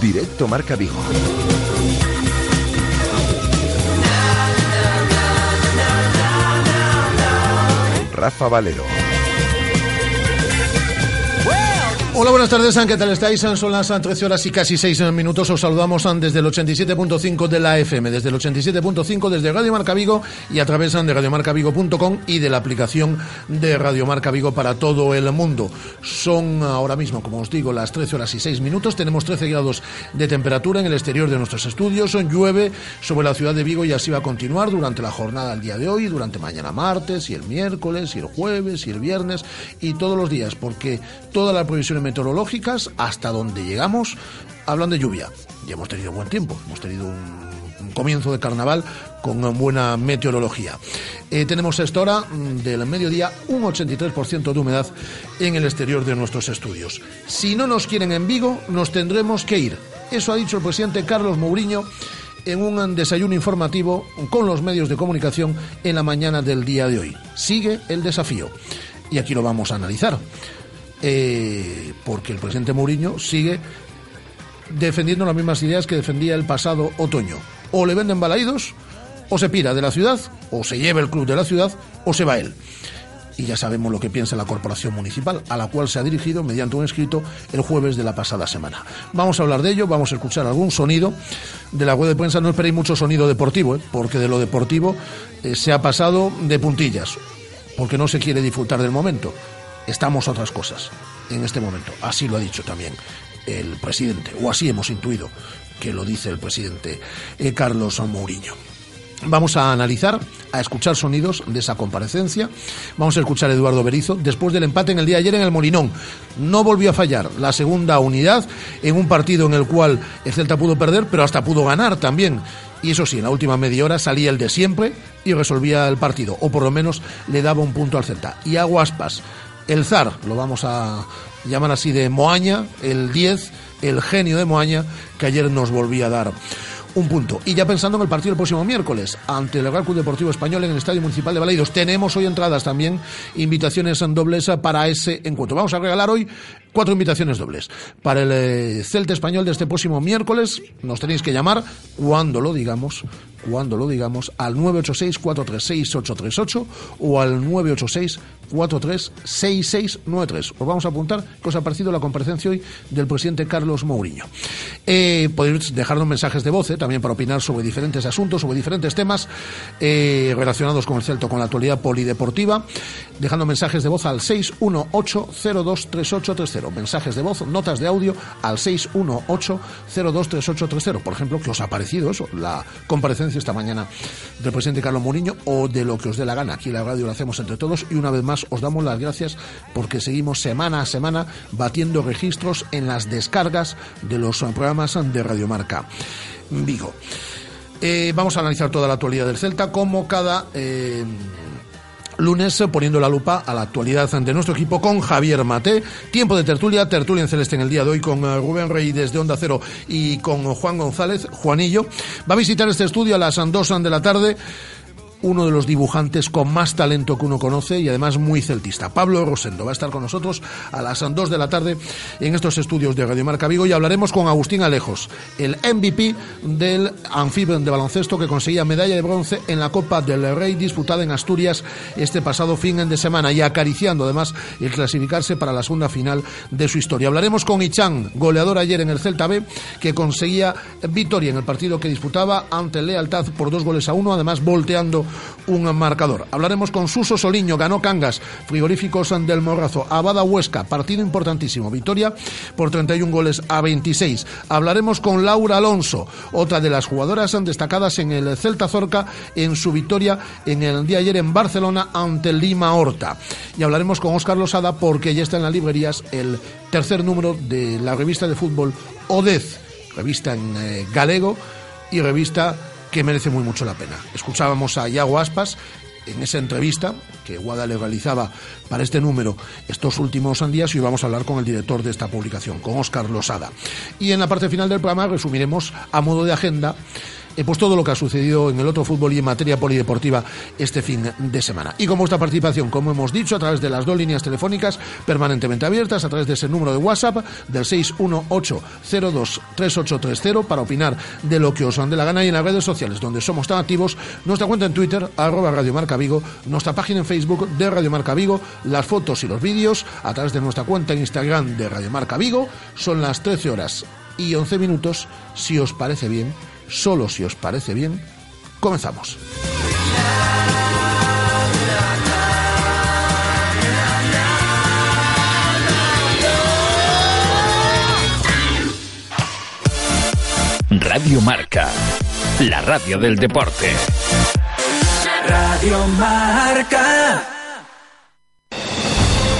Directo Marca Vigo. Rafa. Hola, buenas tardes, ¿qué tal estáis? Son las 13 horas y casi 6 minutos. Os saludamos desde el 87.5 de la FM, desde el 87.5 desde Radio Marca Vigo y a través de radiomarcavigo.com y de la aplicación de Radio Marca Vigo para todo el mundo. Son ahora mismo, como os digo, las 13 horas y 6 minutos. Tenemos 13 grados de temperatura en el exterior de nuestros estudios. Llueve sobre la ciudad de Vigo y así va a continuar durante la jornada del día de hoy, durante mañana martes y el miércoles y el jueves y el viernes y todos los días, porque toda la previsión meteorológicas hasta donde llegamos hablan de lluvia. Ya hemos tenido buen tiempo, hemos tenido un, comienzo de carnaval con buena meteorología. Eh, tenemos esta hora mm, del mediodía un 83% de humedad en el exterior de nuestros estudios. Si no nos quieren en Vigo, nos tendremos que ir. Eso ha dicho el presidente Carlos Mourinho en un desayuno informativo con los medios de comunicación en la mañana del día de hoy. Sigue el desafío. Y aquí lo vamos a analizar eh, porque el presidente Mourinho sigue defendiendo las mismas ideas que defendía el pasado otoño. O le venden balaídos, o se pira de la ciudad, o se lleva el club de la ciudad, o se va él. Y ya sabemos lo que piensa la corporación municipal, a la cual se ha dirigido mediante un escrito el jueves de la pasada semana. Vamos a hablar de ello, vamos a escuchar algún sonido de la web de prensa. No esperéis mucho sonido deportivo, ¿eh? porque de lo deportivo eh, se ha pasado de puntillas, porque no se quiere disfrutar del momento estamos a otras cosas en este momento. Así lo ha dicho también el presidente, o así hemos intuido que lo dice el presidente eh, Carlos Mourinho. Vamos a analizar, a escuchar sonidos de esa comparecencia. Vamos a escuchar a Eduardo Berizo después del empate en el día de ayer en el Molinón. No volvió a fallar la segunda unidad en un partido en el cual el Celta pudo perder, pero hasta pudo ganar también. Y eso sí, en la última media hora salía el de siempre y resolvía el partido, o por lo menos le daba un punto al Celta. Y hago aspas el zar, lo vamos a llamar así de Moaña, el 10, el genio de Moaña, que ayer nos volvía a dar un punto. Y ya pensando en el partido el próximo miércoles ante el Real Club Deportivo Español en el Estadio Municipal de Balaidos. Tenemos hoy entradas también, invitaciones en dobles para ese encuentro. Vamos a regalar hoy cuatro invitaciones dobles. Para el eh, Celta Español de este próximo miércoles nos tenéis que llamar cuando lo digamos cuando lo digamos, al 986-436-838 o al 986-436693. Os vamos a apuntar que os ha parecido la comparecencia hoy del presidente Carlos Mourinho. Eh, podéis dejarnos mensajes de voz eh, también para opinar sobre diferentes asuntos, sobre diferentes temas eh, relacionados con el Celto, con la actualidad polideportiva, dejando mensajes de voz al 618-023830. Mensajes de voz, notas de audio al 618-023830. Por ejemplo, que os ha parecido eso, la comparecencia esta mañana del presidente Carlos Mourinho o de lo que os dé la gana. Aquí la radio lo hacemos entre todos y una vez más os damos las gracias porque seguimos semana a semana batiendo registros en las descargas de los programas de Radiomarca Vigo. Eh, vamos a analizar toda la actualidad del Celta como cada... Eh, lunes poniendo la lupa a la actualidad de nuestro equipo con Javier Mate. Tiempo de tertulia, tertulia en celeste en el día de hoy con eh, Rubén Rey desde Onda Cero y con Juan González, Juanillo. Va a visitar este estudio a las 2 de la tarde uno de los dibujantes con más talento que uno conoce y además muy celtista. Pablo Rosendo va a estar con nosotros a las 2 de la tarde en estos estudios de Radio Marca Vigo y hablaremos con Agustín Alejos, el MVP del anfibio de baloncesto que conseguía medalla de bronce en la Copa del Rey disputada en Asturias este pasado fin de semana y acariciando además el clasificarse para la segunda final de su historia. Hablaremos con Ichan, goleador ayer en el Celta B, que conseguía victoria en el partido que disputaba ante Lealtad por dos goles a uno, además volteando un marcador. Hablaremos con Suso Soliño, ganó Cangas, frigoríficos del Morrazo, Abada Huesca, partido importantísimo, victoria por 31 goles a 26. Hablaremos con Laura Alonso, otra de las jugadoras destacadas en el Celta Zorca en su victoria en el día ayer en Barcelona ante Lima Horta. Y hablaremos con Óscar Losada porque ya está en las librerías el tercer número de la revista de fútbol Odez revista en eh, galego y revista que merece muy mucho la pena. Escuchábamos a Iago Aspas en esa entrevista que Guada le realizaba para este número estos últimos días y hoy vamos a hablar con el director de esta publicación, con Óscar Losada. Y en la parte final del programa resumiremos a modo de agenda pues todo lo que ha sucedido en el otro fútbol y en materia polideportiva este fin de semana. Y como esta participación, como hemos dicho, a través de las dos líneas telefónicas permanentemente abiertas, a través de ese número de WhatsApp del 618-023830 para opinar de lo que os dan de la gana y en las redes sociales donde somos tan activos, nuestra cuenta en Twitter, arroba Radio Marca Vigo, nuestra página en Facebook de Radio Marca Vigo, las fotos y los vídeos a través de nuestra cuenta en Instagram de Radio Marca Vigo. Son las 13 horas y 11 minutos, si os parece bien solo si os parece bien, comenzamos. Radio Marca, la radio del deporte. Radio Marca.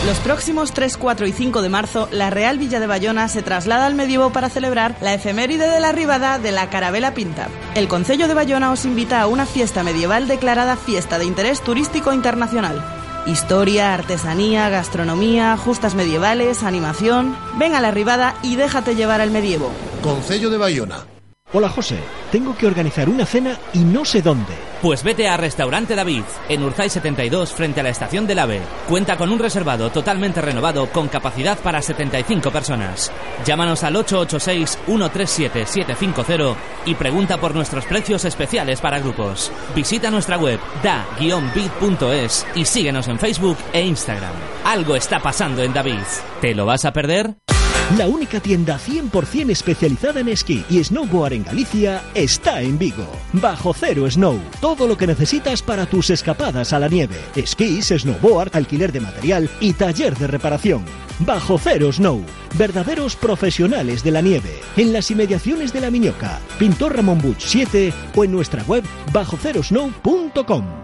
Los próximos 3, 4 y 5 de marzo, la Real Villa de Bayona se traslada al medievo para celebrar la efeméride de la arribada de la Carabela Pinta. El Concello de Bayona os invita a una fiesta medieval declarada fiesta de interés turístico internacional. Historia, artesanía, gastronomía, justas medievales, animación. Ven a la arribada y déjate llevar al medievo. Concello de Bayona. Hola José, tengo que organizar una cena y no sé dónde. Pues vete a Restaurante David, en Urzay 72, frente a la estación del AVE. Cuenta con un reservado totalmente renovado con capacidad para 75 personas. Llámanos al 886-137-750 y pregunta por nuestros precios especiales para grupos. Visita nuestra web da-bit.es y síguenos en Facebook e Instagram. Algo está pasando en David. ¿Te lo vas a perder? La única tienda 100% especializada en esquí y snowboard en Galicia está en Vigo. Bajo Cero Snow. Todo lo que necesitas para tus escapadas a la nieve. Esquís, snowboard, alquiler de material y taller de reparación. Bajo Cero Snow. Verdaderos profesionales de la nieve. En las inmediaciones de la Miñoca. Pintor Ramón Buch 7 o en nuestra web bajocerosnow.com.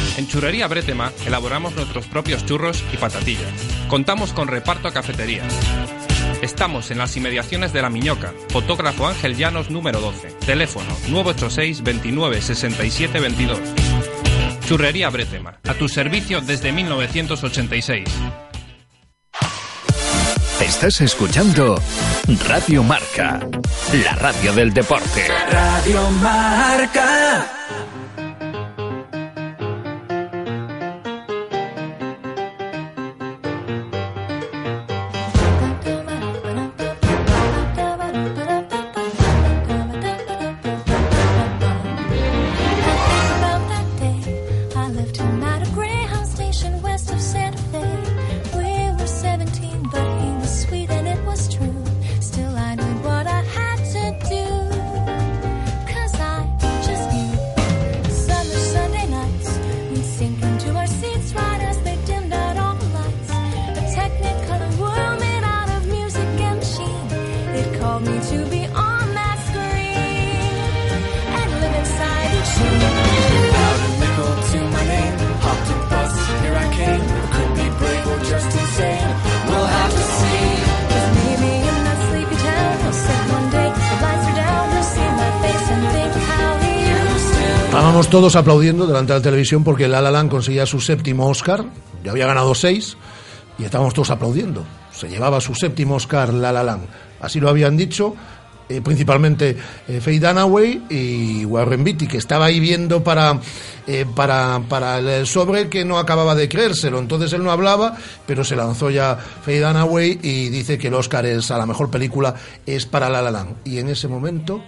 En Churrería Bretema elaboramos nuestros propios churros y patatillas. Contamos con reparto a cafetería. Estamos en las inmediaciones de La Miñoca. Fotógrafo Ángel Llanos número 12. Teléfono 986 29 67 22. Churrería Bretema. A tu servicio desde 1986. Estás escuchando Radio Marca, la radio del deporte. Radio Marca. Todos aplaudiendo delante de la televisión porque La La Land conseguía su séptimo Oscar, ya había ganado seis, y estábamos todos aplaudiendo. Se llevaba su séptimo Oscar La La Land. Así lo habían dicho eh, principalmente eh, Faye Dunaway y Warren Beatty, que estaba ahí viendo para, eh, para, para el sobre que no acababa de creérselo. Entonces él no hablaba, pero se lanzó ya Faye Dunaway y dice que el Oscar es a la mejor película es para La La Land. Y en ese momento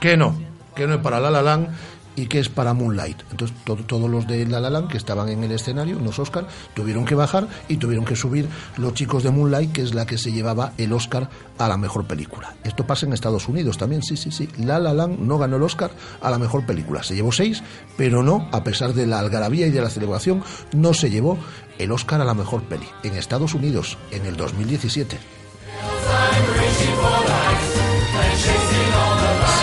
que no, que no es para La La Land y qué es para Moonlight. Entonces todos los de La La Land que estaban en el escenario, los Oscar, tuvieron que bajar y tuvieron que subir los chicos de Moonlight, que es la que se llevaba el Oscar a la mejor película. Esto pasa en Estados Unidos también, sí, sí, sí. La La Land no ganó el Oscar a la mejor película. Se llevó seis, pero no, a pesar de la algarabía y de la celebración, no se llevó el Oscar a la mejor peli. En Estados Unidos, en el 2017.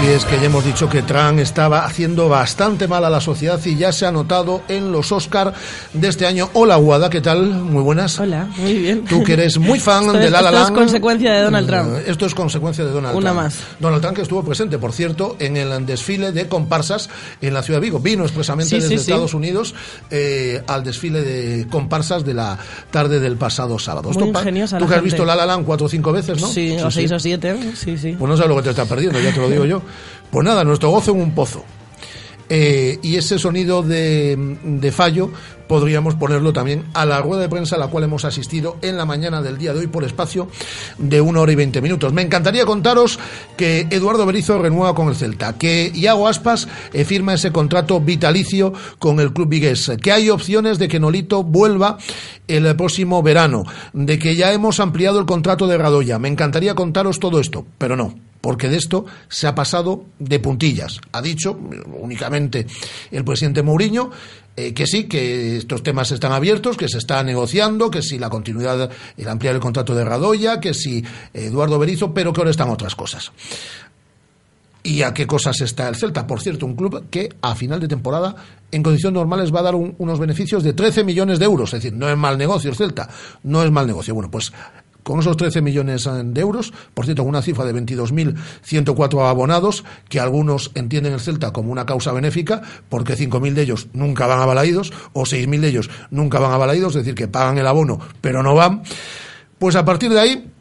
Si es que ya hemos dicho que Trump estaba haciendo bastante mal a la sociedad y ya se ha notado en los Oscar de este año. Hola, Guada, ¿qué tal? Muy buenas. Hola, muy bien. Tú que eres muy fan de La La Esto Land. es consecuencia de Donald Trump. Eh, Esto es consecuencia de Donald Una Trump. más. Donald Trump que estuvo presente, por cierto, en el desfile de comparsas en la ciudad de Vigo. Vino expresamente Sí, desde sí, sí. Estados Unidos eh, al desfile de comparsas de la tarde del pasado sábado. Muy pa- ingeniosa Tú la que has gente. visto La La Land cuatro o cinco veces, ¿no? Sí, o seis o siete, sí, sí. Pues no sabes lo que te estás perdiendo, ya te lo digo yo. Pues nada, nuestro gozo en un pozo. Eh, y ese sonido de, fallo podríamos ponerlo también a la rueda de prensa a la cual hemos asistido en la mañana del día de hoy por espacio de una hora y veinte minutos. Me encantaría contaros que Eduardo Berizo renueva con el Celta, que Iago Aspas eh, firma ese contrato vitalicio con el club vigués, que hay opciones de que Nolito vuelva el próximo verano, de que ya hemos ampliado el contrato de Radoya. Me encantaría contaros todo esto, pero no porque de esto se ha pasado de puntillas. Ha dicho eh, únicamente el presidente Mourinho eh, que sí, que estos temas están abiertos, que se está negociando, que si la continuidad, el ampliar el contrato de Radoya, que si Eduardo Berizo, pero que ahora están otras cosas. ¿Y a qué cosas está el Celta? Por cierto, un club que a final de temporada, en condiciones normales, va a dar un- unos beneficios de 13 millones de euros. Es decir, no es mal negocio el Celta, no es mal negocio. Bueno, pues con esos 13 millones de euros, por cierto, con una cifra de 22.104 abonados, que algunos entienden el Celta como una causa benéfica, porque 5.000 de ellos nunca van a Balaídos, o 6.000 de ellos nunca van a es decir, que pagan el abono, pero no van. Pues a partir de ahí,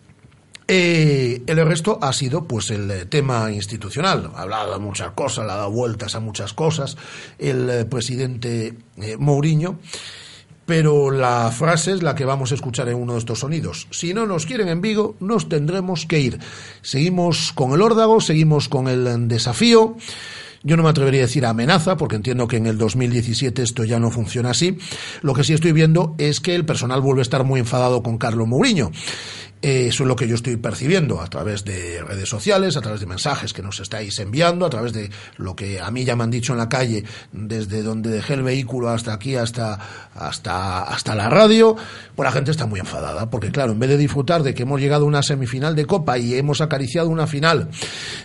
eh, el resto ha sido pues el eh, tema institucional. Ha hablado de muchas cosas, le ha dado vueltas a muchas cosas el eh, presidente Mourinho. Pero la frase es la que vamos a escuchar en uno de estos sonidos. Si no nos quieren en Vigo, nos tendremos que ir. Seguimos con el órdago, seguimos con el desafío. Yo no me atrevería a decir amenaza, porque entiendo que en el 2017 esto ya no funciona así. Lo que sí estoy viendo es que el personal vuelve a estar muy enfadado con Carlos Mourinho. Eh, eso es lo que yo estoy percibiendo a través de redes sociales, a través de mensajes que nos estáis enviando, a través de lo que a mí ya me han dicho en la calle, desde donde dejé el vehículo hasta aquí, hasta, hasta, hasta la radio. Pues la gente está muy enfadada, porque claro, en vez de disfrutar de que hemos llegado a una semifinal de Copa y hemos acariciado una final,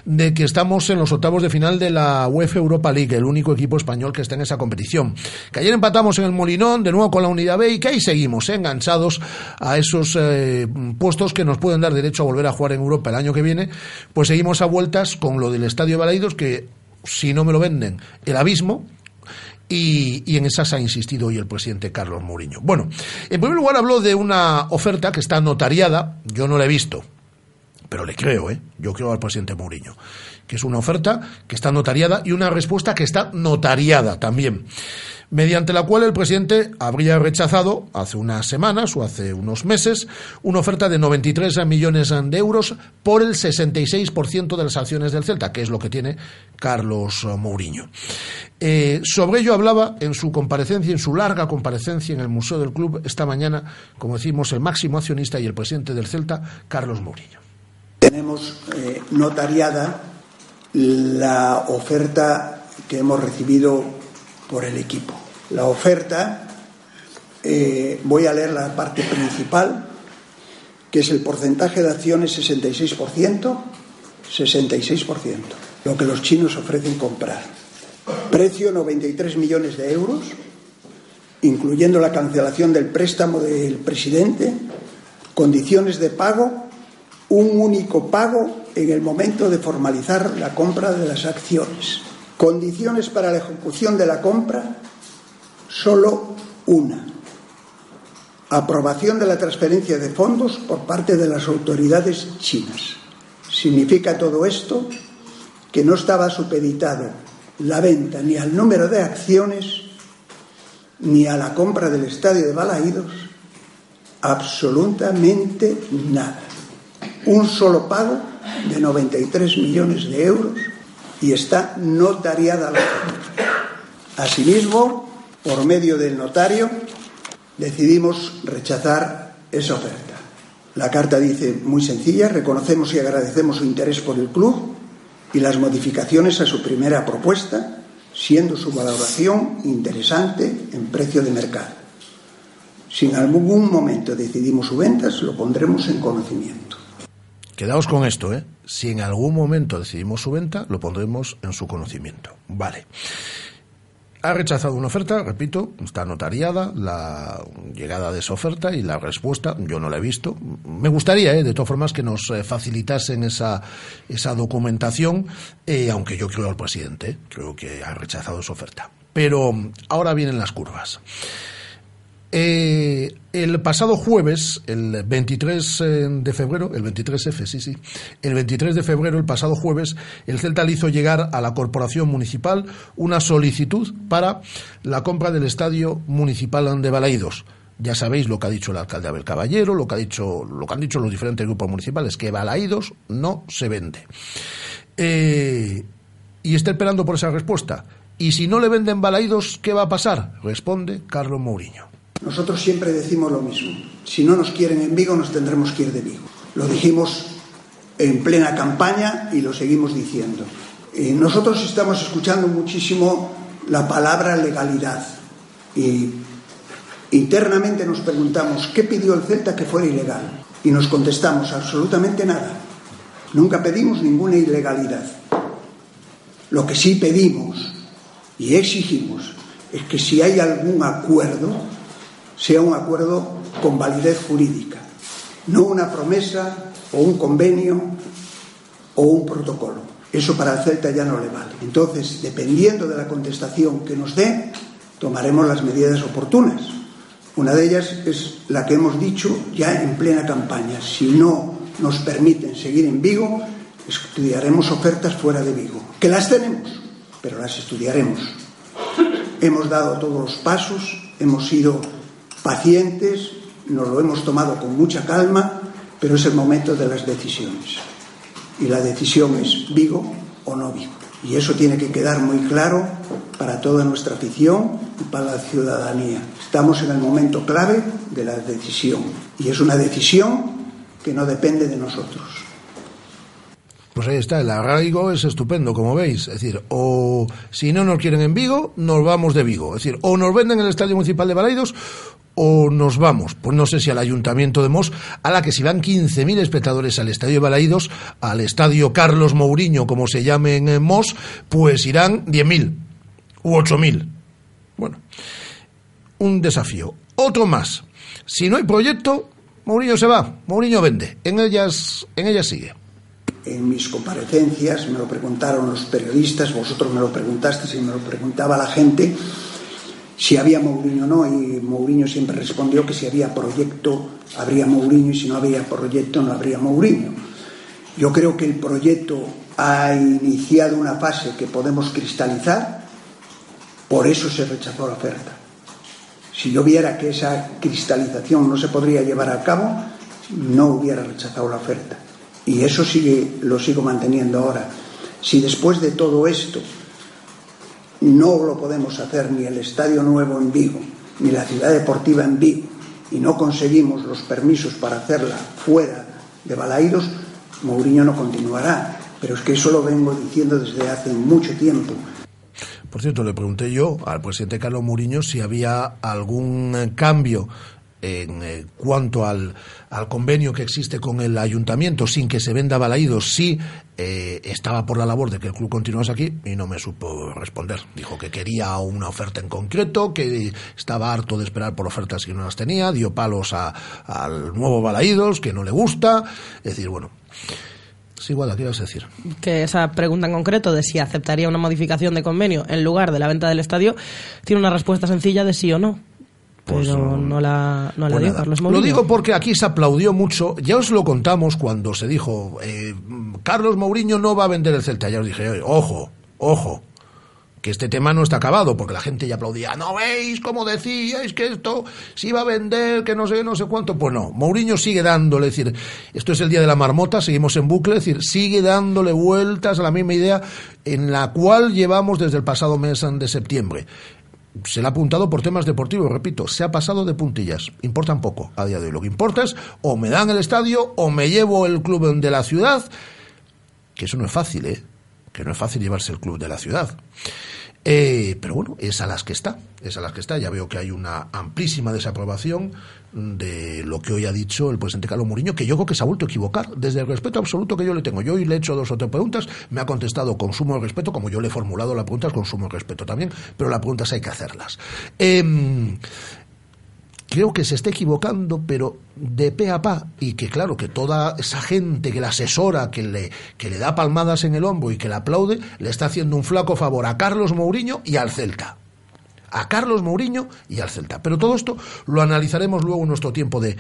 de que estamos en los octavos de final de la UEFA Europa League, el único equipo español que está en esa competición, que ayer empatamos en el Molinón, de nuevo con la Unidad B, y que ahí seguimos, eh, enganchados a esos eh, puestos que nos pueden dar derecho a volver a jugar en Europa el año que viene, pues seguimos a vueltas con lo del Estadio Balaidos, que si no me lo venden, el abismo, y, y, en esas ha insistido hoy el presidente Carlos Mourinho. Bueno, en primer lugar habló de una oferta que está notariada, yo no la he visto, pero le creo, ¿eh? Yo creo al presidente Mourinho, que es una oferta que está notariada y una respuesta que está notariada también, mediante la cual el presidente habría rechazado hace unas semanas o hace unos meses una oferta de 93 millones de euros por el 66% de las acciones del Celta, que es lo que tiene Carlos Mourinho. Eh, sobre ello hablaba en su comparecencia, en su larga comparecencia en el Museo del Club esta mañana, como decimos, el máximo accionista y el presidente del Celta, Carlos Mourinho. Tenemos eh, notariada la oferta que hemos recibido por el equipo. La oferta, eh, voy a leer la parte principal, que es el porcentaje de acciones 66%, 66%, lo que los chinos ofrecen comprar. Precio 93 millones de euros, incluyendo la cancelación del préstamo del presidente, condiciones de pago un único pago en el momento de formalizar la compra de las acciones. Condiciones para la ejecución de la compra, solo una. Aprobación de la transferencia de fondos por parte de las autoridades chinas. Significa todo esto que no estaba supeditado la venta ni al número de acciones ni a la compra del estadio de Balaídos, absolutamente nada un solo pago de 93 millones de euros y está notariada la oferta. Asimismo, por medio del notario, decidimos rechazar esa oferta. La carta dice muy sencilla, reconocemos y agradecemos su interés por el club y las modificaciones a su primera propuesta, siendo su valoración interesante en precio de mercado. Si en algún momento decidimos su venta, lo pondremos en conocimiento. Quedaos con esto, ¿eh? Si en algún momento decidimos su venta, lo pondremos en su conocimiento. Vale. Ha rechazado una oferta, repito, está notariada la llegada de esa oferta y la respuesta, yo no la he visto. Me gustaría, ¿eh? de todas formas, que nos eh, facilitasen esa, esa documentación, eh, aunque yo creo al presidente, ¿eh? creo que ha rechazado esa oferta. Pero ahora vienen las curvas. Eh, el pasado jueves, el 23 eh, de febrero, el 23F, sí, sí, el 23 de febrero, el pasado jueves, el Celta le hizo llegar a la Corporación Municipal una solicitud para la compra del Estadio Municipal de Balaídos. Ya sabéis lo que ha dicho el alcalde Abel Caballero, lo que ha dicho, lo que han dicho los diferentes grupos municipales, que Balaídos no se vende. Eh, y está esperando por esa respuesta. Y si no le venden Balaídos, ¿qué va a pasar? Responde Carlos Mourinho. Nosotros siempre decimos lo mismo. Si no nos quieren en Vigo, nos tendremos que ir de Vigo. Lo dijimos en plena campaña y lo seguimos diciendo. Nosotros estamos escuchando muchísimo la palabra legalidad y internamente nos preguntamos qué pidió el Celta que fuera ilegal y nos contestamos absolutamente nada. Nunca pedimos ninguna ilegalidad. Lo que sí pedimos y exigimos es que si hay algún acuerdo sea un acuerdo con validez jurídica, no una promesa o un convenio o un protocolo. Eso para el Celta ya no le vale. Entonces, dependiendo de la contestación que nos dé, tomaremos las medidas oportunas. Una de ellas es la que hemos dicho ya en plena campaña. Si no nos permiten seguir en Vigo, estudiaremos ofertas fuera de Vigo. Que las tenemos, pero las estudiaremos. Hemos dado todos los pasos, hemos sido pacientes, nos lo hemos tomado con mucha calma, pero es el momento de las decisiones. Y la decisión es Vigo o no Vigo. Y eso tiene que quedar muy claro para toda nuestra afición y para la ciudadanía. Estamos en el momento clave de la decisión. Y es una decisión que no depende de nosotros. Pues ahí está, el arraigo es estupendo, como veis. Es decir, o si no nos quieren en Vigo, nos vamos de Vigo. Es decir, o nos venden el Estadio Municipal de Balaidos o nos vamos, pues no sé si al Ayuntamiento de Mos, a la que si van 15.000 espectadores al Estadio de Balaídos, al Estadio Carlos Mourinho, como se llame en Mos, pues irán 10.000 u 8.000. Bueno, un desafío. Otro más. Si no hay proyecto, Mourinho se va, Mourinho vende. En ellas, en ellas sigue. En mis comparecencias me lo preguntaron los periodistas, vosotros me lo preguntasteis y me lo preguntaba la gente si había Mourinho o no, y Mourinho siempre respondió que si había proyecto habría Mourinho y si no había proyecto no habría Mourinho. Yo creo que el proyecto ha iniciado una fase que podemos cristalizar, por eso se rechazó la oferta. Si yo viera que esa cristalización no se podría llevar a cabo, no hubiera rechazado la oferta. Y eso lo sigo manteniendo ahora. Si después de todo esto no lo podemos hacer ni el Estadio Nuevo en Vigo, ni la Ciudad Deportiva en Vigo, y no conseguimos los permisos para hacerla fuera de Balaídos, Mourinho no continuará. Pero es que eso lo vengo diciendo desde hace mucho tiempo. Por cierto, le pregunté yo al presidente Carlos Mourinho si había algún cambio en eh, cuanto al, al, convenio que existe con el ayuntamiento sin que se venda balaídos, sí eh, estaba por la labor de que el club continuase aquí y no me supo responder. Dijo que quería una oferta en concreto, que estaba harto de esperar por ofertas que no las tenía, dio palos a, al nuevo balaídos, que no le gusta. Es decir, bueno. Sí, igual, ¿qué ibas a decir? Que esa pregunta en concreto de si aceptaría una modificación de convenio en lugar de la venta del estadio tiene una respuesta sencilla de sí o no pero pues, no la, no la dio. Carlos Lo Mourinho. digo porque aquí se aplaudió mucho. Ya os lo contamos cuando se dijo, eh, Carlos Mourinho no va a vender el Celta. Ya os dije, ojo, ojo, que este tema no está acabado, porque la gente ya aplaudía, no veis cómo decíais que esto se iba a vender, que no sé, no sé cuánto. Pues no, Mourinho sigue dándole, es decir, esto es el día de la marmota, seguimos en bucle, es decir, sigue dándole vueltas a la misma idea en la cual llevamos desde el pasado mes de septiembre se le ha apuntado por temas deportivos, repito, se ha pasado de puntillas. Importan poco a día de hoy. Lo que importa es o me dan el estadio o me llevo el club de la ciudad, que eso no es fácil, ¿eh? Que no es fácil llevarse el club de la ciudad. Eh, pero bueno, es a las que está, es a las que está. Ya veo que hay una amplísima desaprobación de lo que hoy ha dicho el presidente Carlos Mourinho, que yo creo que se ha vuelto a equivocar desde el respeto absoluto que yo le tengo. Yo hoy le he hecho dos o tres preguntas, me ha contestado con sumo respeto, como yo le he formulado las preguntas con sumo respeto también, pero las preguntas hay que hacerlas. Em, creo que se está equivocando, pero de pe a pa, y que claro, que toda esa gente que la asesora, que le, que le da palmadas en el hombro y que la aplaude, le está haciendo un flaco favor a Carlos Mourinho y al Celta a Carlos Mourinho y al Celta. Pero todo esto lo analizaremos luego en nuestro tiempo de,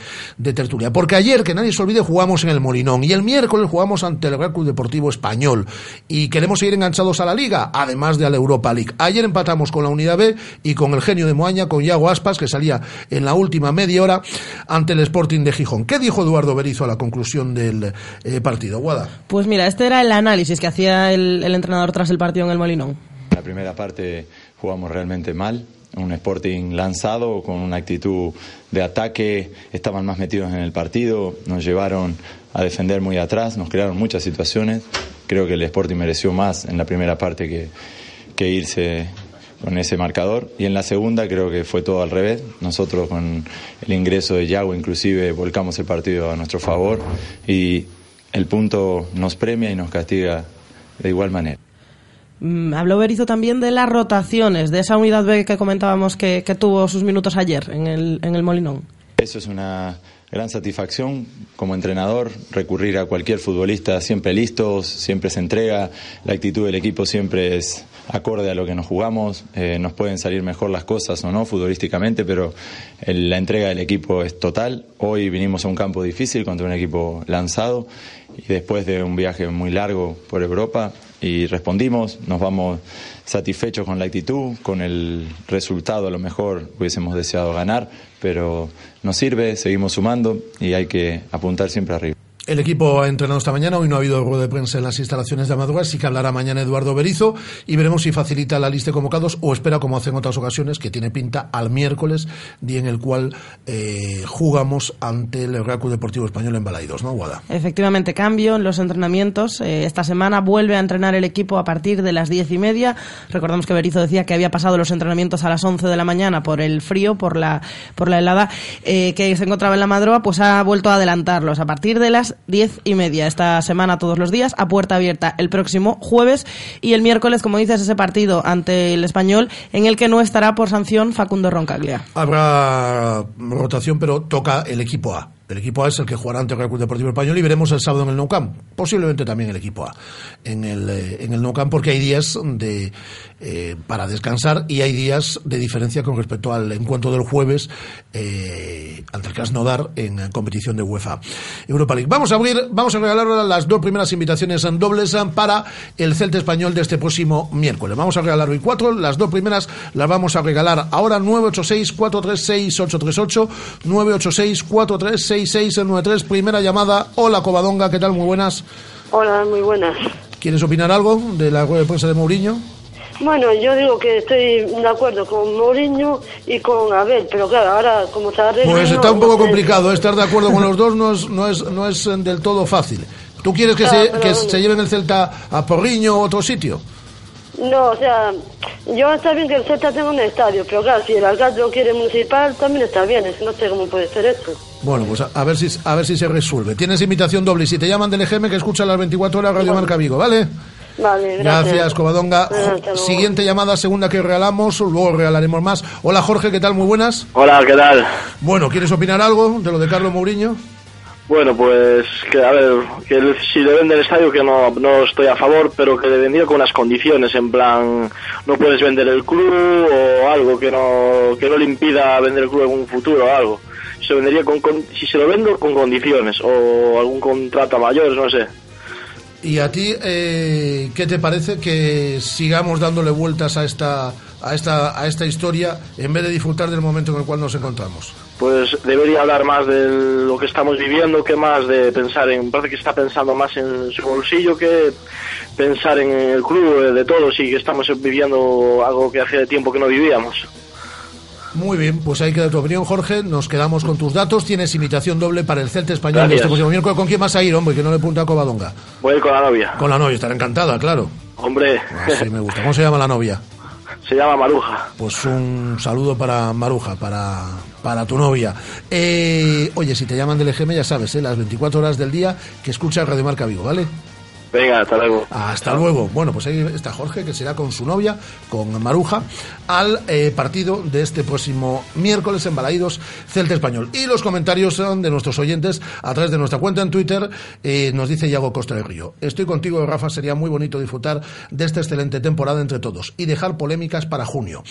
tertulia. Porque ayer, que nadie se olvide, jugamos en el Molinón y el miércoles jugamos ante el Real Club Deportivo Español y queremos seguir enganchados a la Liga, además de a la Europa League. Ayer empatamos con la Unidad B y con el genio de Moaña, con Iago Aspas, que salía en la última media hora ante el Sporting de Gijón. ¿Qué dijo Eduardo Berizo a la conclusión del eh, partido? Guada. Pues mira, este era el análisis que hacía el, el entrenador tras el partido en el Molinón. La primera parte jugamos realmente mal. Un Sporting lanzado, con una actitud de ataque, estaban más metidos en el partido, nos llevaron a defender muy atrás, nos crearon muchas situaciones. Creo que el Sporting mereció más en la primera parte que, que irse con ese marcador y en la segunda creo que fue todo al revés. Nosotros con el ingreso de Yago inclusive volcamos el partido a nuestro favor y el punto nos premia y nos castiga de igual manera. Mm, habló Berizo también de las rotaciones, de esa unidad B que comentábamos que, tuvo sus minutos ayer en el, en el Molinón. Eso es una gran satisfacción como entrenador, recurrir a cualquier futbolista siempre listos, siempre se entrega, la actitud del equipo siempre es acorde a lo que nos jugamos, eh, nos pueden salir mejor las cosas o no futbolísticamente, pero la entrega del equipo es total. Hoy vinimos a un campo difícil contra un equipo lanzado y después de un viaje muy largo por Europa y respondimos, nos vamos satisfechos con la actitud, con el resultado a lo mejor hubiésemos deseado ganar, pero nos sirve, seguimos sumando y hay que apuntar siempre arriba. El equipo ha entrenado esta mañana, hoy no ha habido rueda de prensa en las instalaciones de Amadora, sí que hablará mañana Eduardo Berizo y veremos si facilita la lista de convocados o espera, como hace en otras ocasiones, que tiene pinta al miércoles, día en el cual eh, jugamos ante el Real Club Deportivo Español en Balaidos, ¿no, Guada? Efectivamente, cambio en los entrenamientos. Eh, esta semana vuelve a entrenar el equipo a partir de las diez y media. Recordamos que Berizo decía que había pasado los entrenamientos a las once de la mañana por el frío, por la, por la helada eh, que se encontraba en la madroa, pues ha vuelto a adelantarlos a partir de las diez y media esta semana todos los días, a puerta abierta el próximo jueves y el miércoles, como dices, ese partido ante el español en el que no estará por sanción Facundo Roncaglia. Habrá rotación, pero toca el equipo A. El equipo A es el que jugará ante el Club Deportivo Español y veremos el sábado en el Nou Camp. Posiblemente también el equipo A en el, eh, en el Nou Camp porque hay días de, eh, para descansar y hay días de diferencia con respecto al encuentro del jueves eh, ante el Krasnodar en competición de UEFA Europa League. Vamos a abrir, vamos a regalar las dos primeras invitaciones en dobles para el Celta Español de este próximo miércoles. Vamos a regalar hoy cuatro, las dos primeras las vamos a regalar ahora 986 436 838 986 436 6693, primera llamada. Hola, Covadonga, ¿qué tal? Muy buenas. Hola, muy buenas. ¿Quieres opinar algo de la rueda de prensa de Mourinho? Bueno, yo digo que estoy de acuerdo con Mourinho y con Abel, pero claro, ahora como se arregla... Pues está un poco complicado, estar de acuerdo con los dos no es, no es, no es del todo fácil. ¿Tú quieres que, se, que se lleven el Celta a Porriño o otro sitio? No, o sea, yo está bien que el Celta tenga un estadio, pero claro, si el alcalde lo quiere municipal, también está bien, no sé cómo puede ser esto. Bueno, pues a, ver si a ver si se resuelve. Tienes invitación doble y si te llaman del EGM que escucha las 24 horas Radio Marca Vigo, ¿vale? Vale, gracias. Gracias, Covadonga. Siguiente llamada, segunda que regalamos, luego regalaremos más. Hola, Jorge, ¿qué tal? Muy buenas. Hola, ¿qué tal? Bueno, ¿quieres opinar algo de lo de Carlos Mourinho? Bueno, pues que a ver, que si le vende el estadio que no, no estoy a favor, pero que le vendiera con unas condiciones, en plan, no puedes vender el club o algo que no, que no le impida vender el club en un futuro o algo. Se vendería con, si se lo vendo con condiciones o algún contrato a mayores, no sé. ¿Y a ti eh, qué te parece que sigamos dándole vueltas a esta, a, esta, a esta historia en vez de disfrutar del momento en el cual nos encontramos? Pues debería hablar más de lo que estamos viviendo que más de pensar en... Parece que está pensando más en su bolsillo que pensar en el club eh, de todos y que estamos viviendo algo que hace tiempo que no vivíamos. Muy bien, pues ahí queda tu opinión, Jorge. Nos quedamos con tus datos. Tienes invitación doble para el Celta Español Gracias. este próximo miércoles. ¿Con quién vas a ir, hombre? Que no le punta a Covadonga. Voy a ir con la novia. Con la novia, estará encantada, claro. Hombre, Ah, sí, me gusta. ¿Cómo se llama la novia? se llama Maruja. Pues un saludo para Maruja, para, para tu novia. Eh, oye, si te llaman del EGM, ya sabes, ¿eh? las 24 horas del día que escucha Radio Marca Vigo, ¿vale? Venga, hasta luego. Hasta luego. Bueno, pues ahí está Jorge, que será con su novia, con Maruja, al eh, partido de este próximo miércoles en Balaídos, Celta Español. Y los comentarios son de nuestros oyentes a través de nuestra cuenta en Twitter. eh, nos dice Iago Costa del Río. Estoy contigo, Rafa. Sería muy bonito disfrutar de esta excelente temporada entre todos y dejar polémicas para junio.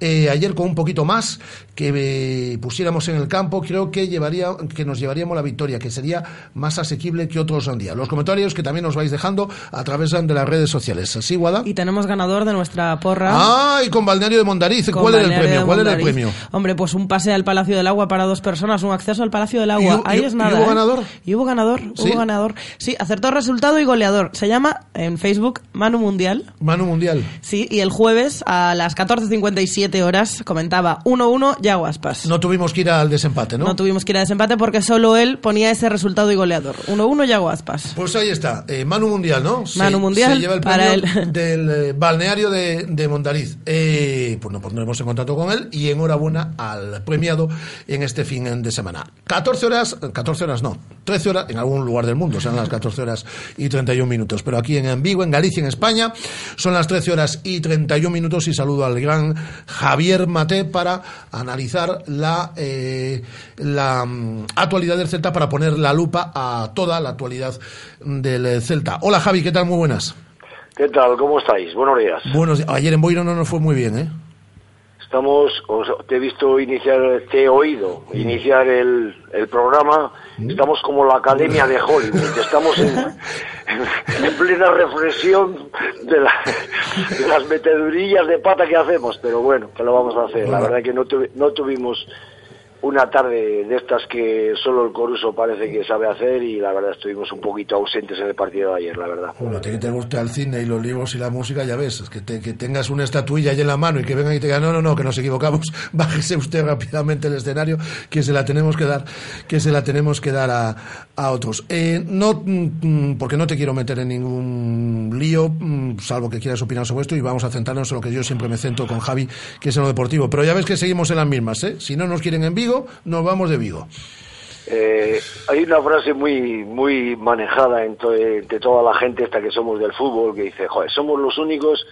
Eh, ayer, con un poquito más que pusiéramos en el campo, creo que, llevaría, que nos llevaríamos la victoria, que sería más asequible que otros días. Los comentarios que también nos vais a través de las redes sociales. ¿Sí, Guada? Y tenemos ganador de nuestra porra. Ah, y con Balneario de Mondariz. ¿Cuál era el premio? ¿Cuál era el premio? Hombre, pues un pase al Palacio del Agua para dos personas, un acceso al Palacio del Agua. ¿Y Ahí y- es y nada. hubo ¿eh? ganador? Y hubo ganador, hubo ganador. Sí, acertó resultado y goleador. Se llama en Facebook Manu Mundial. Manu Mundial. Sí, y el jueves a las 14.57 horas comentaba 1-1 Yaguaspas. No tuvimos que ir al desempate, ¿no? No tuvimos que ir a desempate porque solo él ponía ese resultado y goleador. 1-1 Yaguaspas. Pues ahí está, eh, Manu Mundial, ¿no? Se- Manu Mundial Se lleva el para premio del eh, balneario de, de Mondariz. Eh, pues nos pondremos en contacto con él y enhorabuena al premiado en este fin de semana. 14 horas, 14 horas no, 13 horas en algún lugar del mundo, serán las 14 horas y 31 minutos. Pero aquí en Vigo, en Galicia, en España, son las 13 horas y 31 minutos y saludo al gran Javier Mate para analizar la, eh, la mm, actualidad del Celta, para poner la lupa a toda la actualidad del Celta. Hola Javi, ¿qué tal? Muy buenas. ¿Qué tal? ¿Cómo estáis? Buenos días. Buenos días. Ayer en Boiro no nos fue muy bien, ¿eh? Estamos, os- te he visto iniciar, te he oído iniciar el, el programa. Estamos como la Academia de Hollywood. Estamos en, en, en plena reflexión de, la- de las metedurillas de pata que hacemos. Pero bueno, que lo vamos a hacer. La verdad que no, tuvi- no tuvimos una tarde de estas que solo el Coruso parece que sabe hacer y la verdad estuvimos un poquito ausentes en el partido de ayer, la verdad. Bueno, te, que te guste el cine y los libros y la música, ya ves, es que, te- que tengas una estatuilla ahí en la mano y que vengan y te digan, no, no, no, que nos equivocamos, bájese usted rápidamente el escenario, que se la tenemos que dar, que se la tenemos que dar a, a otros. Eh, no, mm, porque no te quiero meter en ningún lío, mm, salvo que quieras opinar sobre esto, y vamos a centrarnos en lo que yo siempre me centro con Javi, que es en lo deportivo. Pero ya ves que seguimos en las mismas, ¿eh? Si no nos quieren en Vigo, nos vamos de Vigo. Eh, hay una frase muy muy manejada entre, entre toda la gente esta que somos del fútbol que dice, joder, somos los únicos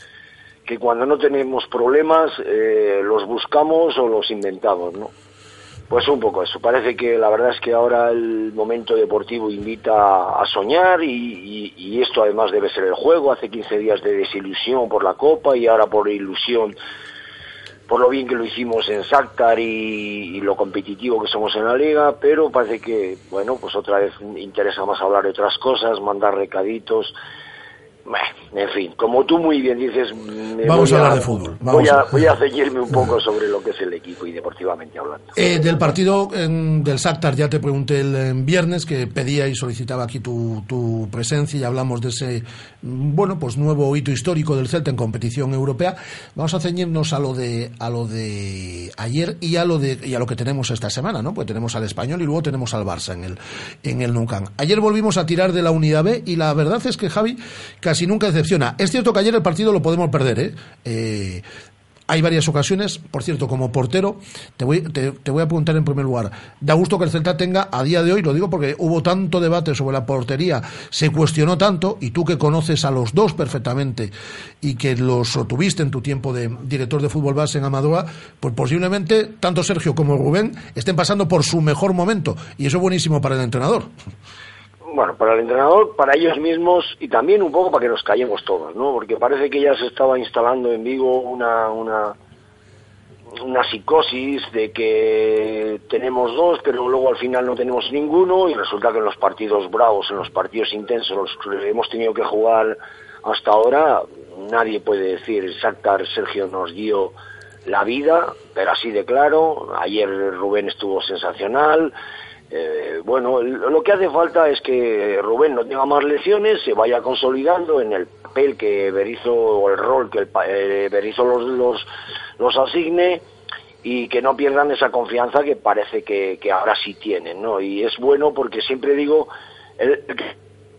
que cuando no tenemos problemas eh, los buscamos o los inventamos, ¿no? Pues un poco eso. Parece que la verdad es que ahora el momento deportivo invita a soñar y, y- y esto además debe ser el juego. Hace 15 días de desilusión por la Copa y ahora por ilusión por lo bien que lo hicimos en Shakhtar y, y lo competitivo que somos en la liga, pero parece que, bueno, pues otra vez interesa más hablar de otras cosas, mandar recaditos. En fin, como tú muy bien dices, me Vamos a hablar de fútbol, vamos voy, a, voy a ceñirme un poco sobre lo que es el equipo y deportivamente hablando. Eh, del partido del Shakhtar ya te pregunté el viernes que pedía y solicitaba aquí tu, tu presencia y hablamos de ese mm, bueno pues nuevo hito histórico del Celta en competición europea. Vamos a ceñirnos a lo de a lo de ayer y a lo de y a lo que tenemos esta semana, ¿no? Pues tenemos al español y luego tenemos al Barça en el en el Camp. Ayer volvimos a tirar de la unidad B y la verdad es que Javi casi nunca decepciona. Es cierto que ayer el partido lo podemos perder, ¿eh? Eh, hay varias ocasiones, por cierto, como portero, te voy, te, voy a preguntar en primer lugar, da gusto que el Celta tenga a día de hoy, lo digo porque hubo tanto debate sobre la portería, se cuestionó tanto, y tú que conoces a los dos perfectamente y que los tuviste en tu tiempo de director de fútbol base en Amadora, pues posiblemente tanto Sergio como Rubén estén pasando por su mejor momento, y eso es buenísimo para el entrenador. Bueno, para el entrenador, para ellos mismos y también un poco para que nos callemos todos, ¿no? Porque parece que ya se estaba instalando en Vigo una, una, una psicosis de que tenemos dos, pero luego al final no tenemos ninguno y resulta que en los partidos bravos, en los partidos intensos, los que hemos tenido que jugar hasta ahora, nadie puede decir, Shakhtar Sergio nos dio la vida, pero así de claro, ayer Rubén estuvo sensacional, eh, bueno, lo que hace falta es que Rubén no tenga más lesiones, se vaya consolidando en el papel que Berizzo, o el rol que el, eh, Berizzo los, los, los asigne y que no pierdan esa confianza que parece que, ahora sí tienen, ¿no? Y es bueno porque siempre digo, el,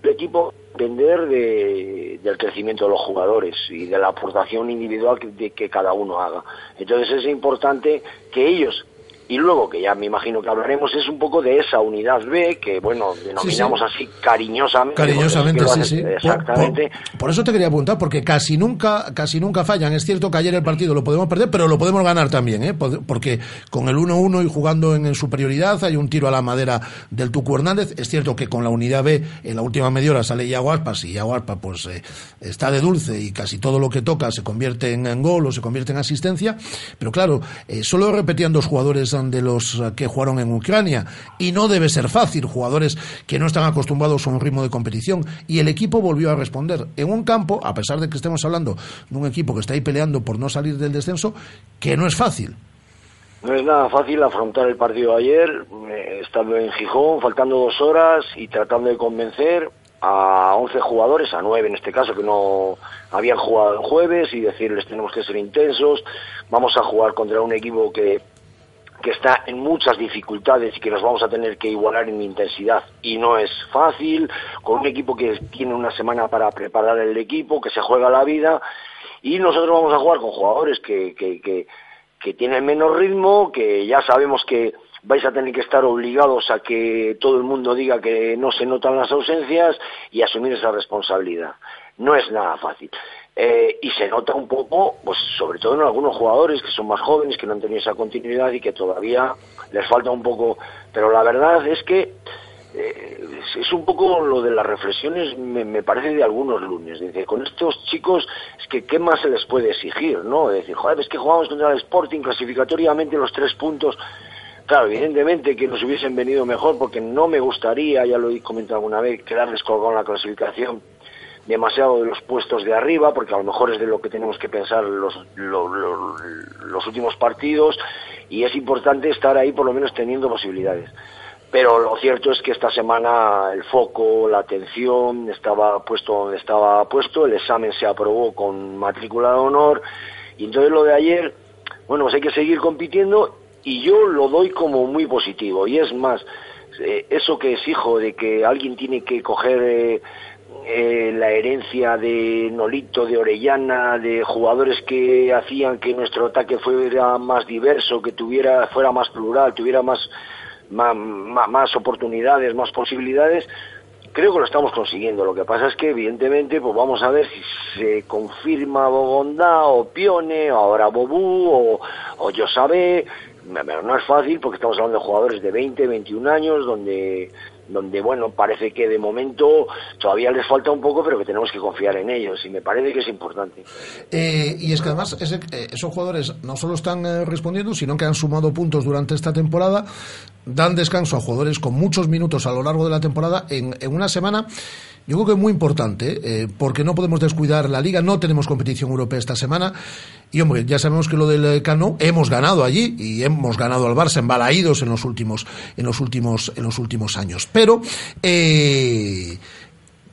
el equipo depender de, del crecimiento de los jugadores y de la aportación individual que, de, que cada uno haga. Entonces es importante que ellos y luego, que ya me imagino que hablaremos, es un poco de esa unidad B, que bueno, denominamos así cariñosamente. Cariñosamente, sí, sí. Exactamente. Por, por, eso te quería apuntar, porque casi nunca, casi nunca fallan. Es cierto que ayer el partido lo podemos perder, pero lo podemos ganar también, ¿eh? Porque con el 1-1 y jugando en, en, superioridad, hay un tiro a la madera del Tucu Hernández. Es cierto que con la unidad B, en la última media hora sale Iago Aspas, y Iago Aspas, pues, eh, está de dulce y casi todo lo que toca se convierte en, en gol o se convierte en asistencia. Pero claro, eh, solo repetían dos jugadores de los que jugaron en Ucrania y no debe ser fácil, jugadores que no están acostumbrados a un ritmo de competición y el equipo volvió a responder en un campo, a pesar de que estemos hablando de un equipo que está ahí peleando por no salir del descenso, que no es fácil. No es nada fácil afrontar el partido ayer, eh, estando en Gijón, faltando dos horas y tratando de convencer a 11 jugadores, a 9 en este caso, que no habían jugado el jueves y decirles tenemos que ser intensos, vamos a jugar contra un equipo que que está en muchas dificultades y que nos vamos a tener que igualar en intensidad y no es fácil, con un equipo que tiene una semana para preparar el equipo, que se juega la vida y nosotros vamos a jugar con jugadores que, que, que, que tienen menos ritmo, que ya sabemos que vais a tener que estar obligados a que todo el mundo diga que no se notan las ausencias y asumir esa responsabilidad. No es nada fácil. Eh, y se nota un poco, pues sobre todo en algunos jugadores que son más jóvenes, que no han tenido esa continuidad y que todavía les falta un poco. Pero la verdad es que eh, es un poco lo de las reflexiones, me, parece de algunos lunes. Dice, con estos chicos, es que qué más se les puede exigir, ¿no? Es decir, joder, es que jugamos contra el Sporting clasificatoriamente los tres puntos. Claro, evidentemente que nos hubiesen venido mejor, porque no me gustaría, ya lo he comentado alguna vez, quedarles colgado en la clasificación demasiado de los puestos de arriba, porque a lo mejor es de lo que tenemos que pensar los, los, últimos partidos, y es importante estar ahí por lo menos teniendo posibilidades. Pero lo cierto es que esta semana el foco, la atención estaba puesto donde estaba puesto, el examen se aprobó con matrícula de honor, y entonces lo de ayer, bueno, pues hay que seguir compitiendo y yo lo doy como muy positivo. Y es más, eh, eso que exijo de que alguien tiene que coger eh, eh, la herencia de Nolito, de Orellana, de jugadores que hacían que nuestro ataque fuera más diverso, que tuviera, fuera más plural, tuviera más, más, más oportunidades, más posibilidades, creo que lo estamos consiguiendo. Lo que pasa es que, evidentemente, pues vamos a ver si se confirma Bogondá o Pione, o ahora Bobú, o, o yo sabe. No es fácil porque estamos hablando de jugadores de 20, 21 años, donde donde bueno parece que de momento todavía les falta un poco pero que tenemos que confiar en ellos y me parece que es importante. Eh, y es que además ese, eh, esos jugadores no solo están eh, respondiendo sino que han sumado puntos durante esta temporada dan descanso a jugadores con muchos minutos a lo largo de la temporada. En, en una semana yo creo que es muy importante, eh, porque no podemos descuidar la liga, no tenemos competición europea esta semana, y hombre, ya sabemos que lo del Cano hemos ganado allí, y hemos ganado al Barça embalaídos en los últimos, en los últimos, en los últimos años. Pero, eh,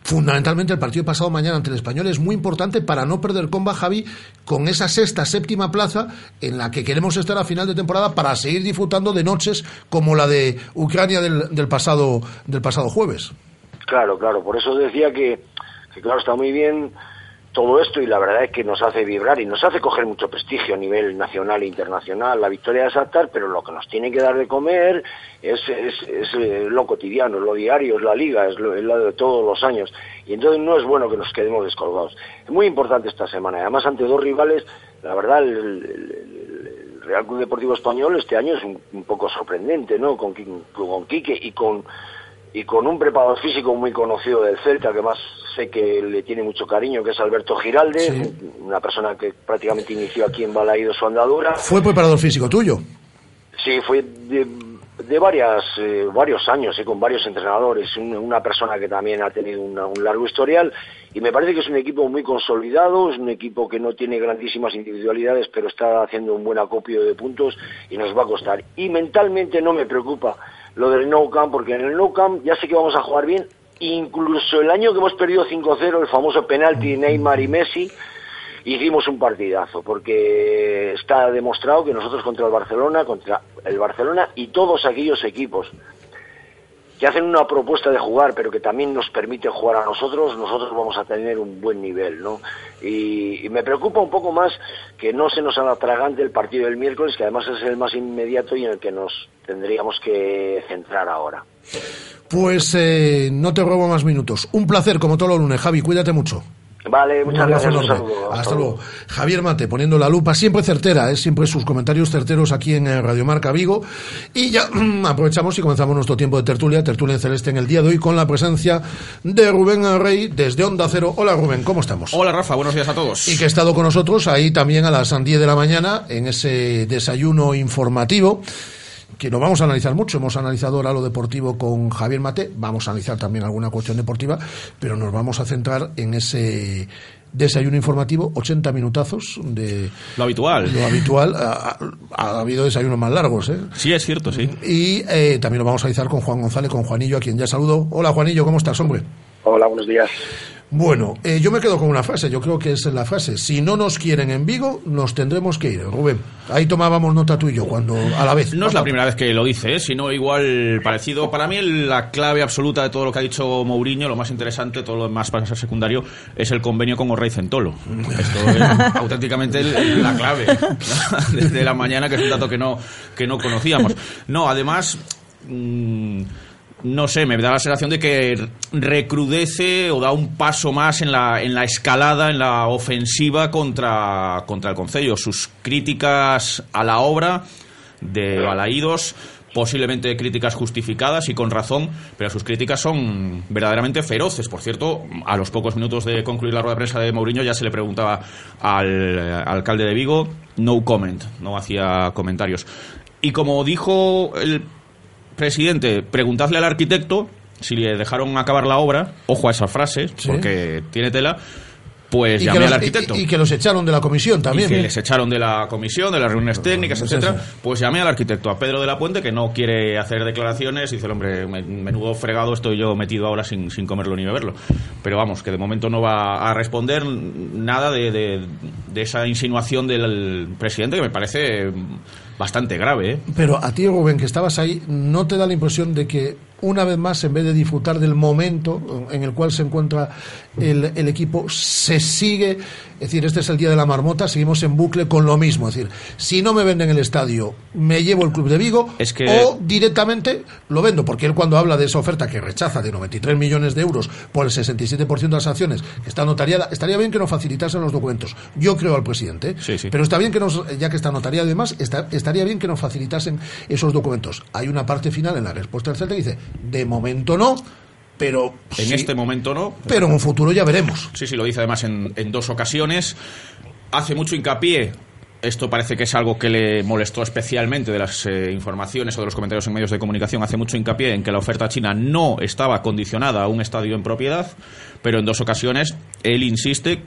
fundamentalmente el partido pasado mañana ante el español es muy importante para no perder comba Javi con esa sexta, séptima plaza en la que queremos estar a final de temporada para seguir disfrutando de noches como la de Ucrania del, del pasado, del pasado jueves. Claro, claro, por eso decía que, claro, está muy bien todo esto y la verdad es que nos hace vibrar y nos hace coger mucho prestigio a nivel nacional e internacional la victoria de Saltar, pero lo que nos tiene que dar de comer es, es, es lo cotidiano, es lo diario, es la liga, es lo, de todos los años. Y entonces no es bueno que nos quedemos descolgados. Es muy importante esta semana, además ante dos rivales, la verdad, el Real Club Deportivo Español este año es un, un poco sorprendente, ¿no? Con, con Quique y con y con un preparador físico muy conocido del Celta, que más sé que le tiene mucho cariño, que es Alberto Giralde, una persona que prácticamente inició aquí en Balaído su andadura. ¿Fue preparador físico tuyo? Sí, fue de, de varias, eh, varios años, eh, con varios entrenadores, un- una persona que también ha tenido una- un largo historial y me parece que es un equipo muy consolidado, es un equipo que no tiene grandísimas individualidades, pero está haciendo un buen acopio de puntos y nos va a costar. Y mentalmente no me preocupa lo del No Camp, porque en el No Camp ya sé que vamos a jugar bien, incluso el año que hemos perdido 5-0, el famoso penalti Neymar y Messi, hicimos un partidazo, porque está demostrado que nosotros contra el Barcelona, contra el Barcelona y todos aquellos equipos que hacen una propuesta de jugar, pero que también nos permite jugar a nosotros, nosotros vamos a tener un buen nivel, ¿no? Y, me preocupa un poco más que no se nos atragante el partido del miércoles, que además es el más inmediato y en el que nos tendríamos que centrar ahora. Pues eh, no te robo más minutos. Un placer, como todos los lunes. Javi, cuídate mucho. Vale, Un muchas abrazo gracias, un saludo. Hasta, luego. Javier Mate, poniendo la lupa, siempre certera, ¿eh? siempre sus comentarios certeros aquí en eh, Radio Marca Vigo. Y ya aprovechamos y comenzamos nuestro tiempo de tertulia, tertulia en celeste en el día de hoy, con la presencia de Rubén Rey desde Onda Cero. Hola Rubén, ¿cómo estamos? Hola Rafa, buenos días a todos. Y que ha estado con nosotros ahí también a las 10 de la mañana en ese desayuno informativo que lo vamos a analizar mucho. Hemos analizado ahora lo deportivo con Javier Mate, vamos a analizar también alguna cuestión deportiva, pero nos vamos a centrar en ese desayuno informativo, 80 minutazos de Lo habitual. lo habitual. Ha, ha- ha habido desayunos más largos, ¿eh? Sí, es cierto, sí. Y eh, también lo vamos a analizar con Juan González, con Juanillo, a quien ya saludo. Hola Juanillo, ¿cómo estás, hombre? Hola, buenos días. Bueno, eh, yo me quedo con una frase, yo creo que es la frase. Si no nos quieren en Vigo, nos tendremos que ir. Rubén, ahí tomábamos nota tú y yo, cuando a la vez. No es la primera vez que lo dice, ¿eh? sino igual parecido. Para mí la clave absoluta de todo lo que ha dicho Mourinho, lo más interesante, todo lo demás para ser secundario, es el convenio con Orrey Centolo. Esto es auténticamente la clave desde la mañana, que es un dato que no, que no conocíamos. No, además... mm, no sé, me da la sensación de que recrudece o da un paso más en la, en la escalada, en la ofensiva contra, contra el Concello. Sus críticas a la obra de Balaídos, posiblemente críticas justificadas y con razón, pero sus críticas son verdaderamente feroces. Por cierto, a los pocos minutos de concluir la rueda de prensa de Mourinho ya se le preguntaba al eh, alcalde de Vigo, no comment, no hacía comentarios. Y como dijo el presidente, preguntadle al arquitecto si le dejaron acabar la obra, ojo a esas frases, porque tiene tela, pues llamé los, al arquitecto. y- y que los echaron de la comisión también. Y que les echaron de la comisión, de las reuniones técnicas, pues etcétera. Pues llamé al arquitecto, a Pedro de la Puente, que no quiere hacer declaraciones. Y dice el hombre, "Me- menudo fregado estoy yo metido ahora sin, sin comerlo ni beberlo. Pero vamos, que de momento no va a responder nada de, de- de esa insinuación del presidente, que me parece bastante grave. ¿eh? Pero a ti, Rubén, que estabas ahí, ¿no te da la impresión de que una vez más, en vez de disfrutar del momento en el cual se encuentra el, el equipo, se sigue, es decir, este es el día de la marmota, seguimos en bucle con lo mismo, es decir, si no me venden el estadio, me llevo el club de Vigo Es que- o directamente lo vendo, porque él cuando habla de esa oferta que rechaza de 93 millones de euros por el 67% de las acciones, que está notariada, estaría bien que nos facilitasen los documentos. Yo creo al presidente, ¿eh? pero está bien que nos, ya que está notariado y demás, está- estaría bien que nos facilitasen esos documentos. Hay una parte final en la respuesta del Celta que dice, de momento no, pero En sí, este momento no. pero en un futuro ya veremos. Sí, sí, lo dice además en, en dos ocasiones. Hace mucho hincapié. Esto parece que es algo que le molestó especialmente de las eh, informaciones o de los comentarios en medios de comunicación. Hace mucho hincapié en que la oferta china no estaba condicionada a un estadio en propiedad, pero en dos ocasiones él insiste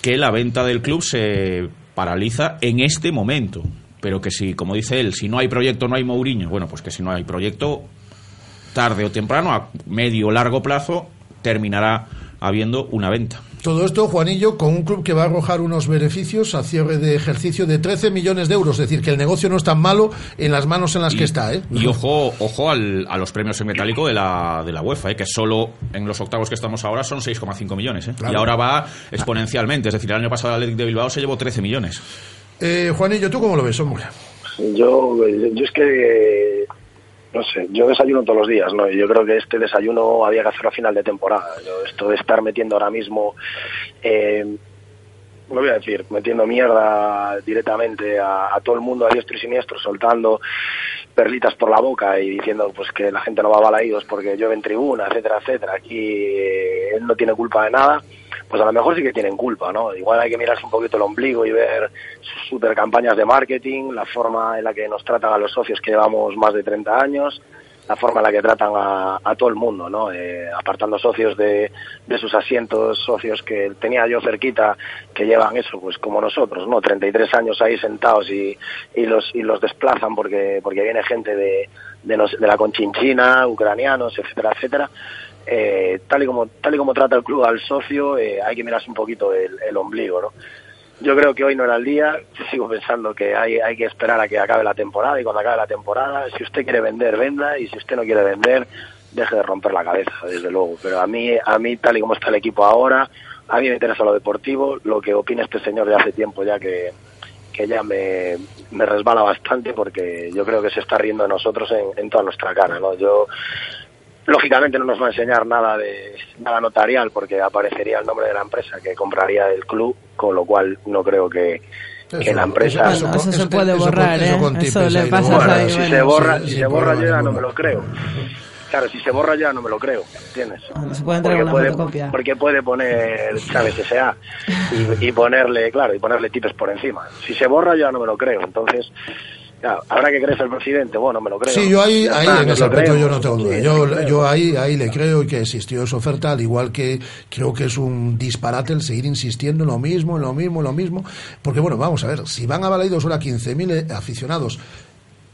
que la venta del club se paraliza en este momento. Pero que si, como dice él, si no hay proyecto no hay Mourinho. Bueno, pues que si no hay proyecto, tarde o temprano, a medio o largo plazo, terminará habiendo una venta. Todo esto, Juanillo, con un club que va a arrojar unos beneficios a cierre de ejercicio de 13 millones de euros. Es decir, que el negocio no es tan malo en las manos en las que está. ¿eh? Y ojo, ojo al- a los premios en metálico de la, de la UEFA, ¿eh? que solo en los octavos que estamos ahora son 6,5 millones. ¿eh? Claro. Y ahora va exponencialmente. Es decir, el año pasado el Athletic de Bilbao se llevó 13 millones. Eh, Juanillo, ¿tú cómo lo ves, hombre? Yo, yo es que, no sé, yo desayuno todos los días, ¿no? Yo creo que este desayuno había que hacerlo a final de temporada. Yo, esto de estar metiendo ahora mismo, eh, lo voy a decir, metiendo mierda directamente a, a todo el mundo a diestro y siniestro, soltando perlitas por la boca y diciendo pues que la gente no va a balaídos porque llueve en tribuna, etcétera, etcétera. Aquí eh, él no tiene culpa de nada, pues a lo mejor sí que tienen culpa, ¿no? Igual hay que mirarse un poquito el ombligo y ver super campañas de marketing, la forma en la que nos tratan a los socios que llevamos más de 30 años, la forma en la que tratan a, a todo el mundo, ¿no? Eh, apartando socios de, de sus asientos, socios que tenía yo cerquita, que llevan eso, pues como nosotros, ¿no? 33 años ahí sentados y, y los y los desplazan porque porque viene gente de, de, de la Conchinchina, ucranianos, etcétera, etcétera. Eh, tal y como tal y como trata el club al socio, eh, hay que mirarse un poquito el, ombligo, ¿no? Yo creo que hoy no era el día, sigo pensando que hay, hay que esperar a que acabe la temporada y cuando acabe la temporada, si usted quiere vender, venda y si usted no quiere vender, deje de romper la cabeza, desde luego. Pero a mí, a mí tal y como está el equipo ahora, a mí me interesa lo deportivo, lo que opina este señor de hace tiempo ya que, que ya me, me resbala bastante porque yo creo que se está riendo de nosotros en, en toda nuestra cara, ¿no? Yo lógicamente no nos va a enseñar nada de nada notarial porque aparecería el nombre de la empresa que compraría el club, con lo cual no creo que, que la empresa eso se puede borrar, ¿eh? Eso le pasa ahí, si bueno. se borra, Sí, si se borra yo ya no me lo creo. Claro, si se borra ya no me lo creo, ¿entiendes? No se puede una puede, fotocopia. porque puede poner, ¿sabes? S.A. Y, y ponerle, claro, y ponerle tipes por encima. Si se borra ya no me lo creo. Entonces, claro, habrá que creerse el presidente. Bueno, me lo creo. Sí, yo ahí, ahí en ese aspecto yo no tengo duda. Sí, Yo, yo ahí, ahí le creo que existió esa oferta, al igual que creo que es un disparate el seguir insistiendo en lo mismo, en lo mismo, en lo mismo. Porque bueno, vamos a ver, si van a Balaidos ahora 15.000 aficionados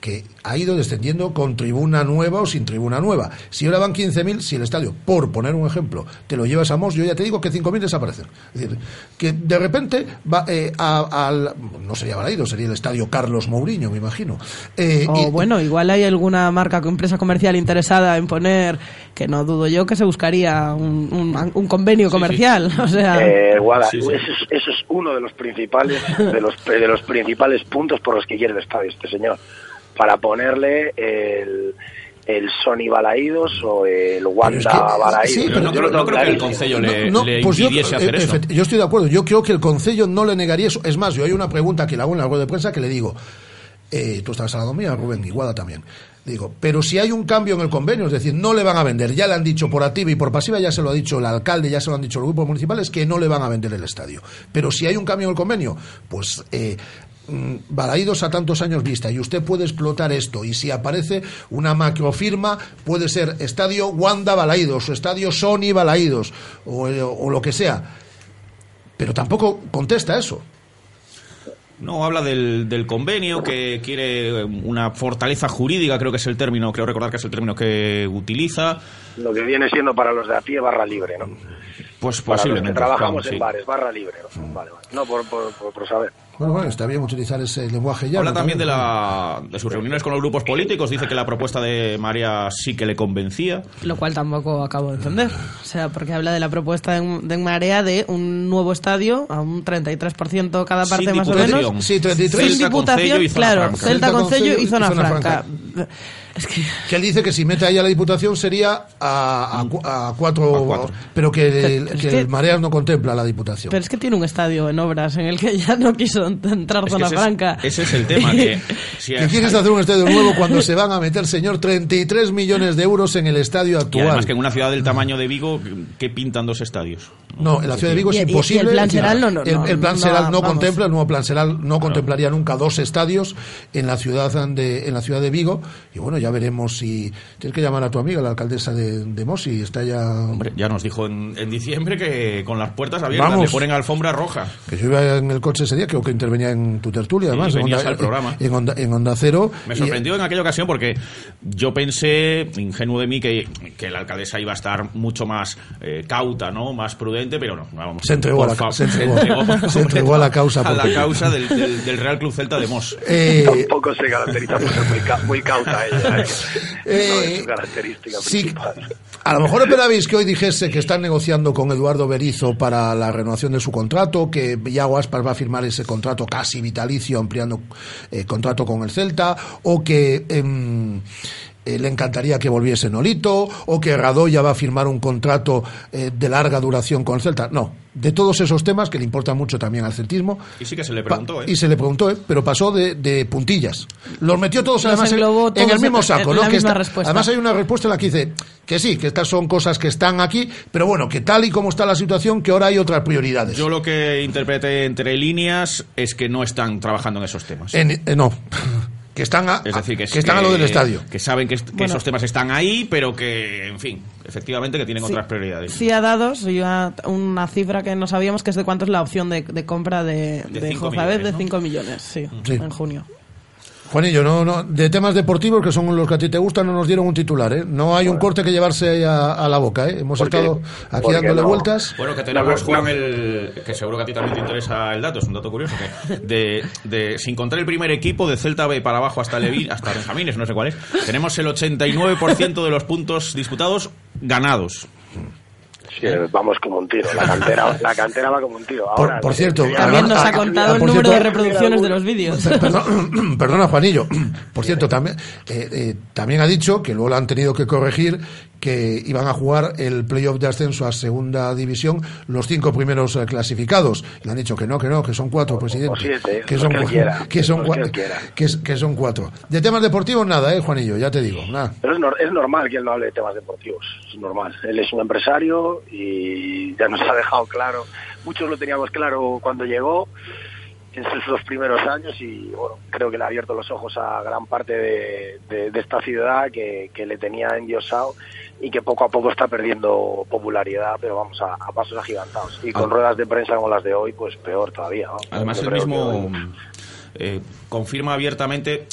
que ha ido descendiendo con tribuna nueva o sin tribuna nueva. Si ahora van 15.000, si el estadio, por poner un ejemplo, te lo llevas a Mos, yo ya te digo que 5.000 desaparecen. Es decir, que de repente va eh, a- al... No sería Balaidos, sería el estadio Carlos Mourinho, me imagino. Eh, O y- bueno, igual hay alguna marca o empresa comercial interesada en poner, que no dudo yo que se buscaría un, un- un convenio comercial. O sea, Eh, Guada, Sí, sí. Eso, es, eso es uno de los principales de los de los principales puntos por los que quiere el estadio este señor para ponerle el el Sony Balaídos o el Wanda es que- Balaídos. sí, Pero no, Yo creo, no creo que el clarísimo. le, No, le pues yo, impidiese hacer eh, eso. yo estoy de acuerdo. Yo creo que el Concello no le negaría eso. Es más, yo hay una pregunta que le hago en la rueda de prensa que le digo, eh, tú estabas al lado mía, Rubén, Iguada también. Digo, pero si hay un cambio en el convenio, es decir, no le van a vender, ya le han dicho por activa y por pasiva, ya se lo ha dicho el alcalde, ya se lo han dicho los grupos municipales, que no le van a vender el estadio. Pero si hay un cambio en el convenio, pues eh, Balaídos a tantos años vista y usted puede explotar esto y si aparece una macrofirma puede ser Estadio Wanda Balaídos o Estadio Sony Balaídos o, eh, o lo que sea pero tampoco contesta eso No, habla del, del convenio, que quiere una fortaleza jurídica, creo que es el término, creo recordar que es el término que utiliza. Lo que viene siendo para los de a pie barra libre, ¿no? Pues Para los que posiblemente. trabajamos vamos, en sí. bares, barra libre, ¿no? Vale, vale. No, por, por, por, por saber. Bueno, bueno está bien utilizar ese lenguaje ya Habla también de, la, de sus reuniones con los grupos políticos, dice que la propuesta de María sí que le convencía. lo cual tampoco acabo de entender. O sea, porque habla de la propuesta de, de Marea de un nuevo estadio a un 33% cada parte Sin más o diputación. menos. Sí, 33. Sin diputación, y claro, franca. Celta, Concello y zona, y zona franca. Es que que él dice que si mete ahí a la diputación sería a, a cu- a cuatro, cuatro. pero que, el, Pero que que- el Mareas no contempla la diputación Pero es que tiene un estadio en obras en el que ya no quiso entrar Es zona ese, es, franca. ese es el tema, que si ¿Qué quieres hacer un estadio nuevo cuando se van a meter, señor, 33 millones de euros en el estadio Y actual? además que en una ciudad del tamaño de Vigo, ¿qué pintan dos estadios? No, en la ciudad de Vigo Y- es y- y imposible. el plan Seral no, no, el, el no, plan no, Seral no vamos. contempla, el nuevo plan Seral no contemplaría nunca dos estadios en la ciudad de en la ciudad de Vigo. Y bueno, ya veremos si tienes que llamar a tu amiga, la alcaldesa de, de Mosi, está ya. Hombre, ya nos dijo en, en diciembre que con las puertas abiertas Vamos. le ponen alfombra roja. Que yo iba en el coche ese día, creo que intervenía en tu tertulia, además. en venías Onda, al programa. En Onda, en Onda Cero. Me Y- sorprendió en aquella ocasión porque yo pensé, ingenuo de mí, que, que la alcaldesa iba a estar mucho más eh, cauta, ¿no? Más prudente, pero no. Vamos, Se entregó a la- fa- se entregó- se entregó a la causa A la causa del, del- del Real Club Celta de Mos. Eh, Tampoco se caracteriza por ser muy, ca- muy cauta ella. ¿Eh? No es su característica sí, principal. A lo mejor esperabais que hoy dijese que están negociando con Eduardo Berizo para la renovación de su contrato, que Iago Aspas va a firmar ese contrato casi vitalicio ampliando eh, contrato con el Celta, o que em, eh, le encantaría que volviese Nolito o que Radoya va a firmar un contrato eh, de larga duración con el Celta. No, de todos esos temas que le importan mucho también al celtismo. Y sí que se le preguntó, ¿eh? Y se le preguntó, ¿eh? pero pasó de, de puntillas. Los metió todos Los además en, el mismo saco. en ¿no? la Que misma está- respuesta. además hay una respuesta en la que dice que sí, que estas son cosas que están aquí, pero bueno, que tal y como está la situación, que ahora hay otras prioridades. Yo lo que interpreté entre líneas es que no están trabajando en esos temas. En- eh, no, que están a, Es decir, que, que están a lo del estadio. Que saben que, est- que Bueno. esos temas están ahí, pero que, en fin, efectivamente que tienen Sí. otras prioridades. Sí ha dado una, una cifra que no sabíamos, que es de cuánto es la opción de, de compra de, De de millones, de ¿no? 5 millones, sí, Sí. en junio. Juanillo, no, no, de temas deportivos que son los que a ti te gustan, no nos dieron un titular, ¿eh? No hay un corte que llevarse ahí a, a la boca, ¿eh? Hemos estado aquí ¿Por qué dándole no? vueltas. Bueno, que tenemos, Juan, el, que seguro que a ti también te interesa el dato, es un dato curioso, que de, de sin contar el primer equipo, de Celta B para abajo hasta Levi, hasta Benjamines, no sé cuál es, tenemos el 89% de los puntos disputados ganados. Sí, vamos como un tiro. La cantera, la cantera va como un tiro. Por, Ahora, por cierto, También nos ha ah, contado el por número de reproducciones de los vídeos. Perdona, Juanillo. Por cierto, también, eh, eh, también ha dicho que luego lo han tenido que corregir que iban a jugar el playoff de ascenso a segunda división los cinco primeros eh, clasificados. Le han dicho que no, que no, que son cuatro, presidente. siete, que son quiera, que son los que son cuatro. De temas deportivos nada, eh, Juanillo, ya te digo, nada. Pero es, nor- es normal que él no hable de temas deportivos, es normal. Él es un empresario y ya nos ha dejado claro, muchos lo teníamos claro cuando llegó en sus dos primeros años y bueno, creo que le ha abierto los ojos a gran parte de, de- de esta ciudad que, que le tenía endiosado y que poco a poco está perdiendo popularidad, pero vamos a, a pasos agigantados. Y con Ah. ruedas de prensa como las de hoy, pues peor todavía. ¿no? Además, Yo que mismo eh, confirma abiertamente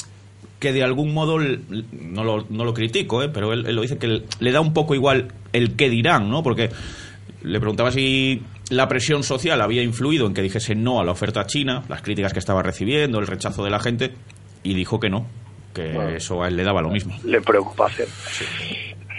que de algún modo, no lo, no lo critico, eh, pero él, él lo dice que le da un poco igual el qué dirán, ¿no? Porque le preguntaba si la presión social había influido en que dijese no a la oferta china, las críticas que estaba recibiendo, el rechazo de la gente, y dijo que no, que Bueno. eso a él le daba lo mismo. Le preocupa hacer.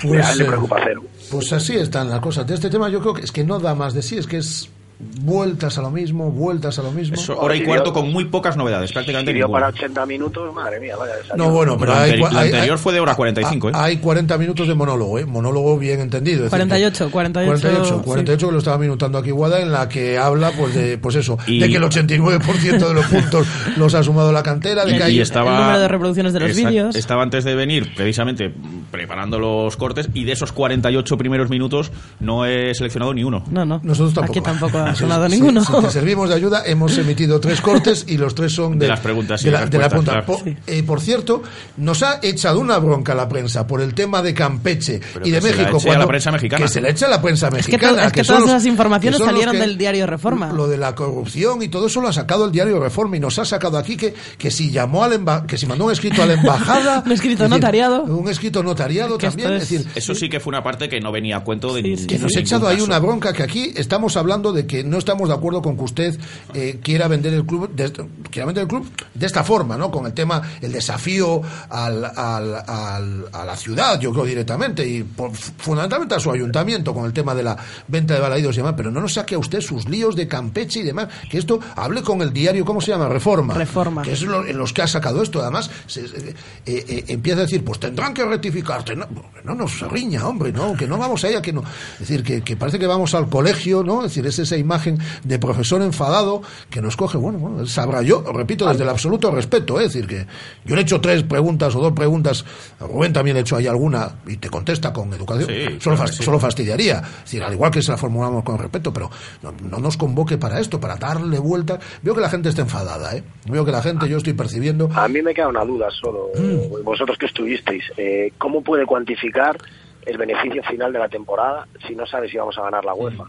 Pues, le eh, preocupa cero. Pues así están las cosas. De este tema yo creo que es que no da más de sí, es que es vueltas a lo mismo, vueltas a lo mismo. Eso, hora y cuarto con muy pocas novedades, prácticamente Sirvió ninguna. para 80 minutos, madre mía, vaya. No, bueno, pero La hay, la anterior hay- fue de hora 45, ¿eh? Hay 40 minutos de monólogo, ¿eh? Monólogo bien entendido. es decir, 48, 48. 48, 48 que lo estaba minutando aquí Guada, en la que habla, pues, de, pues eso, Y- de que el 89% de los puntos los ha sumado la cantera, de que hay... y estaba, el número de reproducciones de los vídeos. Estaba antes de venir, precisamente, preparando los cortes, y de esos 48 primeros minutos no he seleccionado ni uno. No, no. Nosotros tampoco. Aquí tampoco ha sonado sí, ninguno. Si te servimos de ayuda, hemos emitido tres cortes y los tres son de, De las preguntas y de la, de la claro. Po- eh, por cierto, nos ha echado una bronca la prensa por el tema de Campeche Pero y de que México. a la prensa mexicana. Que se le echa a la prensa Es que, mexicana. es que son todas los- esas informaciones que salieron que- del diario Reforma. Lo de la corrupción y todo eso lo ha sacado el diario Reforma y nos ha sacado aquí que, que si llamó al que si mandó un escrito a la embajada. Un escrito es decir, notariado. Un escrito notariado Que también. Es decir, Eso sí que fue una parte que no venía a cuento de, Sí, sí, que nos ha echado ahí una bronca que aquí estamos hablando de que no estamos de acuerdo con que usted eh, quiera vender el club de, quiera vender el club de esta forma no con el tema el desafío al, al- al- a la ciudad yo creo directamente y por- fundamentalmente a su ayuntamiento con el tema de la venta de balaídos y demás pero no nos saque a usted sus líos de Campeche y demás que esto hable con el diario cómo se llama Reforma. Reforma. que es lo- en los que ha sacado esto además se- se- eh, eh, empieza a decir pues tendrán que rectificarte no, no nos riña hombre no que no vamos a ella que no es decir que, que parece que vamos al colegio no es decir es esa imagen de profesor enfadado que nos coge bueno, bueno él sabrá yo repito desde el absoluto respeto ¿eh? es decir que yo le he hecho tres preguntas o dos preguntas a Rubén también le he hecho ahí alguna y te contesta con educación Sí, solo, claro sí. solo fastidiaría es decir al igual que se la formulamos con respeto pero no, no nos convoque para esto para darle vuelta veo que la gente está enfadada ¿eh? veo que la gente yo estoy percibiendo A mí me queda una duda solo, Mm. vosotros que estuvisteis, eh, ¿cómo puede cuantificar el beneficio final de la temporada si no sabe si vamos a ganar la UEFA?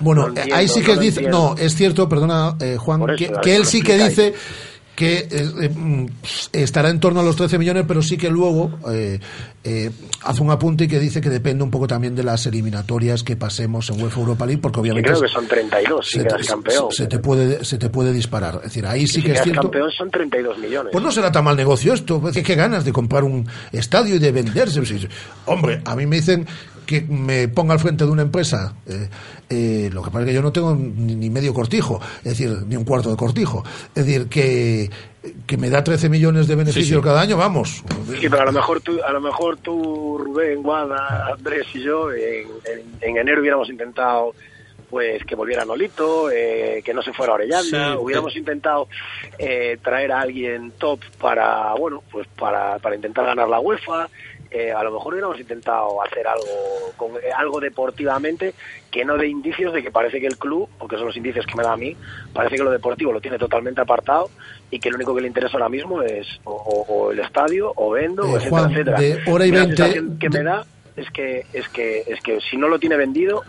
Bueno, entiendo, ahí sí que no dice, no, es cierto, perdona eh, Juan, eso, que, él sí que dice que eh, eh, estará en torno a los 13 millones, pero sí que luego eh, eh, hace un apunte y que dice que depende un poco también de las eliminatorias que pasemos en UEFA Europa League, porque Yo obviamente creo que son 32 si se, quedas te, campeón. se te puede se te puede disparar. Es decir, ahí sí si que es cierto. campeón son 32 millones. Pues no será tan mal negocio esto. Es que qué ganas de comprar un estadio y de venderse. Hombre, a mí me dicen que me ponga al frente de una empresa, eh, eh, lo que pasa es que yo no tengo ni, ni medio cortijo, es decir, ni un cuarto de cortijo, es decir, que, que me da 13 millones de beneficios sí. cada año, vamos. Sí, pero a lo mejor tú, a lo mejor tú Rubén, Guada, Andrés y yo en, en, en enero hubiéramos intentado pues que volviera Nolito, eh, que no se fuera Orellana, Sí, hubiéramos intentado eh, traer a alguien top para, bueno, pues para, para intentar ganar la UEFA, eh, a lo mejor hubiéramos intentado hacer algo con eh, algo deportivamente que no dé indicios de que parece que el club, porque son los indicios que me da a mí, parece que lo deportivo lo tiene totalmente apartado y que lo único que le interesa ahora mismo es o, o- o el estadio o vendo, Eh, etcétera, Juan, etcétera. de hora y la 20 sensación que me da es que es que es que si no lo tiene vendido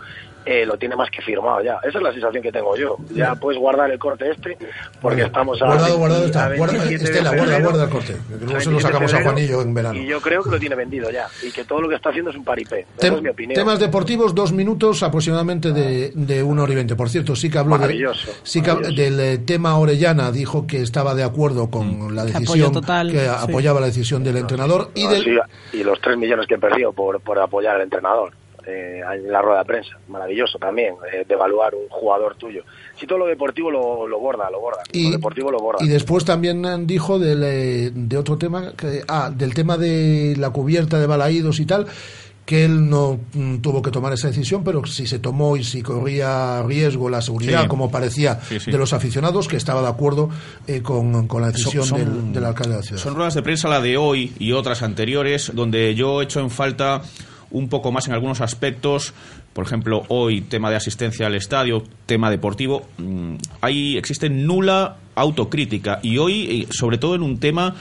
eh, lo tiene más que firmado ya. Esa es la sensación que tengo yo. Ya puedes guardar el corte este, porque estamos a. Guardado, guardado 20 está. a Guarda, 27 de Estela, guarda, febrero. guarda el corte. Luego se lo 27 de sacamos a Juanillo en verano. Y yo creo que lo tiene vendido ya. Y que todo lo que está haciendo es un paripé. Esa Tem- es mi opinión. Temas deportivos, dos minutos aproximadamente de, de una hora y veinte. Por cierto, sí que habló de- sí que del eh, tema Orellana, dijo que estaba de acuerdo con la decisión, total, que sí. apoyaba la decisión del entrenador y del, sí, y los 3 millones que perdió por, por apoyar al entrenador eh, en la rueda de prensa. Maravilloso también, eh, de evaluar un jugador tuyo. Si todo lo deportivo lo, lo borda, lo borda. Y- lo deportivo lo borda. Y después también dijo del, eh, de otro tema, que, ah, del tema de la cubierta de balaídos y tal, que él no mm, tuvo que tomar esa decisión, pero si se tomó y si corría riesgo la seguridad, Sí. como parecía Sí, sí. de los aficionados, que estaba de acuerdo eh, con, con la decisión Son- son- del, del alcalde de la ciudad. Son ruedas de prensa la de hoy y otras anteriores donde yo he hecho en falta un poco más en algunos aspectos. Por ejemplo, hoy tema de asistencia al estadio, tema deportivo. mm, Ahí existe nula autocrítica y hoy, eh, sobre todo en un tema,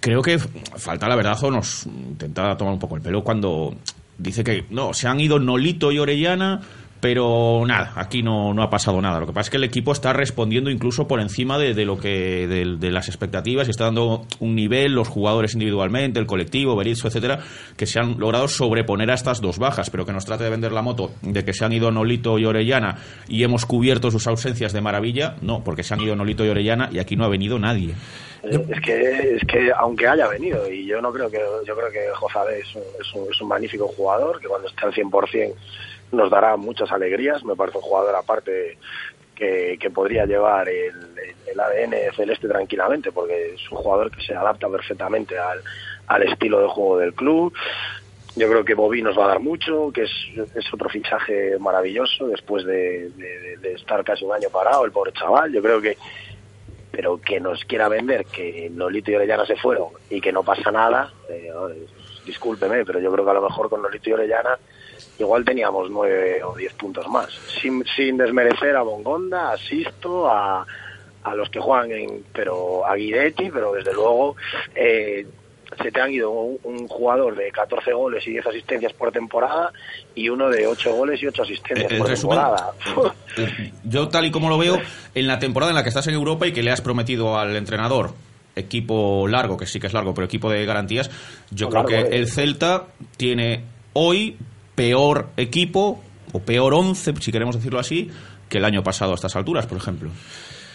creo que falta la verdad o nos intenta tomar un poco el pelo cuando dice que no, se han ido Nolito y Orellana. Pero nada, aquí no, no ha pasado nada. Lo que pasa es que el equipo está respondiendo incluso por encima de, lo que de, de las expectativas y está dando un nivel, los jugadores individualmente, el colectivo, Berizzo, etcétera, que se han logrado sobreponer a estas dos bajas, pero que nos trate de vender la moto de que se han ido Nolito y Orellana y hemos cubierto sus ausencias de maravilla, no, porque se han ido Nolito y Orellana y aquí no ha venido nadie. Eh, Es que, es que aunque haya venido, y yo no creo que, yo creo que Jozade es un, es un, es un magnífico jugador, que cuando esté al 100% nos dará muchas alegrías, me parece un jugador aparte que, que podría llevar el, el ADN celeste tranquilamente, porque es un jugador que se adapta perfectamente al, al estilo de juego del club. Yo creo que Bobby nos va a dar mucho, que es, es otro fichaje maravilloso después de, de- estar casi un año parado, el pobre chaval. Yo creo que pero que nos quiera vender que Nolito y Orellana se fueron y que no pasa nada, eh, discúlpeme, pero yo creo que a lo mejor con Nolito y Orellana igual teníamos nueve o diez puntos más, sin, sin desmerecer a Bongonda, a Sisto, a, a los que juegan en, pero a Guidetti, pero desde luego eh, se te han ido un, un jugador de 14 goles y 10 asistencias por temporada y uno de 8 goles y 8 asistencias En por resumen, temporada. Yo, tal y como lo veo, en la temporada en la que estás en Europa y que le has prometido al entrenador equipo largo, que sí que es largo, pero equipo de garantías, yo No, creo que eh. el Celta tiene hoy peor equipo, o peor once, si queremos decirlo así, que el año pasado a estas alturas, por ejemplo.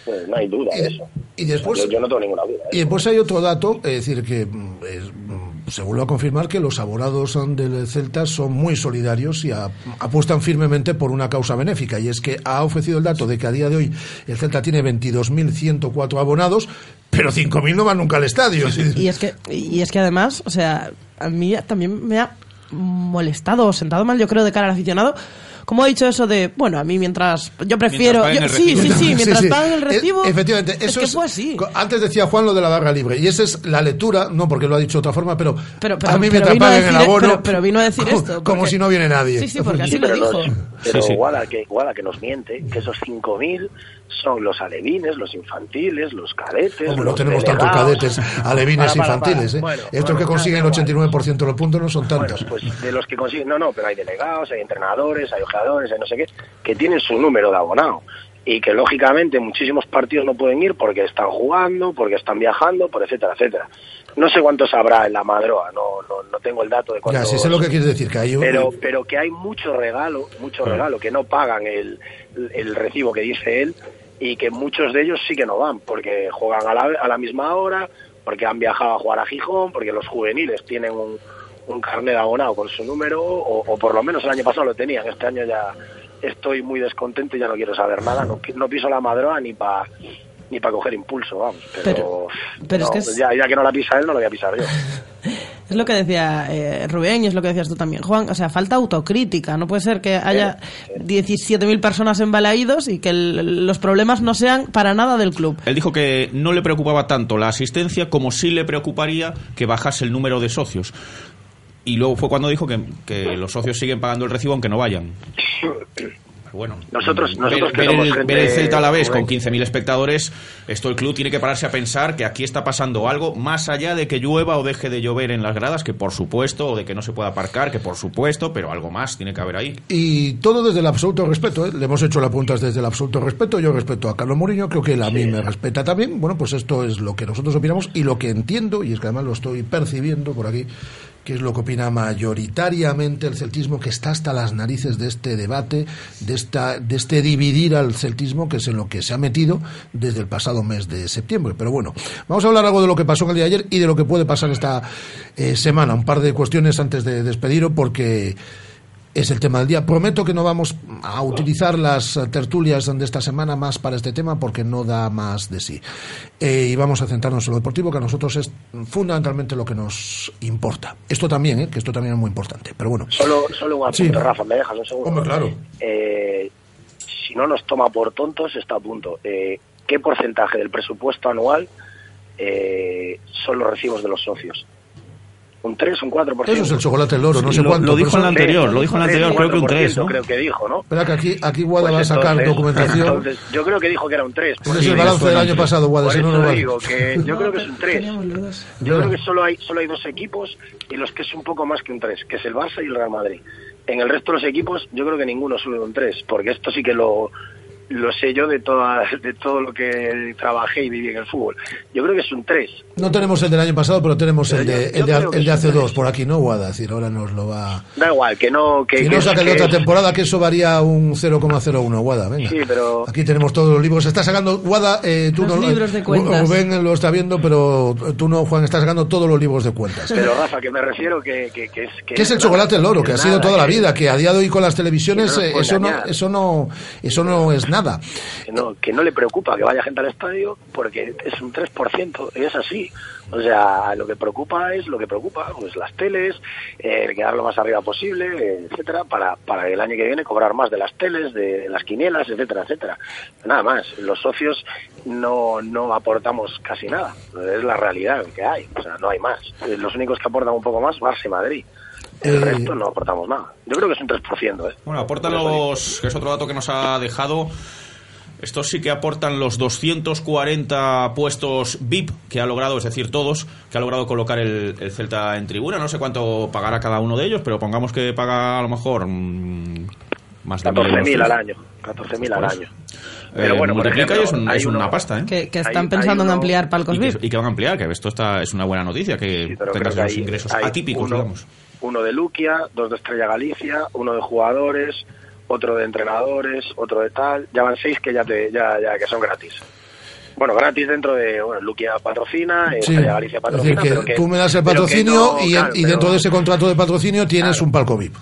Pues no hay duda de eso. Y después, Yo, yo no tengo ninguna duda. y después hay otro dato, es decir, que mm, es, mm, se vuelve a confirmar que los abonados del Celta son muy solidarios y a- apuestan firmemente por una causa benéfica. Y es que ha ofrecido el dato de que a día de hoy el Celta tiene 22.104 abonados, pero 5.000 no van nunca al estadio. Y es que, y es que además, o sea, a mí también me ha molestado o sentado mal, yo creo, de cara al aficionado. Como ha dicho eso de, bueno, a mí mientras. Yo prefiero. yo- sí, sí, sí, mientras Sí, sí. paguen el recibo. efectivamente, es eso que es- fue así. Antes decía Juan lo de la barra libre, y esa es la lectura, no porque lo ha dicho de otra forma, pero, Pero- pero- a mí pero mientras paguen el abono. pero- pero vino a decir como- esto, Como si no viene nadie. Sí, sí, porque así Sí, lo pero dijo. pero Sí, sí. Guada, que, Guada que nos miente, que esos 5.000 son los alevines, los infantiles, los cadetes. Hombre, no tenemos tantos cadetes, alevines Para, para, infantiles. para. ¿eh? Bueno, Estos bueno, que consiguen el da igual. 89% de los puntos no son tantos. Pues de los que consiguen, no, no, pero hay delegados, hay entrenadores, hay ojeadores, hay no sé qué, que tienen su número de abonado. Y que lógicamente muchísimos partidos no pueden ir porque están jugando, porque están viajando, por etcétera, etcétera. No sé cuántos habrá en la Madroa, no, no, no tengo el dato de ya, cuántos. si sé lo que quieres decir, que hay un- pero pero que hay mucho regalo mucho regalo que no pagan el, el recibo que dice él y que muchos de ellos sí que no van porque juegan a la, a la misma hora porque han viajado a jugar a Gijón porque los juveniles tienen un, un carnet abonado con su número, o, o por lo menos el año pasado lo tenían. Este año ya estoy muy descontento y ya no quiero saber nada. No, no piso la madroa ni para ni para coger impulso, vamos. Pero, pero es no, que es- ya, ya que no la pisa él, no la voy a pisar yo. Es lo que decía eh, Rubén y es lo que decías tú también, Juan. O sea, falta autocrítica. No puede ser que haya 17.000 personas en Balaídos y que el- los problemas no sean para nada del club. Él dijo que no le preocupaba tanto la asistencia como sí le preocuparía que bajase el número de socios. Y luego fue cuando dijo que, que los socios siguen pagando el recibo aunque no vayan. Pero bueno, Nosotros- ver- nosotros que ver, somos el, gente ver el Celta a la vez con joven. 15.000 espectadores, esto el club tiene que pararse a pensar que aquí está pasando algo más allá de que llueva o deje de llover en las gradas, que por supuesto, o de que no se pueda aparcar, que por supuesto, pero algo más tiene que haber ahí. Y todo desde el absoluto respeto, ¿eh? le hemos hecho las puntas desde el absoluto respeto. Yo respeto a Carlos Mourinho, creo que él a mí me respeta también. Bueno, pues esto es lo que nosotros opinamos y lo que entiendo, y es que además lo estoy percibiendo por aquí, que es lo que opina mayoritariamente el celtismo, que está hasta las narices de este debate, de, esta, de este dividir al celtismo, que es en lo que se ha metido desde el pasado mes de septiembre. Pero bueno, vamos a hablar algo de lo que pasó en el día de ayer y de lo que puede pasar esta eh, semana. Un par de cuestiones antes de despediros, porque es el tema del día. Prometo que no vamos a utilizar las tertulias de esta semana más para este tema porque no da más de sí. Eh, y vamos a centrarnos en lo deportivo, que a nosotros es fundamentalmente lo que nos importa. Esto también, ¿eh? que esto también es muy importante. Pero bueno, Solo, solo un apunte, Sí. Rafa, ¿me dejas un segundo? Hombre, claro. Eh, si no nos toma por tontos, está a punto. Eh, ¿Qué porcentaje del presupuesto anual eh, son los recibos de los socios? ¿Un 3, un 4%? eso es el chocolate del oro, no Sí, sé lo- cuánto. lo dijo en la anterior, lo dijo en la anterior, creo que un 3, ¿no? Creo que dijo, ¿no? Espera que aquí, aquí Guada Pues va a sacar entonces- documentación. entonces, yo creo que dijo que era un 3. Ese es el balance del año pasado, Guada, Por si no, no vale. digo que yo creo que es un 3. Yo creo que solo hay, solo hay dos equipos en los que es un poco más que un 3, que es el Barça y el Real Madrid. En el resto de los equipos yo creo que ninguno sube un 3, porque esto sí que lo, lo sé yo de, toda, de todo lo que trabajé y viví en el fútbol. Yo creo que es un 3. No tenemos el del año pasado, pero tenemos el de, yo el de, el de hace dos por aquí, ¿no, Guada? Es decir, ahora nos lo va... Da igual, que no... Que, Si que no saca el de otra es- temporada, que eso varía un 0,01, Guada, venga. Sí, pero... Aquí tenemos todos los libros. Está sacando, Guada, eh, tú Los no, libros de cuentas. Rubén lo está viendo, pero tú no, Juan, estás sacando todos los libros de cuentas. Pero Rafa, que me refiero que, que, que es... Que ¿Qué es el chocolate del oro? Que ha sido nada, toda la vida, que a día de hoy con las televisiones no eh, eso no, eso no, eso no es nada. Que no, que no le preocupa que vaya gente al estadio porque es un 3%, y es así. O sea, lo que preocupa es lo que preocupa, pues las teles, eh, quedar lo más arriba posible, etcétera, para, para el año que viene cobrar más de las teles, de las quinielas, etcétera, etcétera. Nada más, los socios no, no aportamos casi nada, es la realidad que hay, o sea, no hay más. Eh, Los únicos que aportan un poco más, Barça y Madrid. El Eh, resto no aportamos nada. Yo creo que es un 3%, ¿eh? Bueno, aportan los, que es otro dato que nos ha dejado, estos sí que aportan los 240 puestos VIP que ha logrado, es decir, todos, que ha logrado colocar el, el Celta en tribuna. No sé cuánto pagará cada uno de ellos, pero pongamos que paga a lo mejor mm, más de 14.000 1.000 al año. 14.000 al Por año. Eh, multiplica y es, un- es una pasta, ¿eh? Que, que están Hay- pensando hay en ampliar palcos Y VIP. que, y que van a ampliar, que esto está, es una buena noticia, que pero tengas que los hay- ingresos hay atípicos, uno- digamos. Uno de Luquia, dos de Estrella Galicia, uno de jugadores, otro de entrenadores, otro de tal. Ya van seis que ya, te, ya, ya que son gratis. Bueno, gratis dentro de, bueno, Luquia patrocina, Sí, Estrella Galicia es decir, patrocina, que pero que tú me das el patrocinio no, y, claro, y dentro pero- de ese contrato de patrocinio tienes un palco VIP.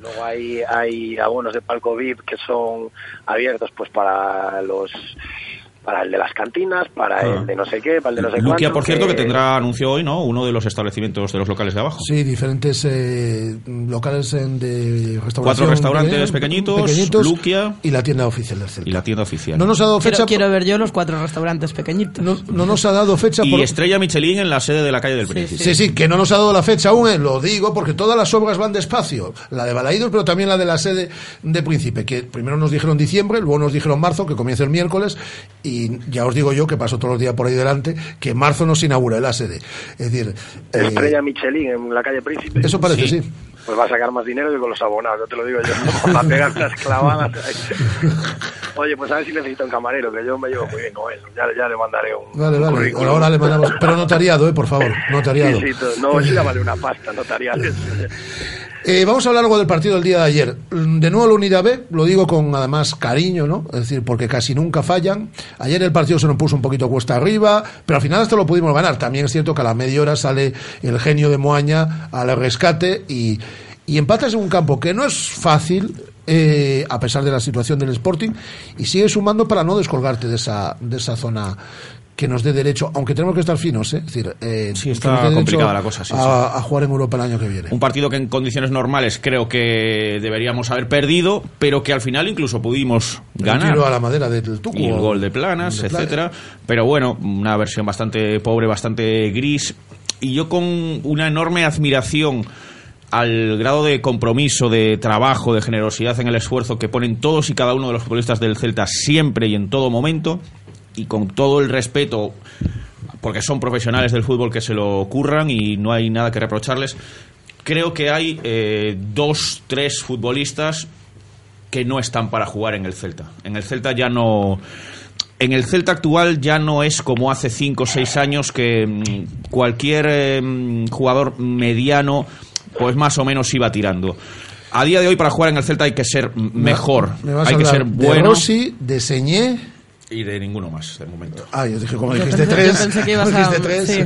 Luego hay, hay abonos de palco VIP que son abiertos pues para los para el de las cantinas, para Ah. el de no sé qué, para el de no sé Luquia, cuánto, por cierto, que tendrá anuncio hoy, ¿no? Uno de los establecimientos de los locales de abajo. Sí, diferentes eh, locales en- de restauración. Cuatro restaurantes pequeñitos, Luquia y la tienda oficial del Celta. y la tienda oficial. No nos ha dado Quiero, fecha. quiero ver yo los cuatro restaurantes pequeñitos. No, no nos ha dado fecha y por- Estrella Michelin en la sede de la calle del Príncipe. Sí, sí, que no nos ha dado la fecha aún, eh, lo digo porque todas las obras van despacio. La de Balaídos, pero también la de la sede de Príncipe, que primero nos dijeron diciembre, luego nos dijeron marzo, que comienza el miércoles, y ya os digo yo, que paso todos los días por ahí delante, que en marzo nos inaugura la sede. Es decir, eh, Estrella Michelin en la calle Príncipe. eso parece, sí. Pues va a sacar más dinero que con los abonados, yo te lo digo yo. Va a pegar unas clavadas. Oye, pues a ver si necesita un camarero, que yo me llevo muy bien con él. Ya, ya le mandaré un. Vale, un vale. currículum. Ahora le mandamos. Pero notariado, eh, por favor. Notariado. Sí, no, eso ya vale una pasta, notariales. Eh, vamos a hablar algo del partido del día de ayer. Mm, De nuevo la unidad B, lo digo con además cariño, ¿no? Es decir, porque casi nunca fallan. Ayer el partido se nos puso un poquito cuesta arriba, pero al final hasta lo pudimos ganar. También es cierto que a la media hora sale el genio de Moaña al rescate y, y empatas en un campo que no es fácil, eh, a pesar de la situación del Sporting, y sigue sumando para no descolgarte de esa, de esa zona que nos dé derecho, aunque tenemos que estar finos, ¿eh? es decir, eh, Sí, está complicada la cosa, sí, a, sí. a jugar en Europa el año que viene. Un partido que en condiciones normales creo que deberíamos haber perdido, pero que al final incluso pudimos El ganar. tiro a la madera del Tucu. y el gol de Planas, de Planas. etcétera. Pero bueno, una versión bastante pobre, bastante gris. Y yo con una enorme admiración al grado de compromiso, de trabajo, de generosidad en el esfuerzo que ponen todos y cada uno de los futbolistas del Celta siempre y en todo momento, y con todo el respeto, porque son profesionales del fútbol que se lo ocurran y no hay nada que reprocharles. Creo que hay eh, dos, tres futbolistas que no están para jugar en el Celta. En el Celta ya no. En el Celta actual ya no es como hace 5 o 6 años que mm, cualquier eh, mm, jugador mediano, pues más o menos iba tirando. A día de hoy para jugar en el Celta hay que ser mejor, Me hay que ser de bueno Rossi, de Señé. Y de ninguno más de momento. Ah, yo dije, como dijiste pensé- tres. yo pensé que ibas a- dijiste tres. sí.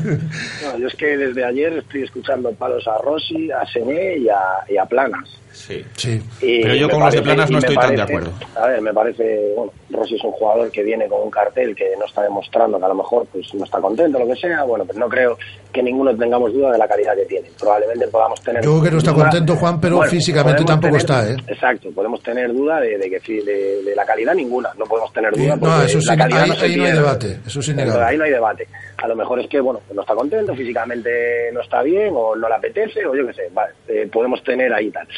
No, yo es que desde ayer estoy escuchando palos a Rossi, a Sené y a, y a Planas. Sí. Sí. Y Pero yo con los de parece- Planas no estoy tan de parece- acuerdo. A ver, me parece, bueno, Rossi es un jugador que viene con un cartel que no está demostrando que a lo mejor pues no está contento, lo que sea. Bueno, pero no creo que ninguno tengamos duda de la calidad que tiene. Probablemente podamos tener. Yo creo que no está duda- contento, Juan, pero Bueno, físicamente tampoco tener- está, ¿eh? Exacto, podemos tener duda de, de que de, de la calidad ninguna. No podemos tener duda. No, porque eso sí, la calidad ahí- no hay debate, eso es innegable. Entonces, ahí no hay debate. A lo mejor es que, bueno, no está contento, físicamente no está bien, o no le apetece, o yo qué sé, vale, eh, podemos tener ahí tal.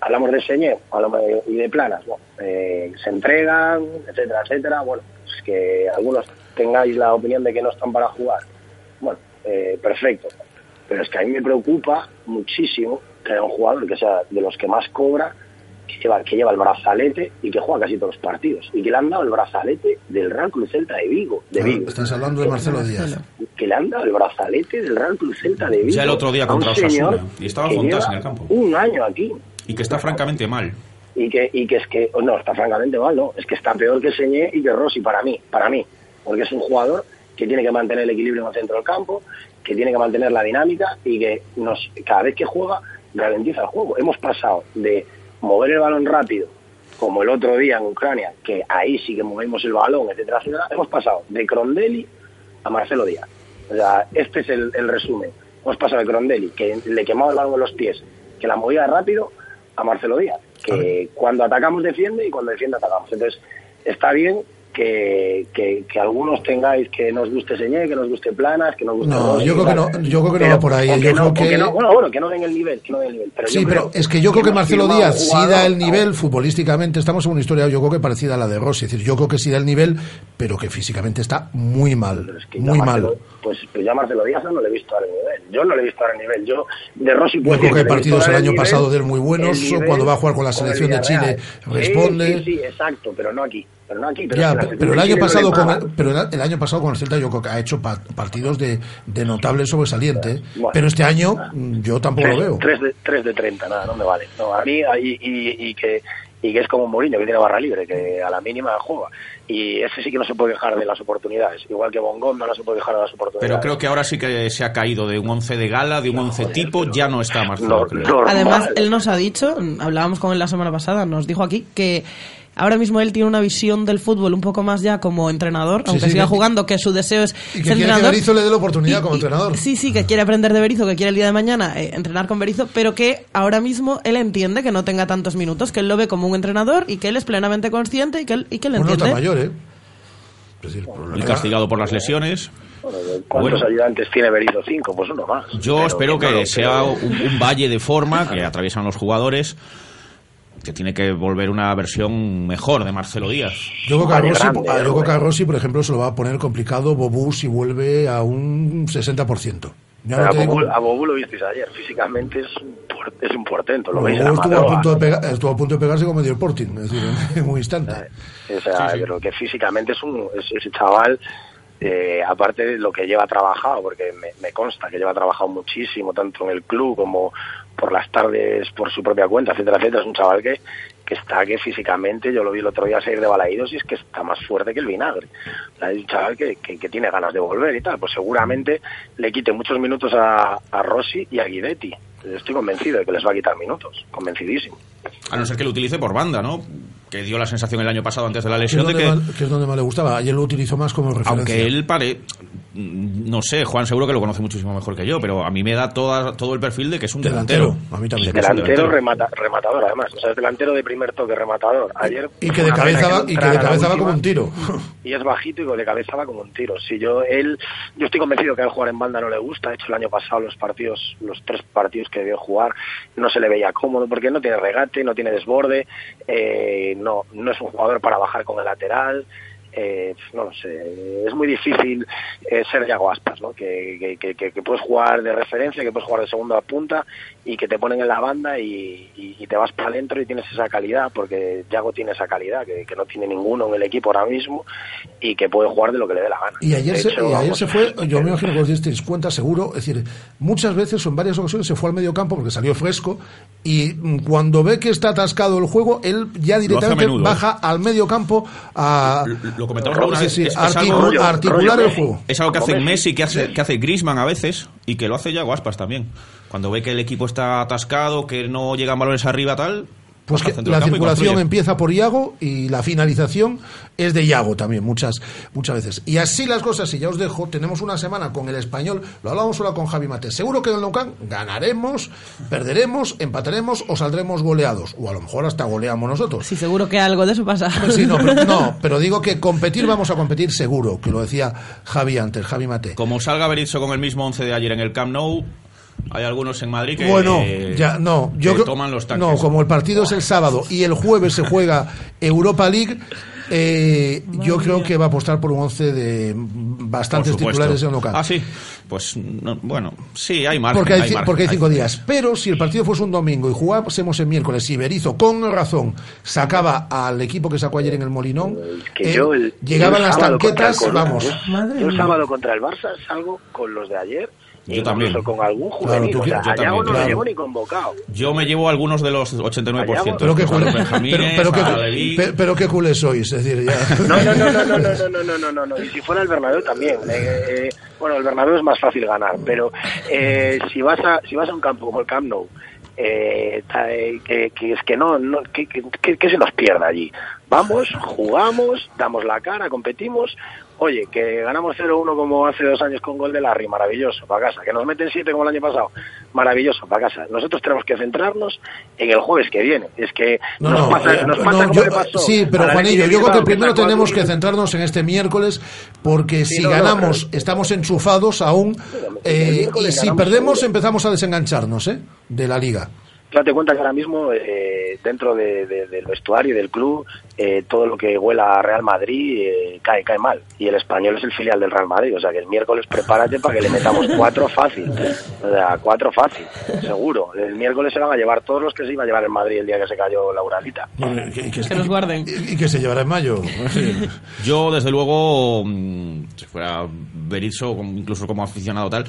Hablamos de Señé y de Planas, bueno, eh, se entregan, etcétera, etcétera. Bueno, pues que algunos tengáis la opinión de que no están para jugar. Bueno, eh, perfecto. Pero es que a mí me preocupa muchísimo que haya un jugador que sea de los que más cobra, que lleva, que lleva el brazalete y que juega casi todos los partidos. Y que le han dado el brazalete del Real Club Celta de Vigo. De Vigo Estás hablando de Marcelo Díaz. que le han dado el brazalete del Real Club Celta de Vigo. Ya el otro día contra Osasuna. Y estaba lleva en el campo. Un año aquí. Y que está francamente mal. Y que, y que es que, no, está francamente mal, no. Es que está peor que Señé y que Rossi para mí, para mí. Porque es un jugador que tiene que mantener el equilibrio en el centro del campo, que tiene que mantener la dinámica y que nos, cada vez que juega ralentiza el juego. Hemos pasado de mover el balón rápido, como el otro día en Ucrania, que ahí sí que movimos el balón, etcétera, etcétera. Hemos pasado de Crondelli a Marcelo Díaz. O sea, este es el, el resumen. Hemos pasado de Crondelli, que le quemaba el balón en los pies, que la movía rápido, a Marcelo Díaz, que cuando atacamos defiende y cuando defiende atacamos. Entonces, está bien que, que, que algunos tengáis que nos guste Señé, que nos guste Planas, que nos guste No, yo creo que no, yo creo que no va por ahí. o Yo no, creo que... no, bueno, bueno, que no den el nivel, que no den el nivel. Pero Sí, yo pero es que yo creo que Marcelo Díaz sí da el nivel futbolísticamente. Estamos en una historia, yo creo que parecida a la de Rossi. Es decir, yo creo que sí da el nivel, pero que físicamente está muy mal. que Muy Marcelo- mal. Pues, pues ya Marcelo Díaz no le he visto dar el nivel. Yo no le he visto dar el nivel. Yo de Rossi Yo creo que hay partidos el año nivel, pasado de él muy buenos. nivel Cuando va a jugar con la selección de Chile, responde. Sí, sí, exacto, pero no aquí. Pero no aquí. Pero Ya, es que la pe- selección pero el año no pasado con pero el el año pasado con el Celta yo creo que ha hecho pa- partidos de, de notable sobresaliente. Bueno. pero este año mm, yo tampoco lo Tres- veo. Tres de, tres de 30, nada, no me vale. No, a mí, y, y, y que, y que es como un Mourinho, que tiene barra libre, que a la mínima juega. Y ese sí que no se puede dejar de las oportunidades. Igual que Bongón no se puede dejar de las oportunidades. Pero creo que ahora sí que se ha caído de un 11 de gala, de un 11 tipo, ya no está Marcelo. No. Además, él nos ha dicho, hablábamos con él la semana pasada, nos dijo aquí que ahora mismo él tiene una visión del fútbol un poco más ya como entrenador, Sí, aunque sí, siga que- jugando, que su deseo es Y que ser quiere que entrenador. Berizzo le dé la oportunidad como entrenador. Sí, sí, que quiere aprender de Berizzo, que quiere el día de mañana eh, entrenar con Berizzo, pero que ahora mismo él entiende que no tenga tantos minutos, que él lo ve como un entrenador y que él es plenamente consciente y que él, y que él Bueno, entiende. está mayor, ¿eh? Es decir, por Y la- castigado por las lesiones. ¿Cuántos Bueno. ayudantes tiene Berizzo? Cinco, pues uno más. Yo Pero espero que no, sea pero- un, un valle de forma que atraviesan los jugadores, que tiene que volver una versión mejor de Marcelo Díaz. Yo creo, que a Vale, Rossi, grande, a- yo creo hombre. que a Rossi, por ejemplo, se lo va a poner complicado Bobú si vuelve a un 60%. Ya no a, te digo- Bobu, a Bobu lo visteis ayer. Físicamente es es un portento. Lo Bobú veis en la estuvo, a punto de pega- estuvo a punto de pegarse con medio Sporting, es decir, en un instante. O sea, pero que físicamente es un, es- ese chaval eh, aparte de lo que lleva trabajado, porque me, me consta que lleva trabajado muchísimo, tanto en el club como por las tardes por su propia cuenta, etcétera, etcétera. Es un chaval que, que está que físicamente, yo lo vi el otro día salir de Balaídos y es que está más fuerte que el vinagre. O sea, Es un chaval que, que, que tiene ganas de volver y tal. Pues seguramente le quite muchos minutos a, a Rossi y a Guidetti. Estoy convencido de que les va a quitar minutos, convencidísimo. A no ser que lo utilice por banda, ¿no? Que dio la sensación el año pasado antes de la Que es, lesión de que, que es donde más le gustaba. Ayer lo utilizó más como referencia. aunque él pare, no sé, Juan seguro que lo conoce muchísimo mejor que yo, pero a mí me da toda, todo el perfil de que es un delantero. A mí también. Delantero remata- rematador, además. O sea, es delantero de primer toque rematador. Ayer Y que de cabeza va, y que de cabeza va como un tiro. y es bajito y de cabeza va como un tiro. Si yo él, yo estoy convencido que a él jugar en banda no le gusta. De hecho, el año pasado los partidos, los tres partidos que debió jugar, no se le veía cómodo porque no tiene regate, no tiene desborde, eh, no, no es un jugador para bajar con el lateral. Eh, no lo sé, es muy difícil eh, ser Yago Aspas, ¿no? Que, que, que- que- que puedes jugar de referencia, que puedes jugar de segunda punta y que te ponen en la banda y, y- y te vas para adentro y tienes esa calidad, porque Yago tiene esa calidad que, que no tiene ninguno en el equipo ahora mismo y que puede jugar de lo que le dé la gana. Y ayer, se, y ayer se fue, yo me imagino que os disteis cuenta seguro, es decir, muchas veces o en varias ocasiones se fue al medio campo porque salió fresco y mm, cuando ve que está atascado el juego, él ya directamente menudo, ¿eh? baja al medio campo a, Lo comentamos Sí, vez, sí, es- articular el juego. Es algo que hace Messi, que hace, que hace Griezmann a veces y que lo hace Yago Aspas también. Cuando ve que el equipo está atascado, que no llegan balones arriba, tal. Pues que la circulación empieza por Iago y la finalización es de Iago también, muchas, muchas veces. Y así las cosas, y ya os dejo, tenemos una semana con el español, lo hablábamos ahora con Javi Mate. Seguro que en el Camp ganaremos, perderemos, empataremos o saldremos goleados. O a lo mejor hasta goleamos nosotros. Sí, seguro que algo de eso pasa. Pues sí, no, pero, no, pero digo que competir vamos a competir seguro, que lo decía Javi antes, Javi Mate. Como salga Berizzo con el mismo 11 de ayer en el Camp Nou, hay algunos en Madrid que, Bueno, ya no, yo que creo- toman los tanques. no, como el partido es el sábado y el jueves se juega Europa League, eh, yo creo que va a apostar por un 11 de bastantes titulares en local. Ah, sí. Pues, no, bueno, sí, hay margen. porque hay, hay ci- margen, porque hay hay- cinco días. Pero si el partido fuese un domingo y jugásemos el miércoles y Berizzo, con razón, sacaba al equipo que sacó ayer en el Molinón, que eh, yo el, llegaban yo el las el tanquetas, vamos. yo- yo el sábado contra el Barça salgo con los de ayer Yo incluso también. con algún Claro, juvenil. tú o sea, yo a Yago también, no claro. lo llevo ni convocado. Yo me llevo algunos de los 89%. Pero qué benjamines, pero, pero pero, pero qué culé sois, es decir, ya. No, no, no, no, no, no, no, no, no, no, no. Y si fuera el Bernabéu también. Eh, eh, bueno, el Bernabéu es más fácil ganar, pero eh, si vas a si vas a un campo como el Camp Nou, eh, eh, que, que es que no, no que, que- que- que se nos pierda allí. Vamos, jugamos, damos la cara, competimos. Oye, que ganamos 0-1 como hace dos años con gol de Larry, maravilloso, para casa. Que nos meten 7 como el año pasado, maravilloso, para casa. Nosotros tenemos que centrarnos en el jueves que viene. Es que No, nos no, pasa, eh, nos no, pasa como yo- le pasó sí, pero Juanillo, yo creo que primero tenemos que centrarnos en este miércoles, porque Sí, si no, no, ganamos estamos enchufados aún, eh, y si perdemos empezamos a desengancharnos ¿eh? de la liga. Date cuenta que ahora mismo eh, dentro de- de- del vestuario y del club eh, todo lo que huela a Real Madrid eh, cae cae mal y el español es el filial del Real Madrid o sea que el miércoles prepárate para que le metamos cuatro fácil o sea cuatro fácil seguro el miércoles se van a llevar todos los que se iba a llevar en Madrid el día que se cayó Lauralita Y que, y que- Que los guarden. y- y que se llevará en mayo. Yo, desde luego, mm, si fuera Berizzo, incluso como aficionado tal,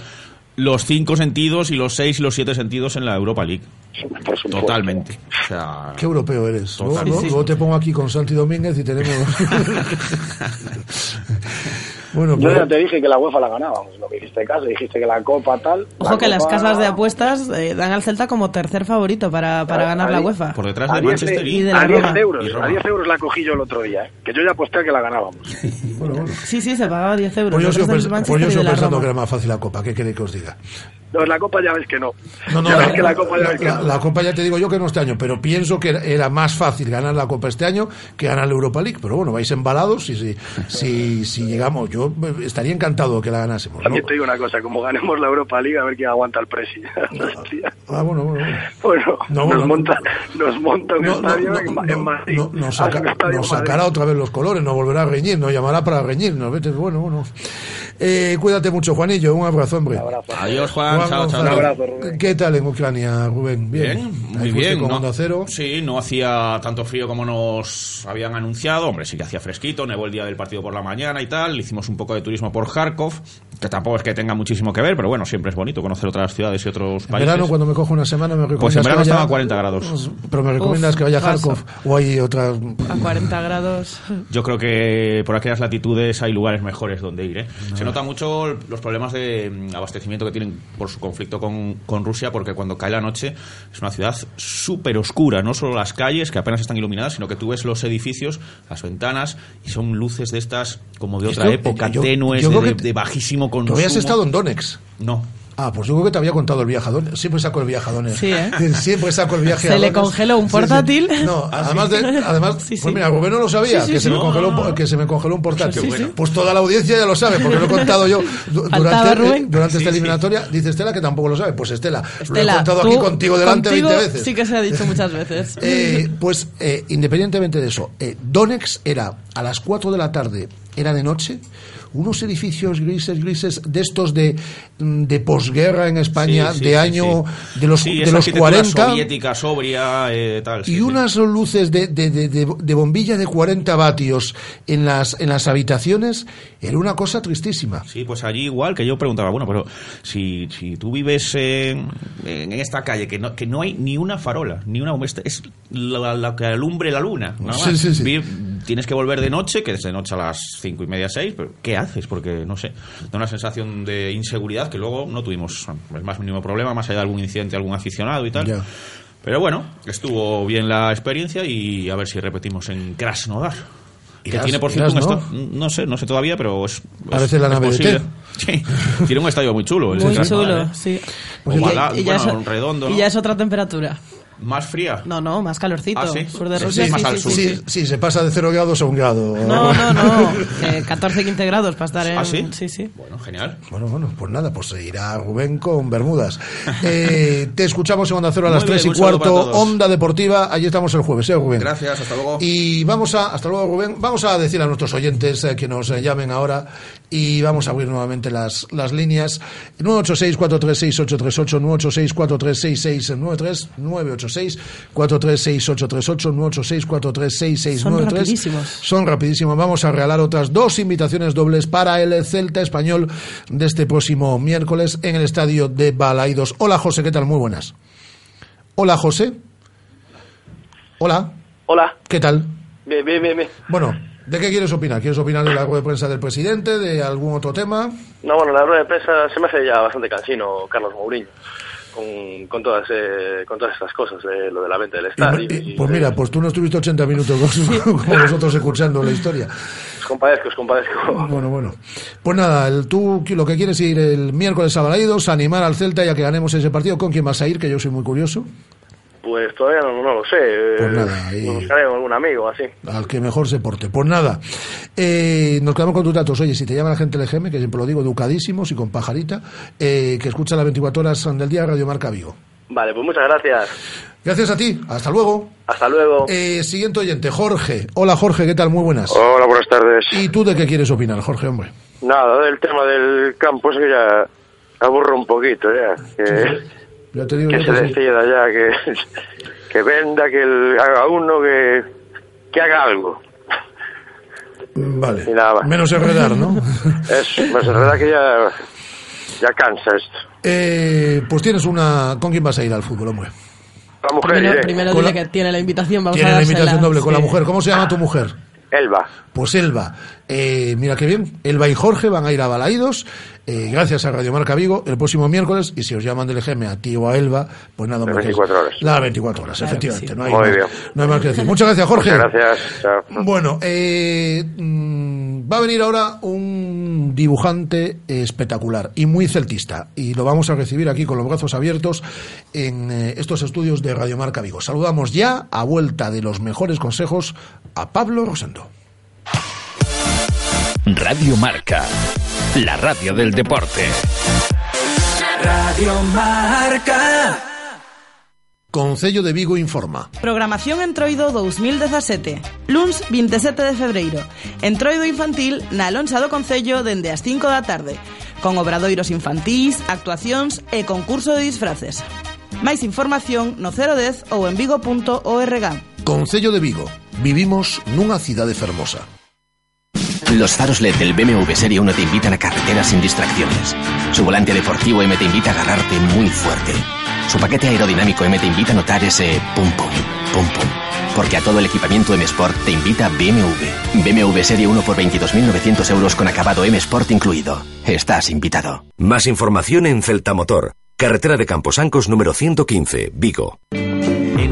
los cinco sentidos y los seis y los siete sentidos en la Europa League. Totalmente. O sea, Qué europeo eres. Total. Sí, sí. luego te pongo aquí con Santi Domínguez y tenemos... bueno, yo pues- ya te dije que la UEFA la ganábamos no me hiciste caso dijiste que la Copa tal Ojo la que las casas de apuestas eh, dan al Celta como tercer favorito para, para ganar a la UEFA. por detrás de 10 Manchester y de la a 10 Roma. euros, a 10 euros la cogí yo el otro día, ¿eh? que yo ya aposté a que la ganábamos. Sí, sí, se pagaba 10 euros. Pues yo sigo, pens- pues yo sigo pensando que era más fácil la Copa. ¿Qué queréis que os diga? No, la Copa ya ves que no. No, no, ya la, ves que la Copa ya la- ves que la- no. la Copa ya te digo yo que no este año, pero pienso que era, más fácil ganar la Copa este año que ganar la Europa League. Pero bueno, vais embalados y si, si, si llegamos, yo eh, estaría encantado de que la ganásemos. También te digo una cosa, como ganemos la Europa League, a ver quién aguanta el presi. Ah, bueno, bueno. Bueno, No, nos, monta, nos monta un estadio en, en Madrid. no, nos, Ah, saca- un estadio nos Madrid. sacará otra vez los colores, nos volverá a reñir, nos llamará para reñirnos. Vete, bueno, bueno. Eh, cuídate mucho, Juanillo. Un abrazo, hombre. Adiós, Juan. Chao, chao. Gonzalo. ¿Qué tal en Ucrania, Rubén? Bien, Bien, muy bien. con ¿no? Cero. Sí, no hacía tanto frío como nos habían anunciado. Hombre, sí que hacía fresquito, nevó el día del partido por la mañana y tal. Hicimos un poco de turismo por Kharkov, que tampoco es que tenga muchísimo que ver, pero bueno, siempre es bonito conocer otras ciudades y otros En países. verano, cuando me cojo una semana, me recomiendas Pues en verano que estaba a 40 grados. Pero me recomiendas Uf, que vaya a. Kharkov o hay otras... A 40 grados. Yo creo que por aquellas latitudes hay lugares mejores donde ir. ¿eh? Se nota mucho los problemas de mm, abastecimiento que tienen por su conflicto con, con Rusia, porque cuando cae la noche es una ciudad súper oscura. No solo las calles, que apenas están iluminadas, sino que tú ves los edificios, las ventanas, y son luces de estas como de otra Esto, época, yo- tenues, yo de, que bajísimo ¿Tú consumo. habías estado en Donetsk? No. Ah, pues yo creo que te había contado el Donetsk. Siempre saco el viaje a Donetsk. Sí, ¿eh? Siempre saco el viaje a Se le congeló un Sí, sí. portátil. No, Ah, además, de, además Sí, sí. pues mira, Rubén no lo sabía, Sí, sí, que, se me congeló, que se me congeló un portátil. Sí, sí. Pues toda la audiencia ya lo sabe, porque lo he contado yo durante, Rubén. eh, durante esta eliminatoria. Dice Estela que tampoco lo sabe. Pues Estela, lo he contado aquí contigo delante contigo 20 veces. Sí que se ha dicho muchas veces. Eh, pues eh, independientemente de eso, eh, Donetsk era a las 4 de la tarde, era de noche, unos edificios grises, grises, de estos de, mm, de posguerra en España, Sí, sí, de año sí. de los, de los arquitectura 40. soviética, sobria, eh, tal. Y unas luces de, de, de, de- de bombilla de 40 vatios en las, en las habitaciones, era una cosa tristísima. Sí, pues allí igual que yo preguntaba, bueno, pero si, si tú vives en, en esta calle que no, que no hay ni una farola, ni una es, es la, la que alumbre la luna, nada Sí, más. sí, sí. Tienes que volver de noche, que es de noche a las cinco y media, seis, pero ¿qué haces? Porque, no sé, da una sensación de inseguridad que luego no tuvimos el más mínimo problema, más allá de algún incidente, algún aficionado y tal. Pero bueno, estuvo bien la experiencia y a ver si repetimos en Krasnodar. Que Irás- tiene, por cierto, un irás, ¿no? estadio. No sé, no sé todavía, pero es. Parece es- la es nave de. Sí, tiene un estadio muy chulo. el Muy chulo, ¿eh? sí. Ovalado, Y ya- y ya bueno, es- redondo. Y ¿no? ya es otra temperatura. Más fría. No, no, más calorcito. Ah, ¿sí? Sur de Sí, Rusia, sí, más sí, al sí, sur. sí, se pasa de 0 grados a un grado. No, no, no. Eh, 14, 15 grados para estar en. ¿Ah, sí? Sí, sí. Bueno, genial. Bueno, bueno, pues nada, pues se irá Rubén con Bermudas. Eh, te escuchamos en Onda Cero a las Muy bien, 3 y cuarto. Onda Deportiva, allí estamos el jueves, ¿eh, Rubén? Gracias, hasta luego. Y vamos a, hasta luego Rubén, vamos a decir a nuestros oyentes eh, que nos eh, llamen ahora y vamos a abrir nuevamente las, las líneas 986-436-838, 986-436-693, 986-436-838, 986-436-693. Son rapidísimos. Son rapidísimos. Vamos a regalar otras dos invitaciones dobles para el Celta Español de este próximo miércoles en el estadio de Balaidos. Hola José, ¿qué tal? Muy buenas. Hola José. Hola, Hola. ¿qué tal? Bien, bien, bien, bien. Bueno, ¿de qué quieres opinar? ¿Quieres opinar de la rueda de prensa del presidente? ¿De algún otro tema? No, bueno, la rueda de prensa se me hace ya bastante cansino, Carlos Mourinho, con, con, todas, eh, con todas estas cosas, de lo de la venta del estadio. Y- y- pues mira, pues tú no estuviste 80 minutos con, con nosotros escuchando la historia. Os compadezco, os compadezco. Bueno, bueno. Pues nada, el, tú lo que quieres ir el miércoles a Balaidos, animar al Celta ya que ganemos ese partido. ¿Con quién vas a ir? Que yo soy muy curioso. Pues todavía no, no lo sé. eh, Pues nada, ahí- Buscaré a algún amigo así. Al que mejor se porte. Pues nada, eh, nos quedamos con tus datos. Oye, si te llama la gente del GM, que siempre lo digo, educadísimos y con pajarita, eh, que escucha las 24 horas del día Radio Marca Vigo. Vale, pues muchas gracias. Gracias a ti. Hasta luego. Hasta luego. Eh, siguiente oyente, Jorge. Hola, Jorge, ¿qué tal? Muy buenas. Hola, buenas tardes. ¿Y tú de qué quieres opinar, Jorge, hombre? Nada, del tema del campo es que ya aburro un poquito ya. Que, Ya te digo que yo se que sí. decida ya, que, que venda, que el- haga uno, que, que haga algo. Vale. Y nada más. Menos enredar, ¿no? Es, pues en verdad que ya, ya cansa esto. Eh, pues tienes una... ¿Con quién vas a ir al fútbol, hombre? La mujer Primero, iré. primero dile la- que tiene la invitación. Vamos Tiene a la invitación doble con la mujer. ¿Cómo se llama tu mujer? Elba. Pues Elba. Eh, mira qué bien. Elba y Jorge van a ir a Balaídos. Eh, gracias a Radio Marca Vigo el próximo miércoles. Y si os llaman del EGM a ti o a Elba, pues nada, que es- 24 horas. Las 24 horas, Claro efectivamente. sí. No, hay Muy más, bien. no hay más que decir. Muchas gracias, Jorge. Muchas gracias. Chao. Bueno, eh, mm, va a venir ahora un dibujante espectacular y muy celtista y lo vamos a recibir aquí con los brazos abiertos en eh, estos estudios de Radio Marca Vigo. Saludamos ya a vuelta de los mejores consejos a Pablo Rosendo. Radio Marca, la radio del deporte. Radio Marca. Concello de Vigo informa. Programación Entroido 2017. Luns 27 de febreiro. Entroido infantil na Lonxa do Concello dende as 5 da tarde. Con obradoiros infantís, actuacións e concurso de disfraces. Máis información no 010 ou en vigo.org. Concello de Vigo. Vivimos nunha cidade fermosa. Los faros LED del BMW Serie 1 te invitan a carreteras sin distracciones. Su volante deportivo M te invita a agarrarte muy fuerte. Su paquete aerodinámico M te invita a notar ese pum pum, pum pum. Porque a todo el equipamiento M Sport te invita BMW. BMW Serie 1 por 22.900 euros con acabado M Sport incluido. Estás invitado. Más información en Celtamotor, carretera de Camposancos número 115, Vigo.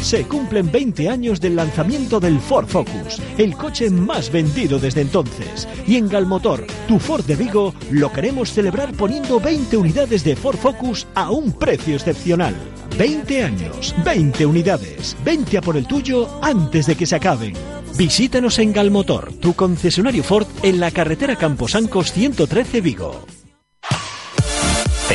Se cumplen 20 años del lanzamiento del Ford Focus, el coche más vendido desde entonces. Y en Galmotor, tu Ford de Vigo, lo queremos celebrar poniendo 20 unidades de Ford Focus a un precio excepcional. 20 años, 20 unidades. 20 a por el tuyo antes de que se acaben. Visítanos en Galmotor, tu concesionario Ford en la carretera Camposancos 113 Vigo.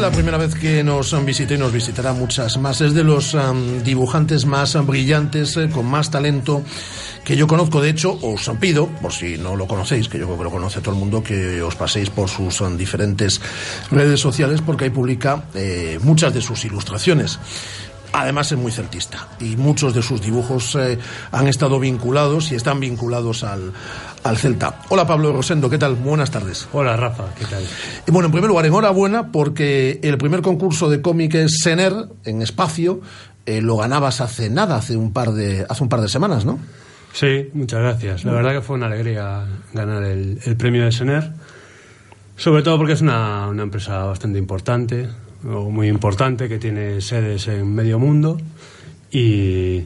La primera vez que nos visita y nos visitará muchas más. Es de los um, dibujantes más brillantes, eh, con más talento que yo conozco. De hecho, os pido, por si no lo conocéis, que yo creo que lo conoce todo el mundo, que os paséis por sus diferentes redes sociales porque ahí publica eh, muchas de sus ilustraciones. Además es muy celtista y muchos de sus dibujos eh, han estado vinculados y están vinculados al, al Celta. Hola Pablo Rosendo, ¿qué tal? Buenas tardes. Hola Rafa, ¿qué tal? Y bueno, en primer lugar, enhorabuena porque el primer concurso de cómic es Sener en espacio eh, lo ganabas hace nada, hace un par de hace un par de semanas, ¿no? Sí, muchas gracias. La verdad que fue una alegría ganar el, el premio de Sener, sobre todo porque es una, una empresa bastante importante, muy importante, que tiene sedes en medio mundo y,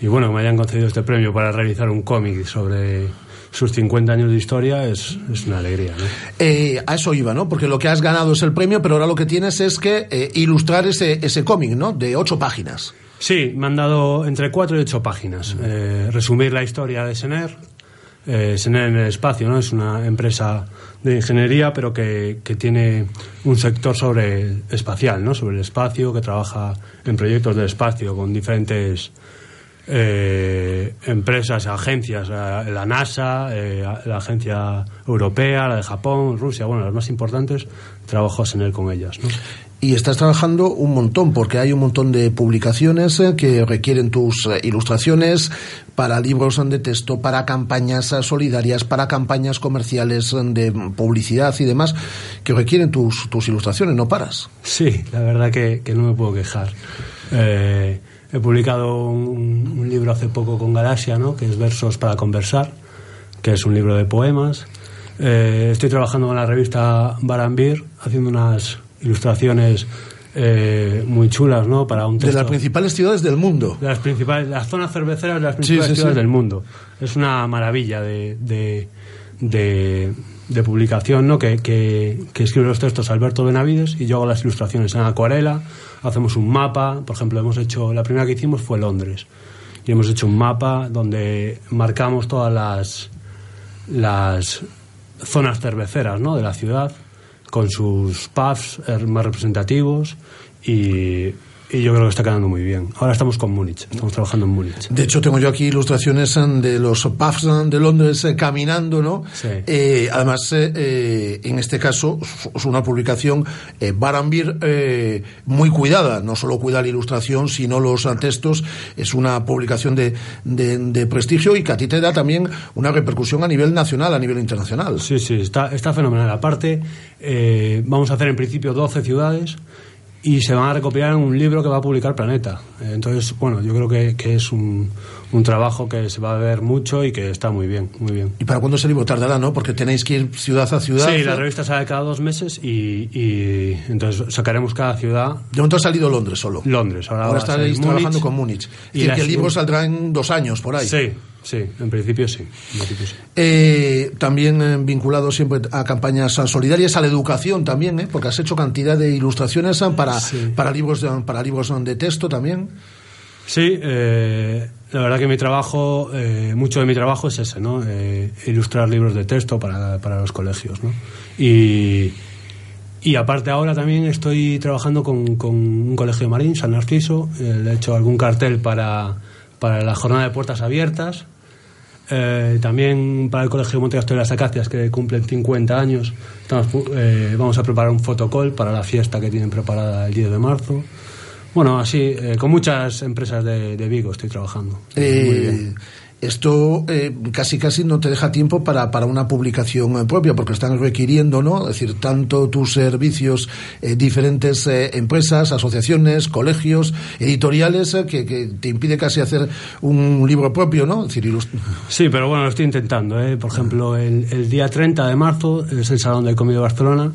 y bueno, que me hayan concedido este premio para realizar un cómic sobre sus 50 años de historia es, es una alegría. ¿no? Eh, a eso iba, ¿no? Porque lo que has ganado es el premio, pero ahora lo que tienes es que eh, ilustrar ese, ese cómic, ¿no? De ocho páginas. Sí, me han dado entre cuatro y ocho páginas. Eh, resumir la historia de Sener. Sener en el espacio, ¿no? Es una empresa de ingeniería, pero que, que tiene un sector sobre espacial, ¿no? Sobre el espacio, que trabaja en proyectos del espacio con diferentes eh, empresas, agencias, la, NASA, eh, la agencia europea, la de Japón, Rusia, bueno, las más importantes, trabajo en él con ellas. ¿no? Y estás trabajando un montón, porque hay un montón de publicaciones eh, que requieren tus eh, ilustraciones para libros de texto, para campañas eh, solidarias, para campañas comerciales de publicidad y demás, que requieren tus, tus ilustraciones, no paras. Sí, la verdad que, no me puedo quejar. Eh, he publicado un, un libro hace poco con Galaxia, ¿no? que es Versos para Conversar, que es un libro de poemas. Estoy trabajando con la revista Barambir, haciendo unas ilustraciones eh, muy chulas, ¿no? Para un De texto. las principales ciudades del mundo. De las principales, las zonas cerveceras de las principales Sí, sí, ciudades sí. del mundo. Es una maravilla de, de, de, de publicación, ¿no? Que, que, que escribe los textos Alberto Benavides y yo hago las ilustraciones en acuarela. Hacemos un mapa, por ejemplo, hemos hecho, la primera que hicimos fue Londres. Y hemos hecho un mapa donde marcamos todas las, las zonas cerveceras ¿no? de la ciudad, con sus pubs eh, más representativos y, y yo creo que está quedando muy bien. Ahora estamos con Múnich, estamos trabajando en Múnich. De hecho, tengo yo aquí ilustraciones eh, de los pubs eh, de Londres eh, caminando, ¿no? Sí. Eh, además, eh, en este caso, es una publicación eh, Barambir muy cuidada. No solo cuida la ilustración, sino los textos. Es una publicación de, de, de prestigio y que a ti te da también una repercusión a nivel nacional, a nivel internacional. Sí, sí, está, está fenomenal. Aparte, vamos a hacer en principio 12 ciudades y se van a recopilar en un libro que va a publicar Planeta. Entonces, bueno, yo creo que, que es un, un trabajo que se va a ver mucho y que está muy bien, muy bien. ¿Y para cuándo ese libro tardará, no? Porque tenéis que ir ciudad a ciudad. Sí, la revista sale cada dos meses y, y entonces sacaremos cada ciudad. De momento ha salido Londres solo. Londres, ahora, Ahora estaréis trabajando Múnich. con Múnich. Y decir, que el libro saldrá en dos años, por ahí. Sí, sí, en principio sí. en principio sí. Eh, también eh, vinculado siempre a campañas solidarias, a la educación también, ¿eh? porque has hecho cantidad de ilustraciones eh, para, para libros de, para libros de texto también. Sí, eh, la verdad que mi trabajo, eh, mucho de mi trabajo es ese, ¿no? Eh, ilustrar libros de texto para, para los colegios, ¿no? Y, y aparte ahora también estoy trabajando con, con un colegio marín, San Narciso, eh, le he hecho algún cartel para, para la jornada de puertas abiertas, eh, también para el Colegio Monte Castro de las Acacias, que cumplen 50 años, estamos, eh, vamos a preparar un fotocall para la fiesta que tienen preparada el 10 de marzo. Bueno, así, eh, con muchas empresas de, de Vigo estoy trabajando. Muy Eh, bien. esto eh, casi casi no te deja tiempo para, para una publicación eh, propia, porque están requiriendo, ¿no? Es decir, tanto tus servicios, diferentes empresas, asociaciones, colegios, editoriales, que, que te impide casi hacer un libro propio, ¿no? Es decir, ilust- Sí, pero bueno, lo estoy intentando. ¿eh? Por ejemplo, el, el día 30 de marzo es el Salón del Cómic de Barcelona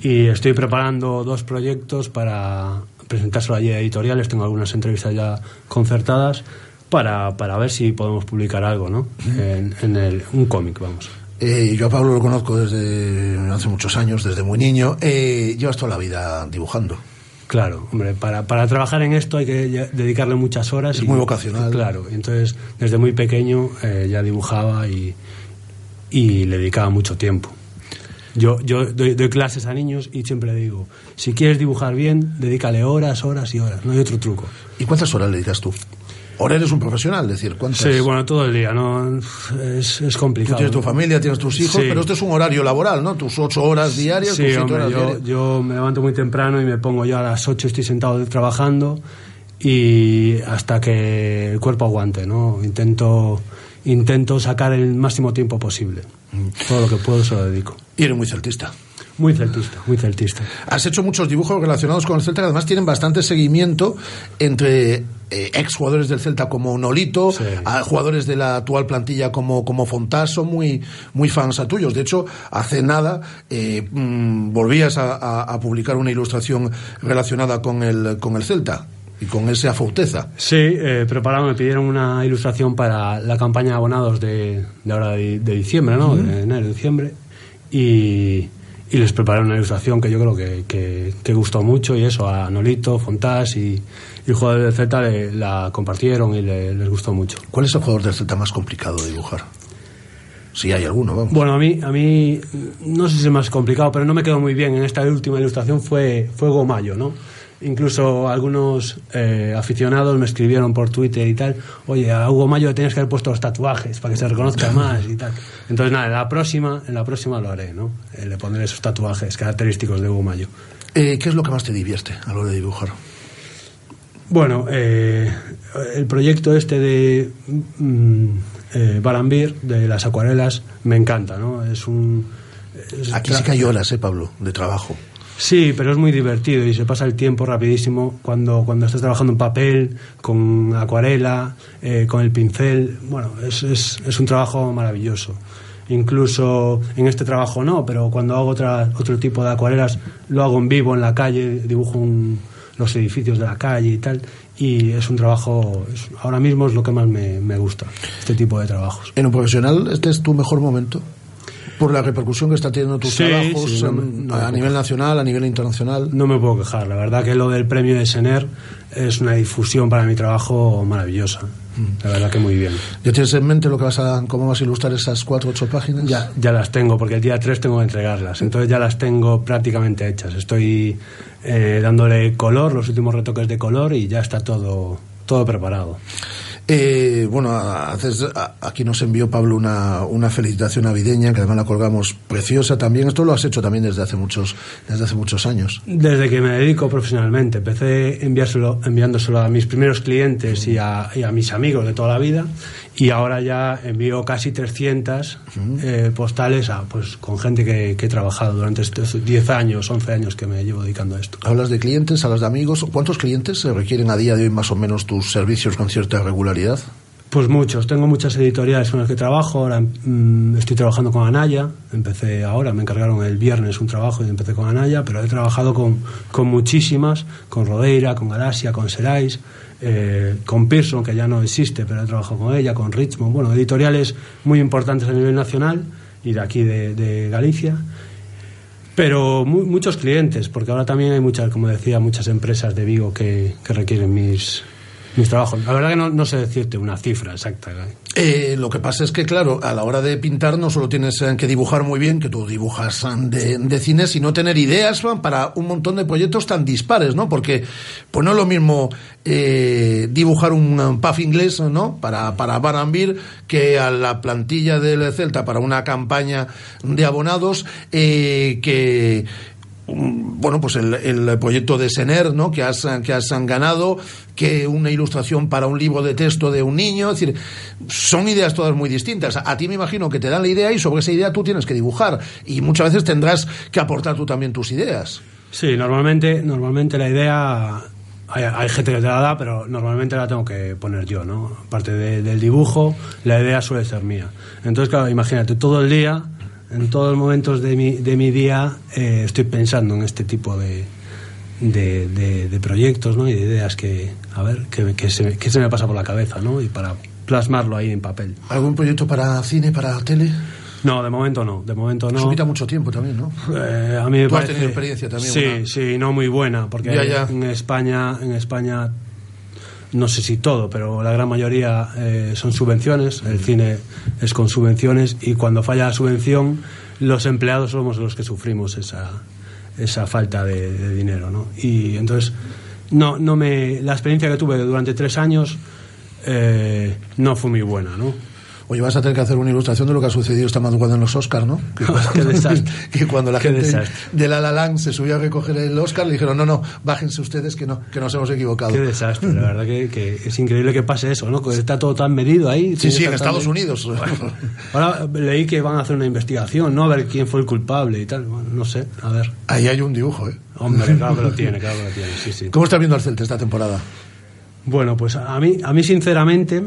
y estoy preparando dos proyectos para presentárselo allí a editoriales. Tengo algunas entrevistas ya concertadas para, para ver si podemos publicar algo, ¿no? En, en el, un cómic, vamos. Eh, yo a Pablo lo conozco desde hace muchos años, desde muy niño. Eh, llevas toda la vida dibujando. Claro, hombre, para, para trabajar en esto hay que dedicarle muchas horas. Es muy vocacional. Claro, y entonces desde muy pequeño eh, ya dibujaba y, y le dedicaba mucho tiempo. Yo, yo doy, doy clases a niños y siempre digo, si quieres dibujar bien, dedícale horas, horas y horas, no hay otro truco. ¿Y cuántas horas le dedicas tú? Ahora eres un profesional, es decir, ¿cuántas? Sí, bueno, todo el día, ¿no? Es, es Tú complicado. tienes tu familia, tienes tus hijos, Sí. pero esto es un horario laboral, ¿no? Tus ocho horas diarias, Sí, tus hombre, horas yo, diarias. yo me levanto muy temprano y me pongo yo a las 8, estoy sentado trabajando y hasta que el cuerpo aguante, ¿no? Intento, intento sacar el máximo tiempo posible. Todo lo que puedo se lo dedico. Y eres muy celtista. Muy celtista, muy celtista. Has hecho muchos dibujos relacionados con el Celta que además tienen bastante seguimiento entre eh, ex jugadores del Celta como Nolito, a jugadores de la actual plantilla como, como Fontás, son muy, muy fans a tuyos. De hecho, hace nada eh, mm, volvías a, a- a publicar una ilustración relacionada con el, con el Celta y con ese Afauteza. Sí, eh, prepararon, me pidieron una ilustración para la campaña de abonados de, de ahora de, de diciembre, ¿no? De enero, diciembre. Y, y les preparé una ilustración que yo creo que, que, que gustó mucho y eso, a Nolito, Fontás y, y el jugador del Celta le- la compartieron y le- les gustó mucho. ¿Cuál es el jugador del Celta más complicado de dibujar? Si hay alguno, vamos. Bueno, a mí, a mí no sé si es más complicado, pero no me quedó muy bien en esta última ilustración fue, fue Gomayo, ¿no? Incluso algunos eh, aficionados me escribieron por Twitter y tal, oye, a Hugo Mayo le tienes que haber puesto los tatuajes para que se reconozca más y tal. Entonces, nada, en la próxima, en la próxima lo haré, ¿no? Eh, le pondré esos tatuajes característicos de Hugo Mayo. Eh, ¿Qué es lo que más te divierte a la hora de dibujar? Bueno, eh, el proyecto este de mm, Barambir, de las acuarelas, me encanta, ¿no? Es un... es Aquí sí que hay horas, ¿eh, Pablo? De trabajo. Sí, pero es muy divertido y se pasa el tiempo rapidísimo cuando, cuando estás trabajando en papel, con acuarela, eh, con el pincel. Bueno, es, es, un trabajo maravilloso. Incluso en este trabajo no, pero cuando hago otra, otro tipo de acuarelas lo hago en vivo, en la calle, dibujo un- los edificios de la calle y tal. Y es un trabajo, ahora mismo es lo que más me, me gusta, este tipo de trabajos. En un profesional, ¿este es tu mejor momento? Por la repercusión que está teniendo tus Sí, trabajos sí, no me- a nivel nacional, a nivel internacional. No me puedo quejar, la verdad que lo del premio de Sener es una difusión para mi trabajo maravillosa. La verdad que muy bien. ¿Ya tienes en mente lo que vas a, cómo vas a ilustrar esas cuatro o ocho páginas? Ya, ya las tengo, porque el día 3 tengo que entregarlas. Entonces ya las tengo prácticamente hechas. Estoy eh, dándole color, los últimos retoques de color y ya está todo, todo preparado. Eh, bueno, aquí nos envió Pablo una, una felicitación navideña, que además la colgamos preciosa también. Esto lo has hecho también desde hace muchos, desde hace muchos años. Desde que me dedico profesionalmente, empecé enviárselo, enviándoselo a mis primeros clientes y a mis amigos de toda la vida y ahora ya envío casi 300 eh, postales a, pues, con gente que, que he trabajado durante estos 10 años, 11 años que me llevo dedicando a esto. Hablas de clientes, hablas de amigos. ¿Cuántos clientes se requieren a día de hoy más o menos tus servicios con cierta regularidad? Pues muchos, tengo muchas editoriales con las que trabajo, ahora mm, estoy trabajando con Anaya, empecé ahora, me encargaron el viernes un trabajo y empecé con Anaya, pero he trabajado con, con muchísimas, con Rodeira, con Galaxia, con Serais, eh, con Pearson, que ya no existe, pero he trabajado con ella, con Richmond, bueno, editoriales muy importantes a nivel nacional y de aquí de, Galicia. Pero mu- muchos clientes, porque ahora también hay muchas, como decía, muchas empresas de Vigo que, que requieren mis, mis trabajos. La verdad que no, sé decirte una cifra exacta. ¿eh? Eh, lo que pasa es que, claro, a la hora de pintar no solo tienes eh, que dibujar muy bien, que tú dibujas eh, de, cine, sino tener ideas para un montón de proyectos tan dispares, ¿no? Porque pues no es lo mismo eh, dibujar un puff inglés, ¿no? Para, para Barambir que a la plantilla del Celta para una campaña de abonados eh, que bueno, pues el, proyecto de Sener, ¿no? Que has, que has ganado, que una ilustración para un libro de texto de un niño, es decir, son ideas todas muy distintas. A ti me imagino que te dan la idea y sobre esa idea tú tienes que dibujar y muchas veces tendrás que aportar tú también tus ideas. Sí, normalmente, normalmente la idea hay, hay gente que te la da, pero normalmente la tengo que poner yo, ¿no? Aparte de- del dibujo, la idea suele ser mía. Entonces, claro, imagínate, todo el día, en todos los momentos de mi, de mi día, eh, estoy pensando en este tipo de, de, de- de proyectos, ¿no? Y de ideas que, a ver, que, que se, que se me pasa por la cabeza, ¿no? Y para plasmarlo ahí en papel. ¿Algún proyecto para cine, para tele? No, de momento no, de momento no. Eso quita mucho tiempo también, ¿no? Eh, a mí me Tú has tenido experiencia también, Sí, una- sí, no muy buena, porque Ya, ya. en España, en España, no sé si todo, pero la gran mayoría eh, son subvenciones. El cine es con subvenciones y cuando falla la subvención, los empleados somos los que sufrimos esa, esa falta de, de dinero, ¿no? Y entonces, no, no me, la experiencia que tuve durante tres años eh, no fue muy buena, ¿no? Oye, vas a tener que hacer una ilustración de lo que ha sucedido esta madrugada en los Oscars, ¿no? Que cuando, Qué desastre. que cuando la Qué gente desastre. de La La Land se subió a recoger el Oscar, le dijeron, no, no, bájense ustedes que no, que nos hemos equivocado. Qué desastre, la verdad que, que es increíble que pase eso, ¿no? Que está todo tan medido ahí. Sí, sí, en Estados. Unidos. Ahora leí que van a hacer una investigación, ¿no? A ver quién fue el culpable y tal. Bueno, no sé, a ver. Ahí hay un dibujo, ¿eh? Hombre, claro que lo tiene, claro que lo tiene, sí, sí. ¿Cómo estás viendo al Celta esta temporada? Bueno, pues a mí, a mí sinceramente,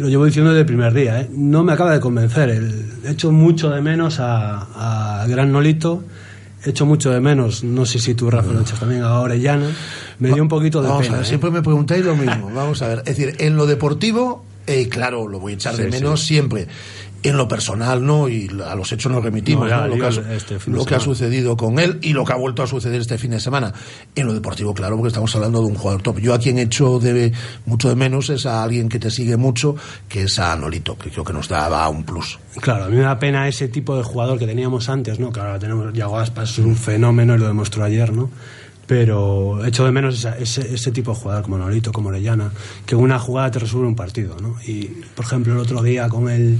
lo llevo diciendo desde el primer día, ¿eh? no me acaba de convencer. El, he hecho mucho de menos a, a Gran Nolito, he hecho mucho de menos, no sé si tú, Rafa, lo echas también a Orellana. Me dio un poquito de Vamos pena. a ver, ¿eh? siempre me preguntáis lo mismo. Vamos a ver, es decir, en lo deportivo, eh, claro, lo voy a echar de menos sí. siempre. En lo personal, no, y a los hechos nos remitimos, No. Lo, que ha, este lo que ha sucedido con él y lo que ha vuelto a suceder este fin de semana. En lo deportivo, claro, porque estamos hablando de un jugador top. Yo a quien echo de, mucho de menos es a alguien que te sigue mucho, que es a Nolito, que creo que nos daba un plus. Claro, a mí me da pena ese tipo de jugador que teníamos antes, ¿no? Que ahora tenemos, Yago Aspas es un fenómeno y lo demostró ayer, ¿no? Pero echo de menos esa- ese, ese tipo de jugador como Nolito, como Orellana, que una jugada te resuelve un partido, ¿no? Y, por ejemplo, el otro día con el,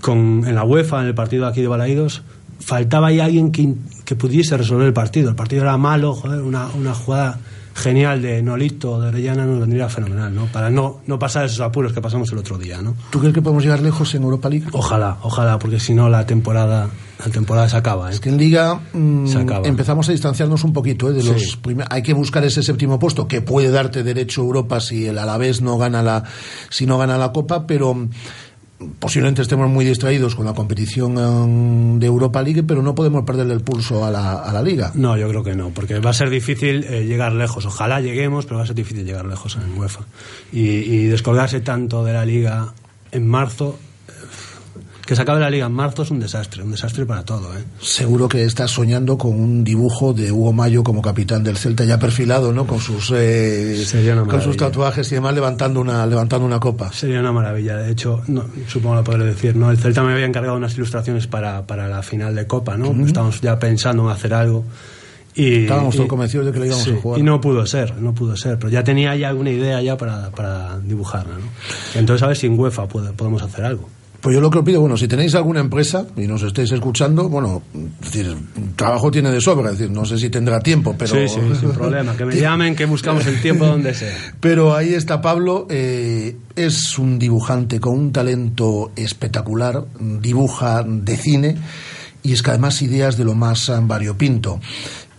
con, en la UEFA, en el partido aquí de Balaídos, faltaba ahí alguien que, que pudiese resolver el partido. El partido era malo, joder, una, una jugada genial de Nolito o de Orellana nos vendría fenomenal, ¿no? Para no, no pasar esos apuros que pasamos el otro día, ¿no? ¿Tú crees que podemos llegar lejos en Europa League? Ojalá, ojalá, porque si no la temporada, la temporada se acaba. ¿eh? Es que en Liga mm, Se acaba. empezamos a distanciarnos un poquito ¿eh? de Sí. los primer- hay que buscar ese séptimo puesto que puede darte derecho a Europa si el Alavés no gana la si no gana la Copa, pero mm, posiblemente estemos muy distraídos con la competición mm, de Europa League, pero no podemos perderle el pulso a la, a la Liga. No, yo creo que no, porque va a ser difícil eh, llegar lejos. Ojalá lleguemos, pero va a ser difícil llegar lejos en UEFA. Y, y descolgarse tanto de la liga en marzo, que se acabe la liga en marzo es un desastre, un desastre para todo. ¿eh? Seguro que estás soñando con un dibujo de Hugo Mayo como capitán del Celta ya perfilado, ¿no? Con sus eh, con sus tatuajes y demás levantando una levantando una copa. Sería una maravilla. De hecho, no, supongo lo podré decir, ¿no? El Celta me había encargado unas ilustraciones para, para la final de Copa, ¿no? Estamos ya pensando en hacer algo. Y, Estábamos todos convencidos de que lo íbamos sí, a jugar. Y no pudo ser, no pudo ser. Pero ya tenía ya alguna idea ya para, para dibujarla, ¿no? Entonces a ver si en UEFA podemos hacer algo. Pues yo lo que os pido, bueno, si tenéis alguna empresa y nos estáis escuchando, bueno, es decir, trabajo tiene de sobra, es decir, no sé si tendrá tiempo, pero... Sí, sí, sin problema. Que me llamen, que buscamos el tiempo donde sea. Pero ahí está Pablo, eh, es un dibujante con un talento espectacular, dibuja de cine y es que además ideas de lo más variopinto.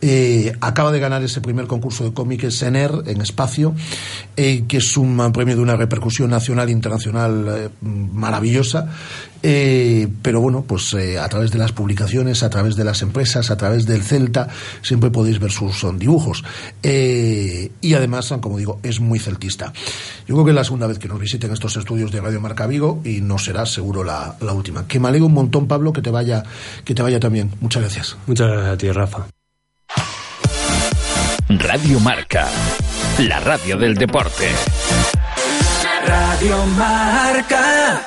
Eh, acaba de ganar ese primer concurso de cómic Sener en espacio, eh, que es un premio de una repercusión nacional e internacional eh, maravillosa. Eh, pero bueno, pues eh, a través de las publicaciones, a través de las empresas, a través del Celta, siempre podéis ver sus son, dibujos. Eh, y además, como digo, es muy celtista. Yo creo que es la segunda vez que nos visiten estos estudios de Radio Marca Vigo y no será seguro la, la última. Que me alegro un montón, Pablo, que te vaya, que te vaya también. Muchas gracias. Muchas gracias a ti, Rafa. Radio Marca, la radio del deporte. Radio Marca.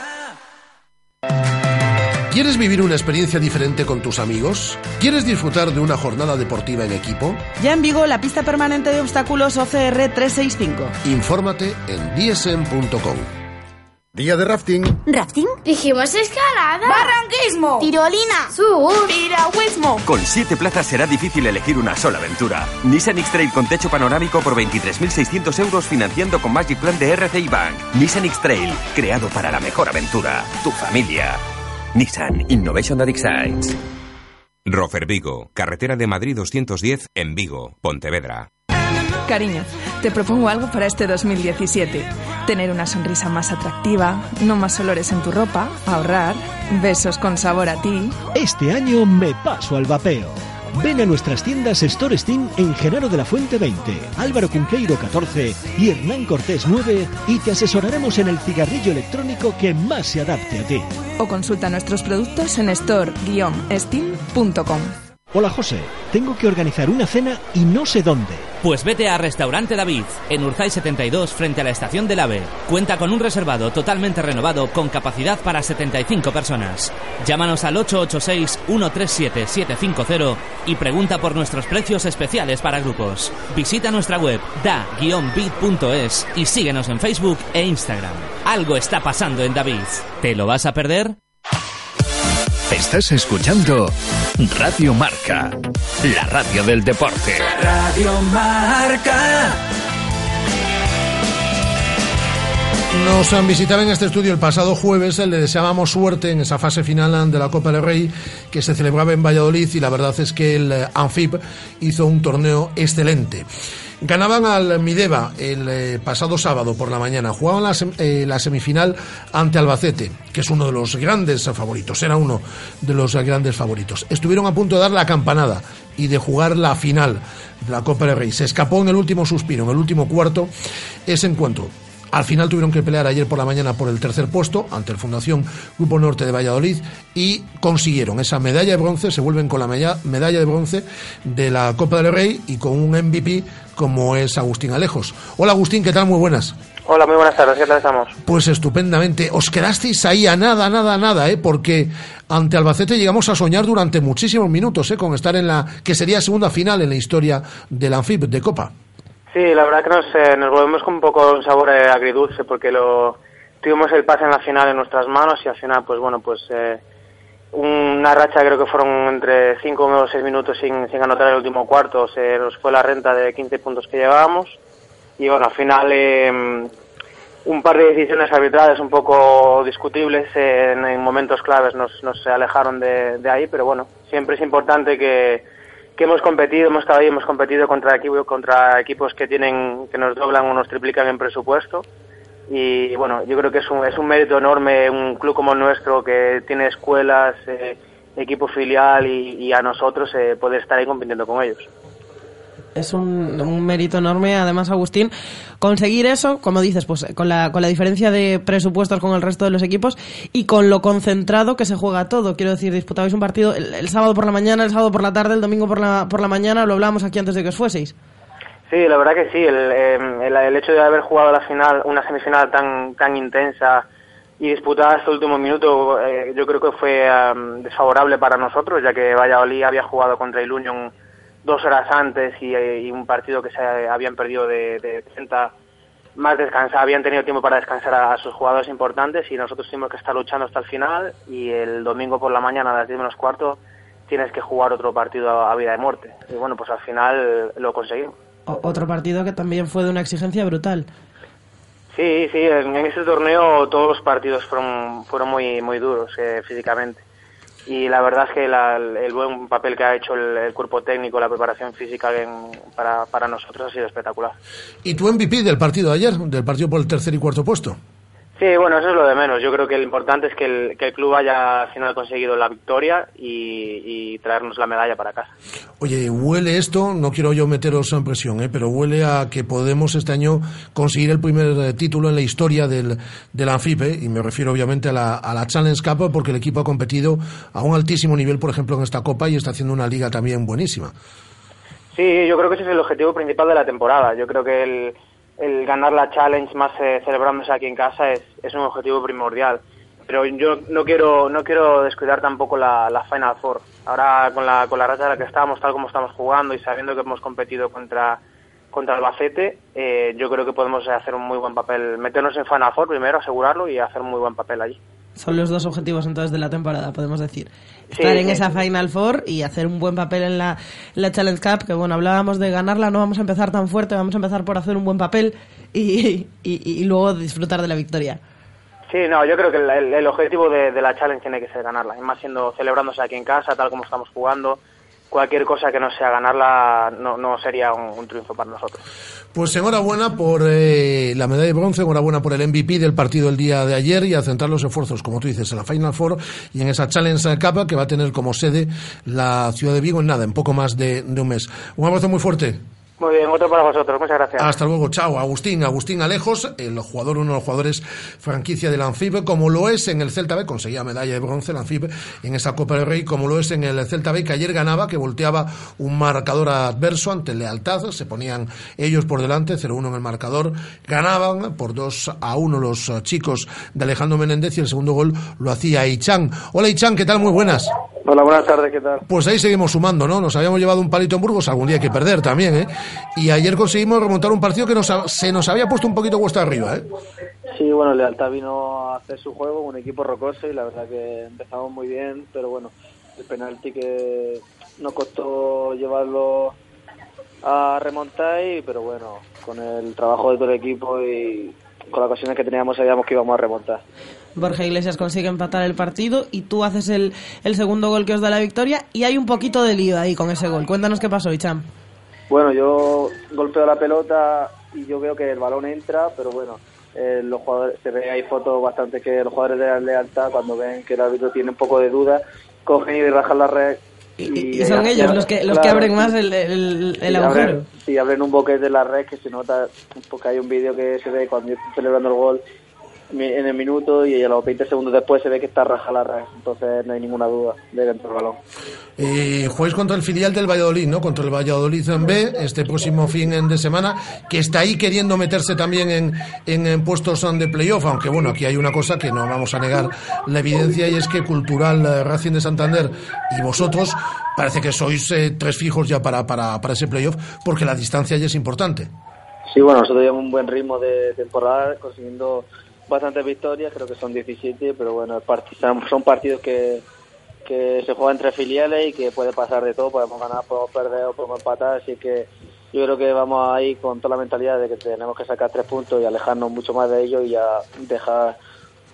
¿Quieres vivir una experiencia diferente con tus amigos? ¿Quieres disfrutar de una jornada deportiva en equipo? Ya en Vigo, la pista permanente de obstáculos OCR 365. Infórmate en dsm.com. Día de rafting. ¿Rafting? Dijimos escalada. Barranquismo. Tirolina. Sur. Piragüismo. Con siete plazas será difícil elegir una sola aventura. Nissan X-Trail con techo panorámico por 23.600 euros financiando con Magic Plan de RCI Bank. Nissan X-Trail, creado para la mejor aventura. Tu familia. Nissan Innovation that excites. Rofer Vigo, carretera de Madrid 210 en Vigo, Pontevedra. Cariño, te propongo algo para este 2017. Tener una sonrisa más atractiva, no más olores en tu ropa, ahorrar, besos con sabor a ti. Este año me paso al vapeo. Ven a nuestras tiendas Store Steam en Genaro de la Fuente 20, Álvaro Cunqueiro 14 y Hernán Cortés 9 y te asesoraremos en el cigarrillo electrónico que más se adapte a ti. O consulta nuestros productos en store-steam.com. Hola José, tengo que organizar una cena y no sé dónde. Pues vete a Restaurante David, en Urzay 72, frente a la estación del AVE. Cuenta con un reservado totalmente renovado con capacidad para 75 personas. Llámanos al 886-137-750 y pregunta por nuestros precios especiales para grupos. Visita nuestra web da-bit.es y síguenos en Facebook e Instagram. Algo está pasando en David. ¿Te lo vas a perder? Estás escuchando Radio Marca, la radio del deporte. Radio Marca. Nos han visitado en este estudio el pasado jueves, le deseábamos suerte en esa fase final de la Copa del Rey que se celebraba en Valladolid y la verdad es que el Anfib hizo un torneo excelente. Ganaban al Mideva el eh, pasado sábado por la mañana. Jugaban la, sem- eh, la semifinal ante Albacete, que es uno de los grandes favoritos. Era uno de los grandes favoritos. Estuvieron a punto de dar la campanada y de jugar la final de la Copa del Rey. Se escapó en el último suspiro, en el último cuarto, ese encuentro. Al final tuvieron que pelear ayer por la mañana por el tercer puesto ante el Fundación Grupo Norte de Valladolid y consiguieron esa medalla de bronce, se vuelven con la medalla de bronce de la Copa del Rey y con un MVP como es Agustín Alejos. Hola Agustín, ¿qué tal? Muy buenas. Hola, muy buenas tardes, ¿qué tal estamos? Pues estupendamente. Os quedasteis ahí a nada, nada, nada, ¿eh? Porque ante Albacete llegamos a soñar durante muchísimos minutos, ¿eh? Con estar en la que sería segunda final en la historia del Anfib de Copa. Sí, la verdad que nos, eh, nos volvemos con un poco un sabor eh, agridulce porque lo tuvimos el pase en la final en nuestras manos y al final, pues bueno, pues eh, una racha creo que fueron entre 5 o 6 minutos sin, sin anotar el último cuarto, se nos fue la renta de 15 puntos que llevábamos y bueno, al final eh, un par de decisiones arbitrales un poco discutibles eh, en, en momentos claves nos, nos alejaron de, de ahí, pero bueno, siempre es importante que, que hemos competido, hemos estado ahí, hemos competido contra equipos, contra equipos que tienen, que nos doblan o nos triplican en presupuesto. Y bueno, yo creo que es un, es un mérito enorme un club como el nuestro que tiene escuelas, eh, equipo filial y, a nosotros eh, poder estar ahí compitiendo con ellos. es un, un, mérito enorme, además, Agustín, conseguir eso, como dices, pues con la, con la diferencia de presupuestos con el resto de los equipos y con lo concentrado que se juega todo. Quiero decir, disputabais un partido el, sábado por la mañana, el sábado por la tarde, el domingo por la, por la mañana, lo hablábamos aquí antes de que os fueseis. Sí, la verdad que sí, el, em, el, hecho de haber jugado la final, una semifinal tan, tan intensa y disputada hasta el último minuto, eh, yo creo que fue desfavorable para nosotros, ya que Valladolid había jugado contra el Union dos horas antes y, un partido que se habían perdido de, de 30 más descansar, habían tenido tiempo para descansar a, sus jugadores importantes y nosotros tuvimos que estar luchando hasta el final y el domingo por la mañana a las 10 menos cuarto tienes que jugar otro partido a, vida de muerte. Y bueno, pues al final lo conseguimos. Otro partido que también fue de una exigencia brutal. Sí, sí, en, ese torneo todos los partidos fueron, fueron muy, muy duros eh, físicamente y la verdad es que el buen papel que ha hecho el, cuerpo técnico, la preparación física para, para nosotros ha sido espectacular. ¿Y tu MVP del partido de ayer, del partido por el tercer y cuarto puesto? Sí, bueno, eso es lo de menos. Yo creo que lo importante es que el, que el club haya al final conseguido la victoria y, traernos la medalla para casa. Oye, huele esto, no quiero yo meteros en presión, ¿eh? pero huele a que podemos este año conseguir el primer eh, título en la historia del, del Anfipe, y me refiero obviamente a la, a la Challenge Cup, porque el equipo ha competido a un altísimo nivel, por ejemplo, en esta Copa y está haciendo una liga también buenísima. Sí, yo creo que ese es el objetivo principal de la temporada. Yo creo que el el ganar la challenge más eh, celebrándose aquí en casa es, es un objetivo primordial. Pero yo no quiero no quiero descuidar tampoco la, la Final Four. Ahora con la con la racha en la que estamos tal como estamos jugando y sabiendo que hemos competido contra contra Albacete eh, yo creo que podemos hacer un muy buen papel meternos en Final Four primero asegurarlo y hacer un muy buen papel allí son los dos objetivos entonces de la temporada, podemos decir. Estar en esa Final Four y hacer un buen papel en la, la, Challenge Cup, que bueno, hablábamos de ganarla, no vamos a empezar tan fuerte, vamos a empezar por hacer un buen papel y, y, luego disfrutar de la victoria. Sí, no, yo creo que el, el objetivo de, de, la Challenge tiene que ser ganarla, y más siendo celebrándose aquí en casa, tal como estamos jugando, cualquier cosa que no sea ganarla no, no sería un, triunfo para nosotros. Pues enhorabuena por eh, la medalla de bronce, enhorabuena por el MVP del partido el día de ayer y a centrar los esfuerzos, como tú dices, en la Final Four y en esa Challenge Cup que va a tener como sede la ciudad de Vigo en nada, en poco más de un mes. Un abrazo muy fuerte. Muy bien, otro para vosotros. Muchas gracias. Hasta luego, chao. Agustín, Agustín Alejos, el jugador, uno de los jugadores franquicia del Anfib, como lo es en el Celta B, conseguía medalla de bronce el Anfib en esa Copa del Rey, como lo es en el Celta B, que ayer ganaba, que volteaba un marcador adverso ante Lealtad, se ponían ellos por delante, 0-1 en el marcador, ganaban por 2 a 1 los chicos de Alejandro Menéndez y el segundo gol lo hacía Ichan. Hola Ichan, ¿qué tal? Muy buenas. Hola, buenas tardes, ¿qué tal? Pues ahí seguimos sumando, ¿no? Nos habíamos llevado un palito en Burgos, algún día hay que perder también, ¿eh? Y ayer conseguimos remontar un partido que nos, se nos había puesto un poquito cuesta arriba, ¿eh? Sí, bueno, Lealtad vino a hacer su juego, un equipo rocoso y la verdad que empezamos muy bien, pero bueno, el penalti que nos costó llevarlo a remontar, y, pero bueno, con el trabajo de todo el equipo y con las ocasiones que teníamos sabíamos que íbamos a remontar. Borja Iglesias consigue empatar el partido y tú haces el, el segundo gol que os da la victoria y hay un poquito de lío ahí con ese gol. Cuéntanos qué pasó, Icham. Bueno, yo golpeo la pelota y yo veo que el balón entra, pero bueno, eh, los jugadores, se ve ahí fotos bastante que los jugadores de la lealtad, cuando ven que el árbitro tiene un poco de duda, cogen y rajan la red. Y, son ellos los que los que abren más el, el, agujero. sí, abren un boquete de la red que se nota, porque hay un vídeo que se ve cuando yo estoy celebrando el gol en el minuto y a los 20 segundos después se ve que está raja la red, entonces no hay ninguna duda de dentro del balón. Eh, juegues contra el filial del Valladolid, ¿no? Contra el Valladolid en B, este próximo fin de semana, que está ahí queriendo meterse también en, en, puestos de playoff, aunque bueno, aquí hay una cosa que no vamos a negar la evidencia y es que Cultural eh, Racing de Santander y vosotros parece que sois eh, tres fijos ya para, para, para ese playoff porque la distancia ya es importante. Sí, bueno, nosotros llevamos un buen ritmo de temporada consiguiendo bastantes victorias, creo que son 17, pero bueno, son partidos que, que se juegan entre filiales y que puede pasar de todo, podemos ganar, podemos perder o podemos empatar, así que yo creo que vamos ahí con toda la mentalidad de que tenemos que sacar tres puntos y alejarnos mucho más de ellos y ya dejar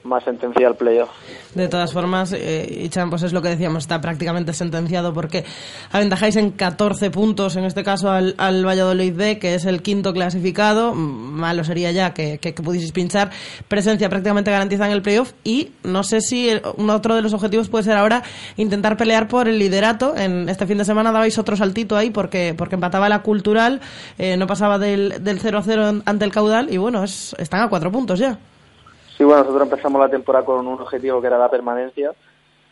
más sentencia al playoff. De todas formas, eh, Ichan, pues es lo que decíamos, está prácticamente sentenciado porque aventajáis en 14 puntos, en este caso al, al Valladolid B, que es el quinto clasificado. Malo sería ya que, que, pudieseis pinchar. Presencia prácticamente garantizada en el playoff y no sé si un otro de los objetivos puede ser ahora intentar pelear por el liderato. En este fin de semana dabais otro saltito ahí porque, porque empataba la cultural, eh, no pasaba del, del 0 a 0 ante el caudal y bueno, es, están a cuatro puntos ya. Sí, bueno, nosotros empezamos la temporada con un objetivo que era la permanencia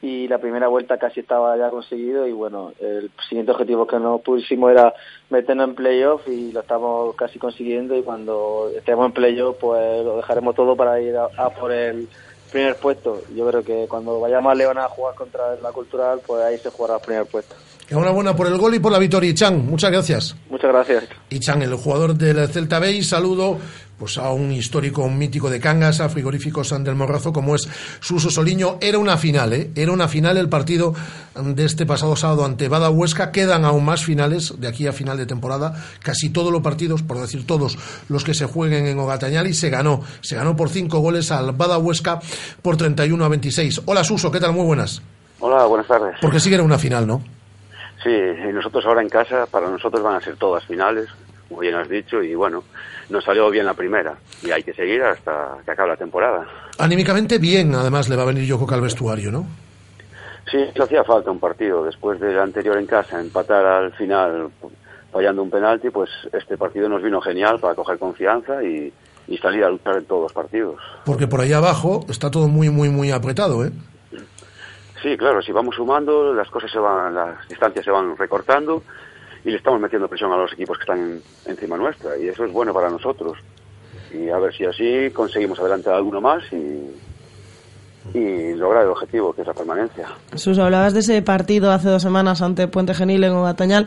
y la primera vuelta casi estaba ya conseguido y bueno, el siguiente objetivo que nos pusimos era meternos en playoff y lo estamos casi consiguiendo y cuando estemos en playoff pues lo dejaremos todo para ir a, por el primer puesto. Yo creo que cuando vayamos a León a jugar contra la Cultural pues ahí se jugará el primer puesto. Enhorabuena por el gol y por la victoria, Ichan. Muchas gracias. Muchas gracias. Ichan, el jugador del Celta B, saludo pues a un histórico, un mítico de Cangas, a frigoríficos del Morrazo, como es Suso Soliño. Era una final, ¿eh? Era una final el partido de este pasado sábado ante Bada Huesca. Quedan aún más finales de aquí a final de temporada. Casi todos los partidos, por decir todos los que se jueguen en Ogatañal y se ganó. Se ganó por cinco goles al Bada Huesca por 31 a 26. Hola Suso, ¿qué tal? Muy buenas. Hola, buenas tardes. Porque sigue una final, ¿no? Sí, y nosotros ahora en casa, para nosotros van a ser todas finales, como bien has dicho, y bueno, nos salió bien la primera y hay que seguir hasta que acabe la temporada. Anímicamente bien, además le va a venir Yoko al vestuario, ¿no? Sí, hacía falta un partido. Después del anterior en casa, empatar al final fallando un penalti, pues este partido nos vino genial para coger confianza y, y salir a luchar en todos los partidos. Porque por allá abajo está todo muy, muy, muy apretado, ¿eh? Sí, claro, si vamos sumando, las cosas se van, las distancias se van recortando y le estamos metiendo presión a los equipos que están encima nuestra y eso es bueno para nosotros. Y a ver si así conseguimos adelantar alguno más y, y lograr el objetivo, que es la permanencia. Sus, hablabas de ese partido hace dos semanas ante Puente Genil en Ogatañal.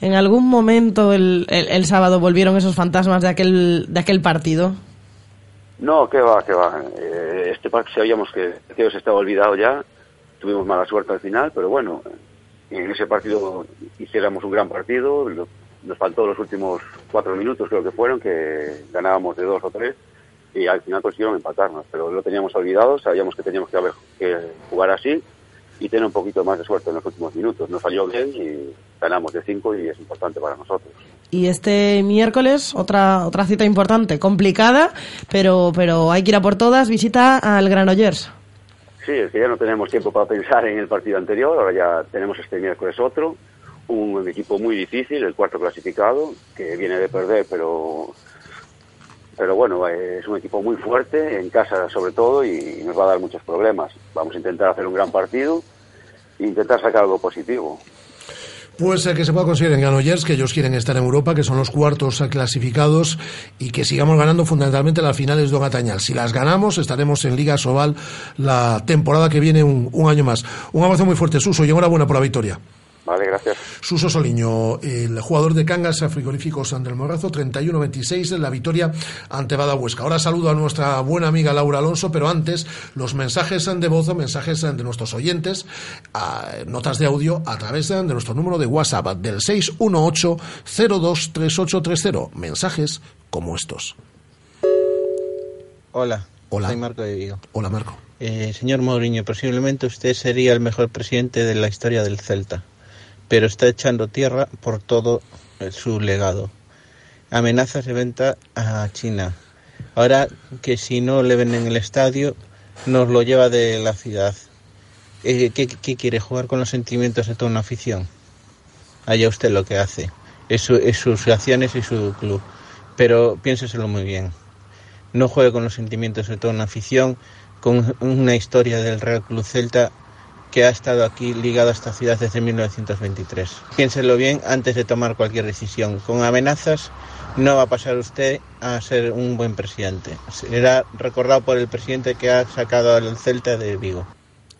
¿En algún momento el, el, sábado volvieron esos fantasmas de aquel, de aquel partido? No, que va, que va. Eh, este partido sabíamos que, que se estaba olvidado ya. Tuvimos mala suerte al final, pero bueno, en ese partido hiciéramos un gran partido. Nos faltó los últimos cuatro minutos, creo que fueron, que ganábamos de dos o tres y al final consiguieron empatarnos. Pero lo teníamos olvidado, sabíamos que teníamos que, que jugar así y tener un poquito más de suerte en los últimos minutos. Nos salió bien y ganamos de cinco y es importante para nosotros. Y este miércoles, otra otra cita importante, complicada, pero, pero hay que ir a por todas, visita al Granollers. Sí, es que ya no tenemos tiempo para pensar en el partido anterior, ahora ya tenemos este miércoles otro, un equipo muy difícil, el cuarto clasificado, que viene de perder, pero pero bueno, es un equipo muy fuerte, en casa sobre todo, y nos va a dar muchos problemas. Vamos a intentar hacer un gran partido e intentar sacar algo positivo. Pues que se pueda conseguir en Granollers, que ellos quieren estar en Europa, que son los cuartos clasificados y que sigamos ganando fundamentalmente las finales de Ogatañal. Si las ganamos, estaremos en Liga Sobal la temporada que viene un, un año más. Un abrazo muy fuerte, Suso, y enhorabuena por la victoria. Vale, gracias. Suso Soliño, el jugador de Cangas Frigoríficos del Morrazo, 31-26 en la victoria ante Bada Huesca. Ahora saludo a nuestra buena amiga Laura Alonso, pero antes los mensajes de voz, mensajes de nuestros oyentes, notas de audio a través de nuestro número de WhatsApp del 618-023830. Mensajes como estos. Hola. Hola. Soy Marco de Vigo. Hola, Marco. Eh, señor Mourinho, posiblemente usted sería el mejor presidente de la historia del Celta pero está echando tierra por todo su legado. Amenazas de venta a China. Ahora que si no le ven en el estadio, nos lo lleva de la ciudad. Eh, ¿Qué, quiere? ¿Jugar con los sentimientos de toda una afición? Allá usted lo que hace. Es, sus acciones y su club. Pero piénseselo muy bien. No juegue con los sentimientos de toda una afición, con una historia del Real Club Celta que ha estado aquí ligado a esta ciudad desde 1923. Piénselo bien antes de tomar cualquier decisión. Con amenazas no va a pasar usted a ser un buen presidente. Será recordado por el presidente que ha sacado al Celta de Vigo.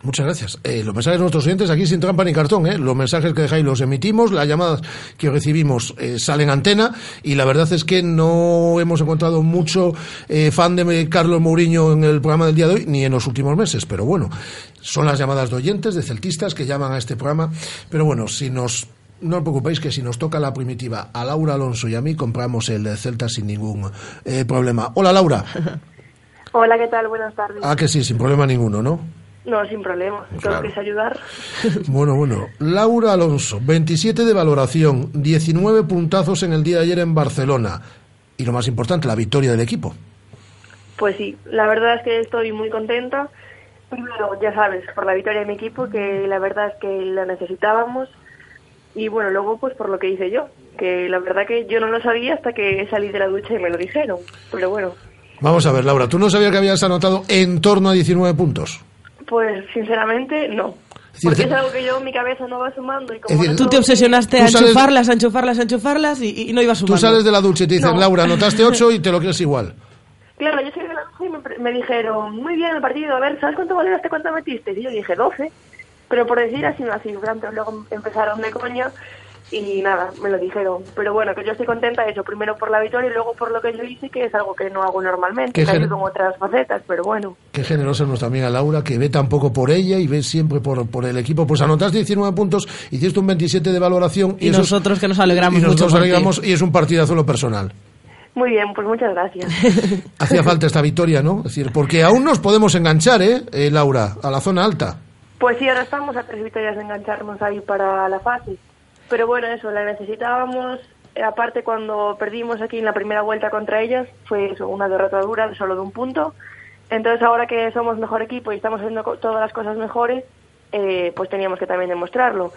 Muchas gracias. Eh, los mensajes de nuestros oyentes aquí sin trampa ni cartón. ¿eh? Los mensajes que dejáis los emitimos, las llamadas que recibimos eh, salen antena y la verdad es que no hemos encontrado mucho eh, fan de Carlos Mourinho en el programa del día de hoy ni en los últimos meses. Pero bueno, son las llamadas de oyentes, de celtistas que llaman a este programa. Pero bueno, si nos no os preocupéis que si nos toca la primitiva a Laura Alonso y a mí compramos el Celta sin ningún problema. Hola Laura. Hola, ¿qué tal? Buenas tardes. Ah, que sí, sin problema ninguno, ¿no? No, sin problema. Claro. ayudar. Bueno, bueno. Laura Alonso, 27 de valoración, 19 puntazos en el día de ayer en Barcelona. Y lo más importante, la victoria del equipo. Pues sí, la verdad es que estoy muy contenta. Primero, ya sabes, por la victoria de mi equipo, que la verdad es que la necesitábamos. Y bueno, luego pues por lo que hice yo, que la verdad que yo no lo sabía hasta que salí de la ducha y me lo dijeron. Pero bueno. Vamos a ver, Laura, ¿tú no sabías que habías anotado en torno a 19 puntos? Pues sinceramente no. Porque es algo que yo en mi cabeza no va sumando. Y como tú te obsesionaste a enchufarlas, a enchufarlas, a enchufarlas y, no ibas sumando. Tú sales de la ducha y te dicen, Laura, anotaste 8 y te lo crees igual. Claro, yo salí de la ducha y me, dijeron, muy bien el partido, a ver, ¿sabes cuánto valoraste, cuánto metiste? Y yo dije, 12. Pero por decir así, no así, luego empezaron de coña y nada, me lo dijeron. Pero bueno, que yo estoy contenta eso, primero por la victoria y luego por lo que yo hice, que es algo que no hago normalmente, casi con otras facetas, pero bueno. Qué generosa nuestra amiga Laura, que ve tan poco por ella y ve siempre por, por el equipo. Pues anotaste 19 puntos, hiciste un 27 de valoración. Y, nosotros que nos alegramos y nosotros mucho alegramos y es un partidazo lo personal. Muy bien, pues muchas gracias. Hacía falta esta victoria, ¿no? Es decir, porque aún nos podemos enganchar, ¿eh, eh Laura? A la zona alta. Pues sí, ahora estamos a tres victorias de engancharnos ahí para la fase. Pero bueno, eso, la necesitábamos. Eh, aparte, cuando perdimos aquí en la primera vuelta contra ellas, fue eso, una derrota dura solo de un punto. Entonces, ahora que somos mejor equipo y estamos haciendo todas las cosas mejores, eh, pues teníamos que también demostrarlo.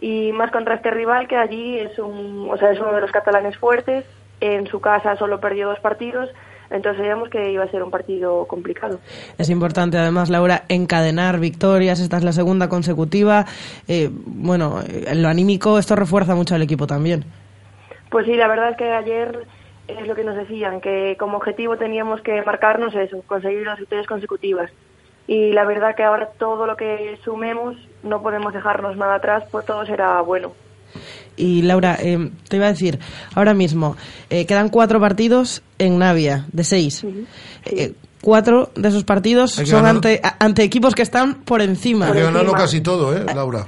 Y más contra este rival que allí es, un, o sea, es uno de los catalanes fuertes. En su casa solo perdió dos partidos entonces sabíamos que iba a ser un partido complicado. Es importante, además, Laura, encadenar victorias. Esta es la segunda consecutiva. Eh, bueno, en lo anímico esto refuerza mucho al equipo también. Pues sí, la verdad es que ayer es lo que nos decían, que como objetivo teníamos que marcarnos eso, conseguir las victorias consecutivas. Y la verdad que ahora todo lo que sumemos no podemos dejarnos nada atrás, pues todo será bueno. Y Laura, eh, te iba a decir, ahora mismo eh, quedan cuatro partidos en Navia, de seis. Eh, cuatro de esos partidos son ante, ante equipos que están por encima. Hay que ganarlo casi todo, ¿eh, Laura?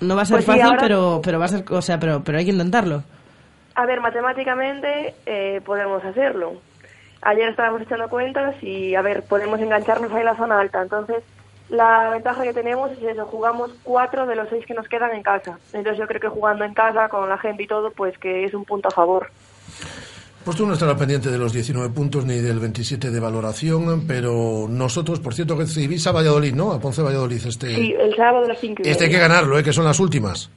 No va a ser pues fácil, pero, pero va a ser, o sea, pero, pero hay que intentarlo. A ver, matemáticamente podemos hacerlo. Ayer estábamos echando cuentas y, a ver, podemos engancharnos ahí en la zona alta. Entonces, la ventaja que tenemos es eso, jugamos cuatro de los seis que nos quedan en casa. Entonces yo creo que jugando en casa, con la gente y todo, pues que es un punto a favor. Pues tú no estarás pendiente de los 19 puntos ni del 27 de valoración, pero nosotros, por cierto, recibís a Valladolid, ¿no? A Ponce Valladolid este... Sí, el sábado de las 5 Este hay que ganarlo, ¿eh? Que son las últimas.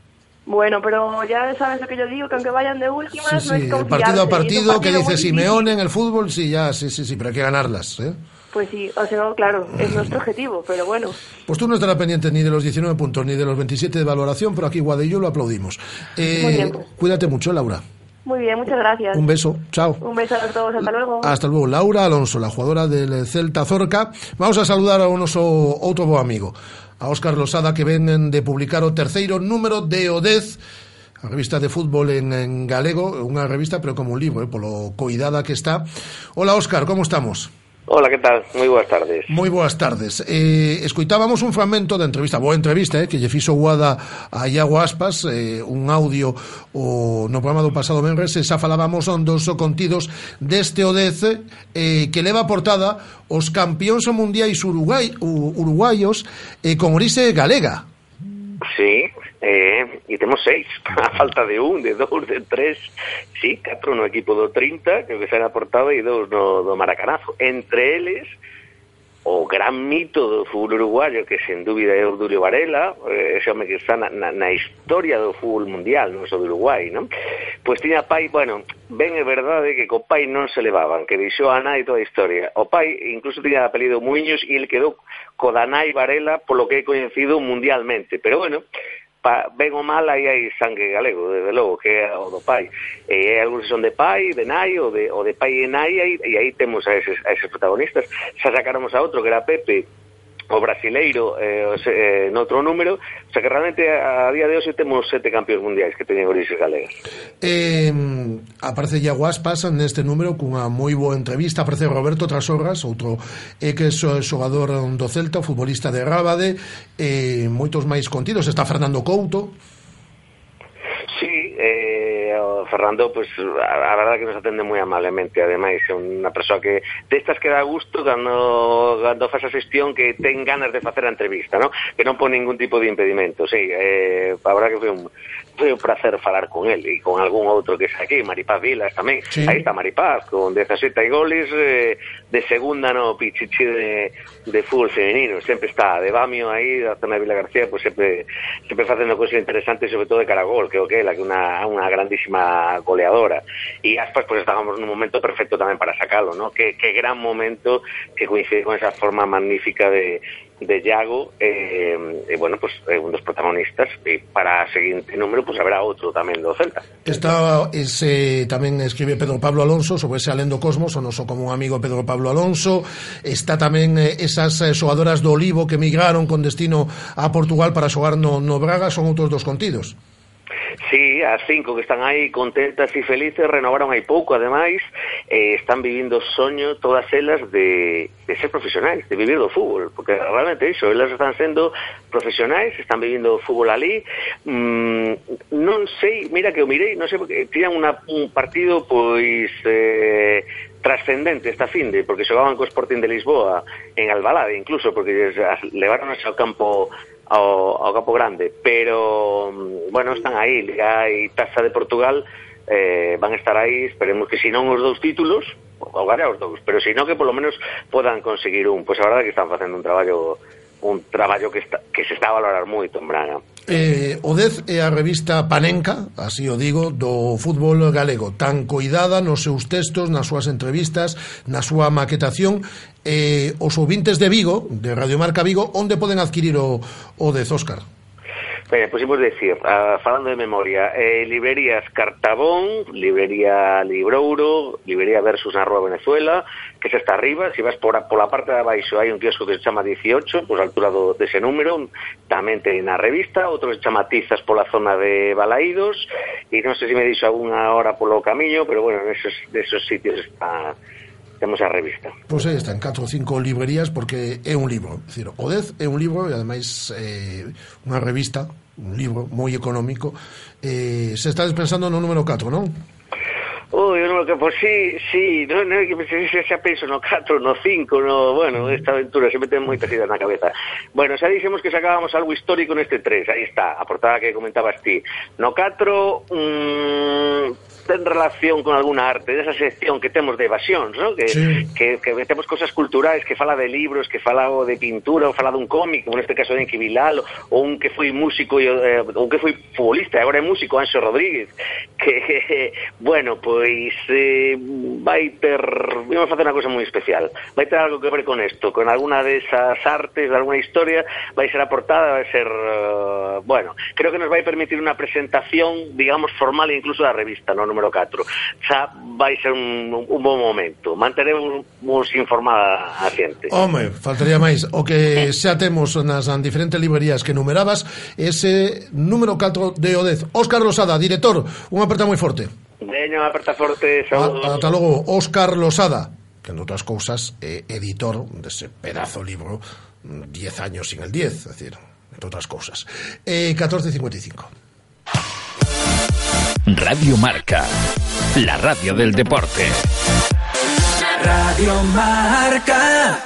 Bueno, pero ya sabes lo que yo digo, que aunque vayan de últimas, sí, sí, no partido a partido, que dice Simeone en el fútbol, sí, ya, sí, sí, sí, pero hay que ganarlas, ¿eh? Pues sí, o sea, claro, es nuestro objetivo, pero bueno. Pues tú no estarás pendiente ni de los 19 puntos ni de los 27 de valoración, pero aquí Guadillo lo aplaudimos. Eh, pues. Cuídate mucho, Laura. Muy bien, muchas gracias. Un beso, chao. Un beso a todos, hasta luego. Hasta luego. Laura Alonso, la jugadora del Celta Zorca. Vamos a saludar a unos otro amigo, a Óscar Losada, que ven de publicar o terceiro número de Odez a revista de fútbol en, en galego, unha revista pero como un libro, eh, polo coidada que está. Hola Óscar, como estamos? Hola, que tal? Moi boas tardes. Moi boas tardes. Eh, escoitábamos un fragmento da entrevista, boa entrevista, eh, que lle fixo Guada a Iago Aspas, eh, un audio o, no programa do pasado Menres, e xa falábamos on dos contidos deste ODC eh, que leva portada os campións mundiais uruguai, uruguaios eh, con orixe galega. Sí, Eh, e temos seis, a falta de un, de dous, de tres, sí, catro no equipo do 30, que será portada, e dous no, do Maracanazo. Entre eles, o gran mito do fútbol uruguayo, que sen dúbida é Ordulio Varela, eh, ese home que está na, na, na historia do fútbol mundial, non só do Uruguai, non? Pois tiña pai, bueno, ben é verdade que co pai non se levaban, que deixou a nai toda a historia. O pai incluso tiña apelido Muños e el quedou co da nai Varela, polo que é coñecido mundialmente. Pero bueno, pa, ben mal aí hai sangue galego, desde logo, que é o do pai. E hai algúns son de pai, de nai, ou de, ou de pai e nai, e aí temos a eses, a eses protagonistas. Xa sacáramos a outro, que era Pepe, o brasileiro eh, en eh, noutro número, o sea que realmente a, a día de hoxe temos sete campeóns mundiais que teñen orixes galegas. Eh, aparece Iaguas pasa neste número cunha moi boa entrevista, aparece Roberto Trasorras, outro eh, que é xogador do Celta, futbolista de Rábade, eh, moitos máis contidos, está Fernando Couto, Sí, eh, o Fernando, pues a, a verdade que nos atende moi amablemente, ademais, é unha persoa que destas que dá gusto cando, cando faz a xestión que ten ganas de facer a entrevista, ¿no? que non pon ningún tipo de impedimento, sí, eh, a verdade que foi un, foi un placer falar con él e con algún outro que está aquí, Maripaz Vilas tamén. Sí. Aí está Maripaz con 17 goles eh, de segunda no pichichi de, de fútbol femenino. Sempre está de Bamio aí, da zona de Vila García, pues sempre, sempre facendo cosas interesantes, sobre todo de Caragol, creo que é que unha, unha grandísima goleadora. E Aspas, pues estábamos nun momento perfecto tamén para sacalo, ¿no? Que, que gran momento que coincide con esa forma magnífica de, de Yago eh, e, bueno, pues, eh, é un dos protagonistas e para a seguinte número pues, haberá outro tamén do Celta Está, ese, tamén escribe Pedro Pablo Alonso sobre ese Alendo Cosmos o noso como un amigo Pedro Pablo Alonso. Está tamén eh, esas eh, xogadoras do Olivo que migraron con destino a Portugal para xogar no, no Braga son outros dos contidos. Sí, as cinco que están aí contentas e felices, renovaron hai pouco, ademais, eh, están vivindo soño todas elas de, de ser profesionais, de vivir do fútbol, porque realmente iso, elas están sendo profesionais, están vivindo o fútbol ali, mm, non sei, mira que o mirei, non sei, porque tiran una, un partido, pois, eh, trascendente esta finde, porque xogaban co Sporting de Lisboa en Albalade incluso, porque levaron ao campo ao, ao Capo Grande, pero mm, bueno, están aí, Liga e Taza de Portugal eh, van a estar aí, esperemos que si non os dous títulos, ou gane os dous, pero si non que polo menos podan conseguir un, pois pues, a verdade que están facendo un traballo un traballo que, está, que se está a valorar moito en Braga. Eh, o Dez é a revista Panenca, así o digo, do fútbol galego, tan coidada nos seus textos, nas súas entrevistas, na súa maquetación, eh, os ouvintes de Vigo, de Radio Marca Vigo, onde poden adquirir o, o de Zóscar? Ben, pues pois imos decir, uh, falando de memoria, eh, librerías Cartabón, librería Librouro, librería Versus na Rúa Venezuela, que se está arriba, se si vas por, por la parte de abaixo hai un kiosco que se chama 18, pues pois a altura do, dese número, tamén ten na revista, outro se chama Tizas pola zona de Balaídos, e non sei se me dixo alguna hora polo camiño, pero bueno, nesos, nesos sitios está temos a revista. Pois aí están, 4 ou 5 librerías porque é un libro, dicir, o Dez é un libro e ademais eh, unha revista, un libro moi económico. Eh, se está pensando no número 4, non? Ui, oh, no, que, pois si, sí, sí, non é que se xa penso no 4, no 5, no, bueno, esta aventura se ten moitas ideas na cabeza. Bueno, xa dixemos que sacábamos algo histórico neste 3, aí está, a portada que comentabas ti. No 4, mmm, ten relación con alguna arte, desa sección que temos de evasións, ¿no? que, sí. que, que temos cosas culturais, que fala de libros, que fala o de pintura, ou fala dun cómic, como neste caso de Enki Bilal, ou un que foi músico, eh, un que foi futbolista, e agora é músico, Anxo Rodríguez, que, bueno, pois eh, vai ter, vamos a facer unha cosa moi especial, vai ter algo que ver con isto, con alguna desas artes, de alguna historia, vai ser aportada, vai ser, uh, bueno, creo que nos vai permitir unha presentación, digamos, formal incluso da revista, non número 4 xa vai ser un, un bon momento manteremos informada a xente Home, faltaría máis o que xa temos nas diferentes librerías que numerabas ese número 4 de Odez Óscar Losada, director, unha aperta moi forte Deño, unha aperta forte Saúdos. Ata logo, Óscar Losada que en outras cousas é editor dese pedazo libro 10 años sin el 10, es decir, entre outras cousas. Eh, 14.55. Radio Marca, la radio del deporte. Radio Marca.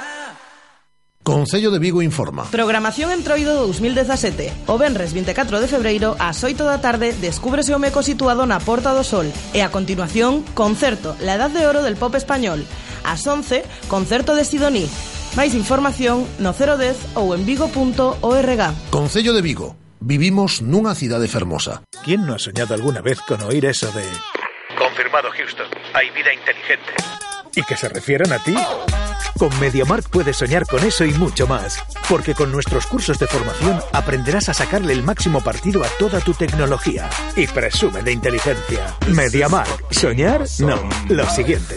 Concello de Vigo informa. Programación entroido 2017. O Benres 24 de febreiro ás 8 da tarde descúbrese o meco situado na Porta do Sol e a continuación concerto La Edad de Oro del Pop Español. Ás 11, concerto de Sidoní. Máis información no 010 ou en vigo.org. Concello de Vigo. Vivimos nunha cidade fermosa. ¿Quién no ha soñado alguna vez con oír eso de... Confirmado, Houston. Hay vida inteligente. ¿Y que se refieran a ti? Con MediaMark puedes soñar con eso y mucho más. Porque con nuestros cursos de formación aprenderás a sacarle el máximo partido a toda tu tecnología. Y presume de inteligencia. MediaMark. ¿Soñar? No. Lo siguiente.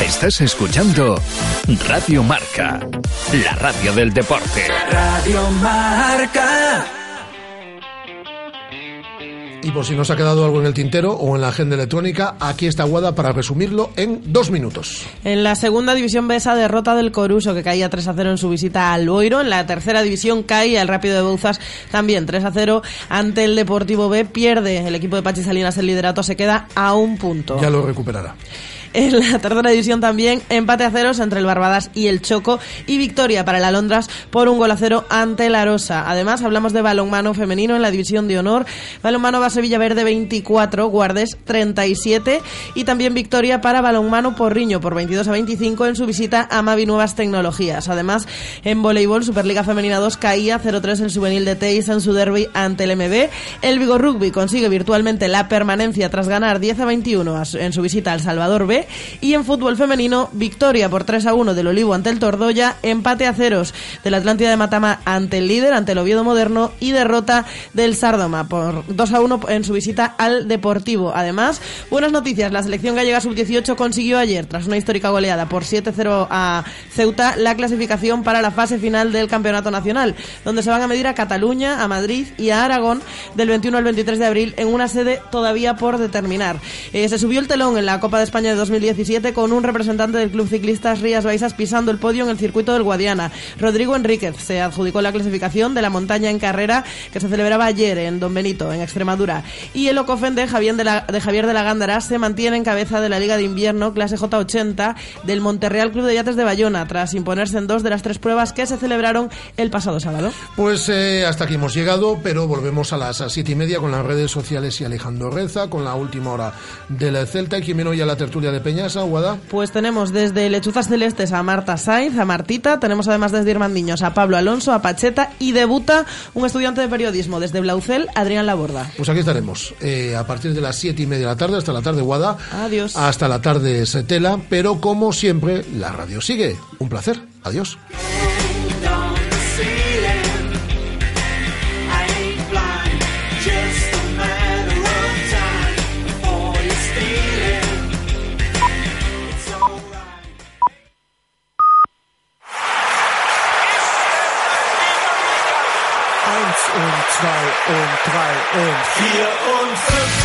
Estás escuchando Radio Marca, la radio del deporte. Radio Marca. Y por si nos ha quedado algo en el tintero o en la agenda electrónica, aquí está Guada para resumirlo en dos minutos. En la segunda división B esa derrota del Coruso que caía 3 a 0 en su visita al Boiro. En la tercera división cae el Rápido de Bouzas también 3 a 0 ante el Deportivo B. Pierde el equipo de Pachi Salinas el liderato, se queda a un punto. Ya lo recuperará. En la tercera división también empate a ceros entre el Barbadas y el Choco y victoria para el Alondras por un gol a cero ante la Rosa. Además hablamos de balonmano femenino en la división de honor. Balonmano Base Villaverde 24, Guardes 37 y también victoria para balonmano Porriño por 22 a 25 en su visita a Mavi Nuevas Tecnologías. Además en voleibol Superliga Femenina 2 caía 0-3 el juvenil de Teis en su derby ante el MB. El Vigo Rugby consigue virtualmente la permanencia tras ganar 10 a 21 en su visita al Salvador B y en fútbol femenino, victoria por 3 a 1 del Olivo ante el Tordoya, empate a ceros del Atlántida de Matama ante el líder, ante el Oviedo Moderno y derrota del Sardoma por 2 a 1 en su visita al Deportivo. Además, buenas noticias, la selección gallega sub-18 consiguió ayer, tras una histórica goleada por 7-0 a Ceuta, la clasificación para la fase final del Campeonato Nacional, donde se van a medir a Cataluña, a Madrid y a Aragón del 21 al 23 de abril en una sede todavía por determinar. Eh, se subió el telón en la Copa de España de 2017 con un representante del Club Ciclistas Rías Baixas pisando el podio en el circuito del Guadiana. Rodrigo Enríquez se adjudicó la clasificación de la montaña en carrera que se celebraba ayer en Don Benito, en Extremadura. Y el Ocofen de Javier de la, de Javier de la Gándara se mantiene en cabeza de la Liga de Invierno clase J80 del Monterreal Club de Yates de Bayona tras imponerse en dos de las tres pruebas que se celebraron el pasado sábado. Pues eh, hasta aquí hemos llegado, pero volvemos a las siete y media con las redes sociales y Alejandro Reza, con la última hora de la Celta. ¿Y quién viene hoy a la tertulia de Peñasa? Pues tenemos desde Lechuzas Celestes a Marta Sainz, a Martita, tenemos además desde Irmandiños a Pablo Alonso, a Pacheta y debuta un estudiante de periodismo desde Blaucel, Adrián Laborda. Pues aquí estaremos eh, a partir de las siete y media de la tarde hasta la tarde, Guada. Adiós. Hasta la tarde, Setela, pero como siempre, la radio sigue. Un placer. Adiós. und drei und vier und fünf.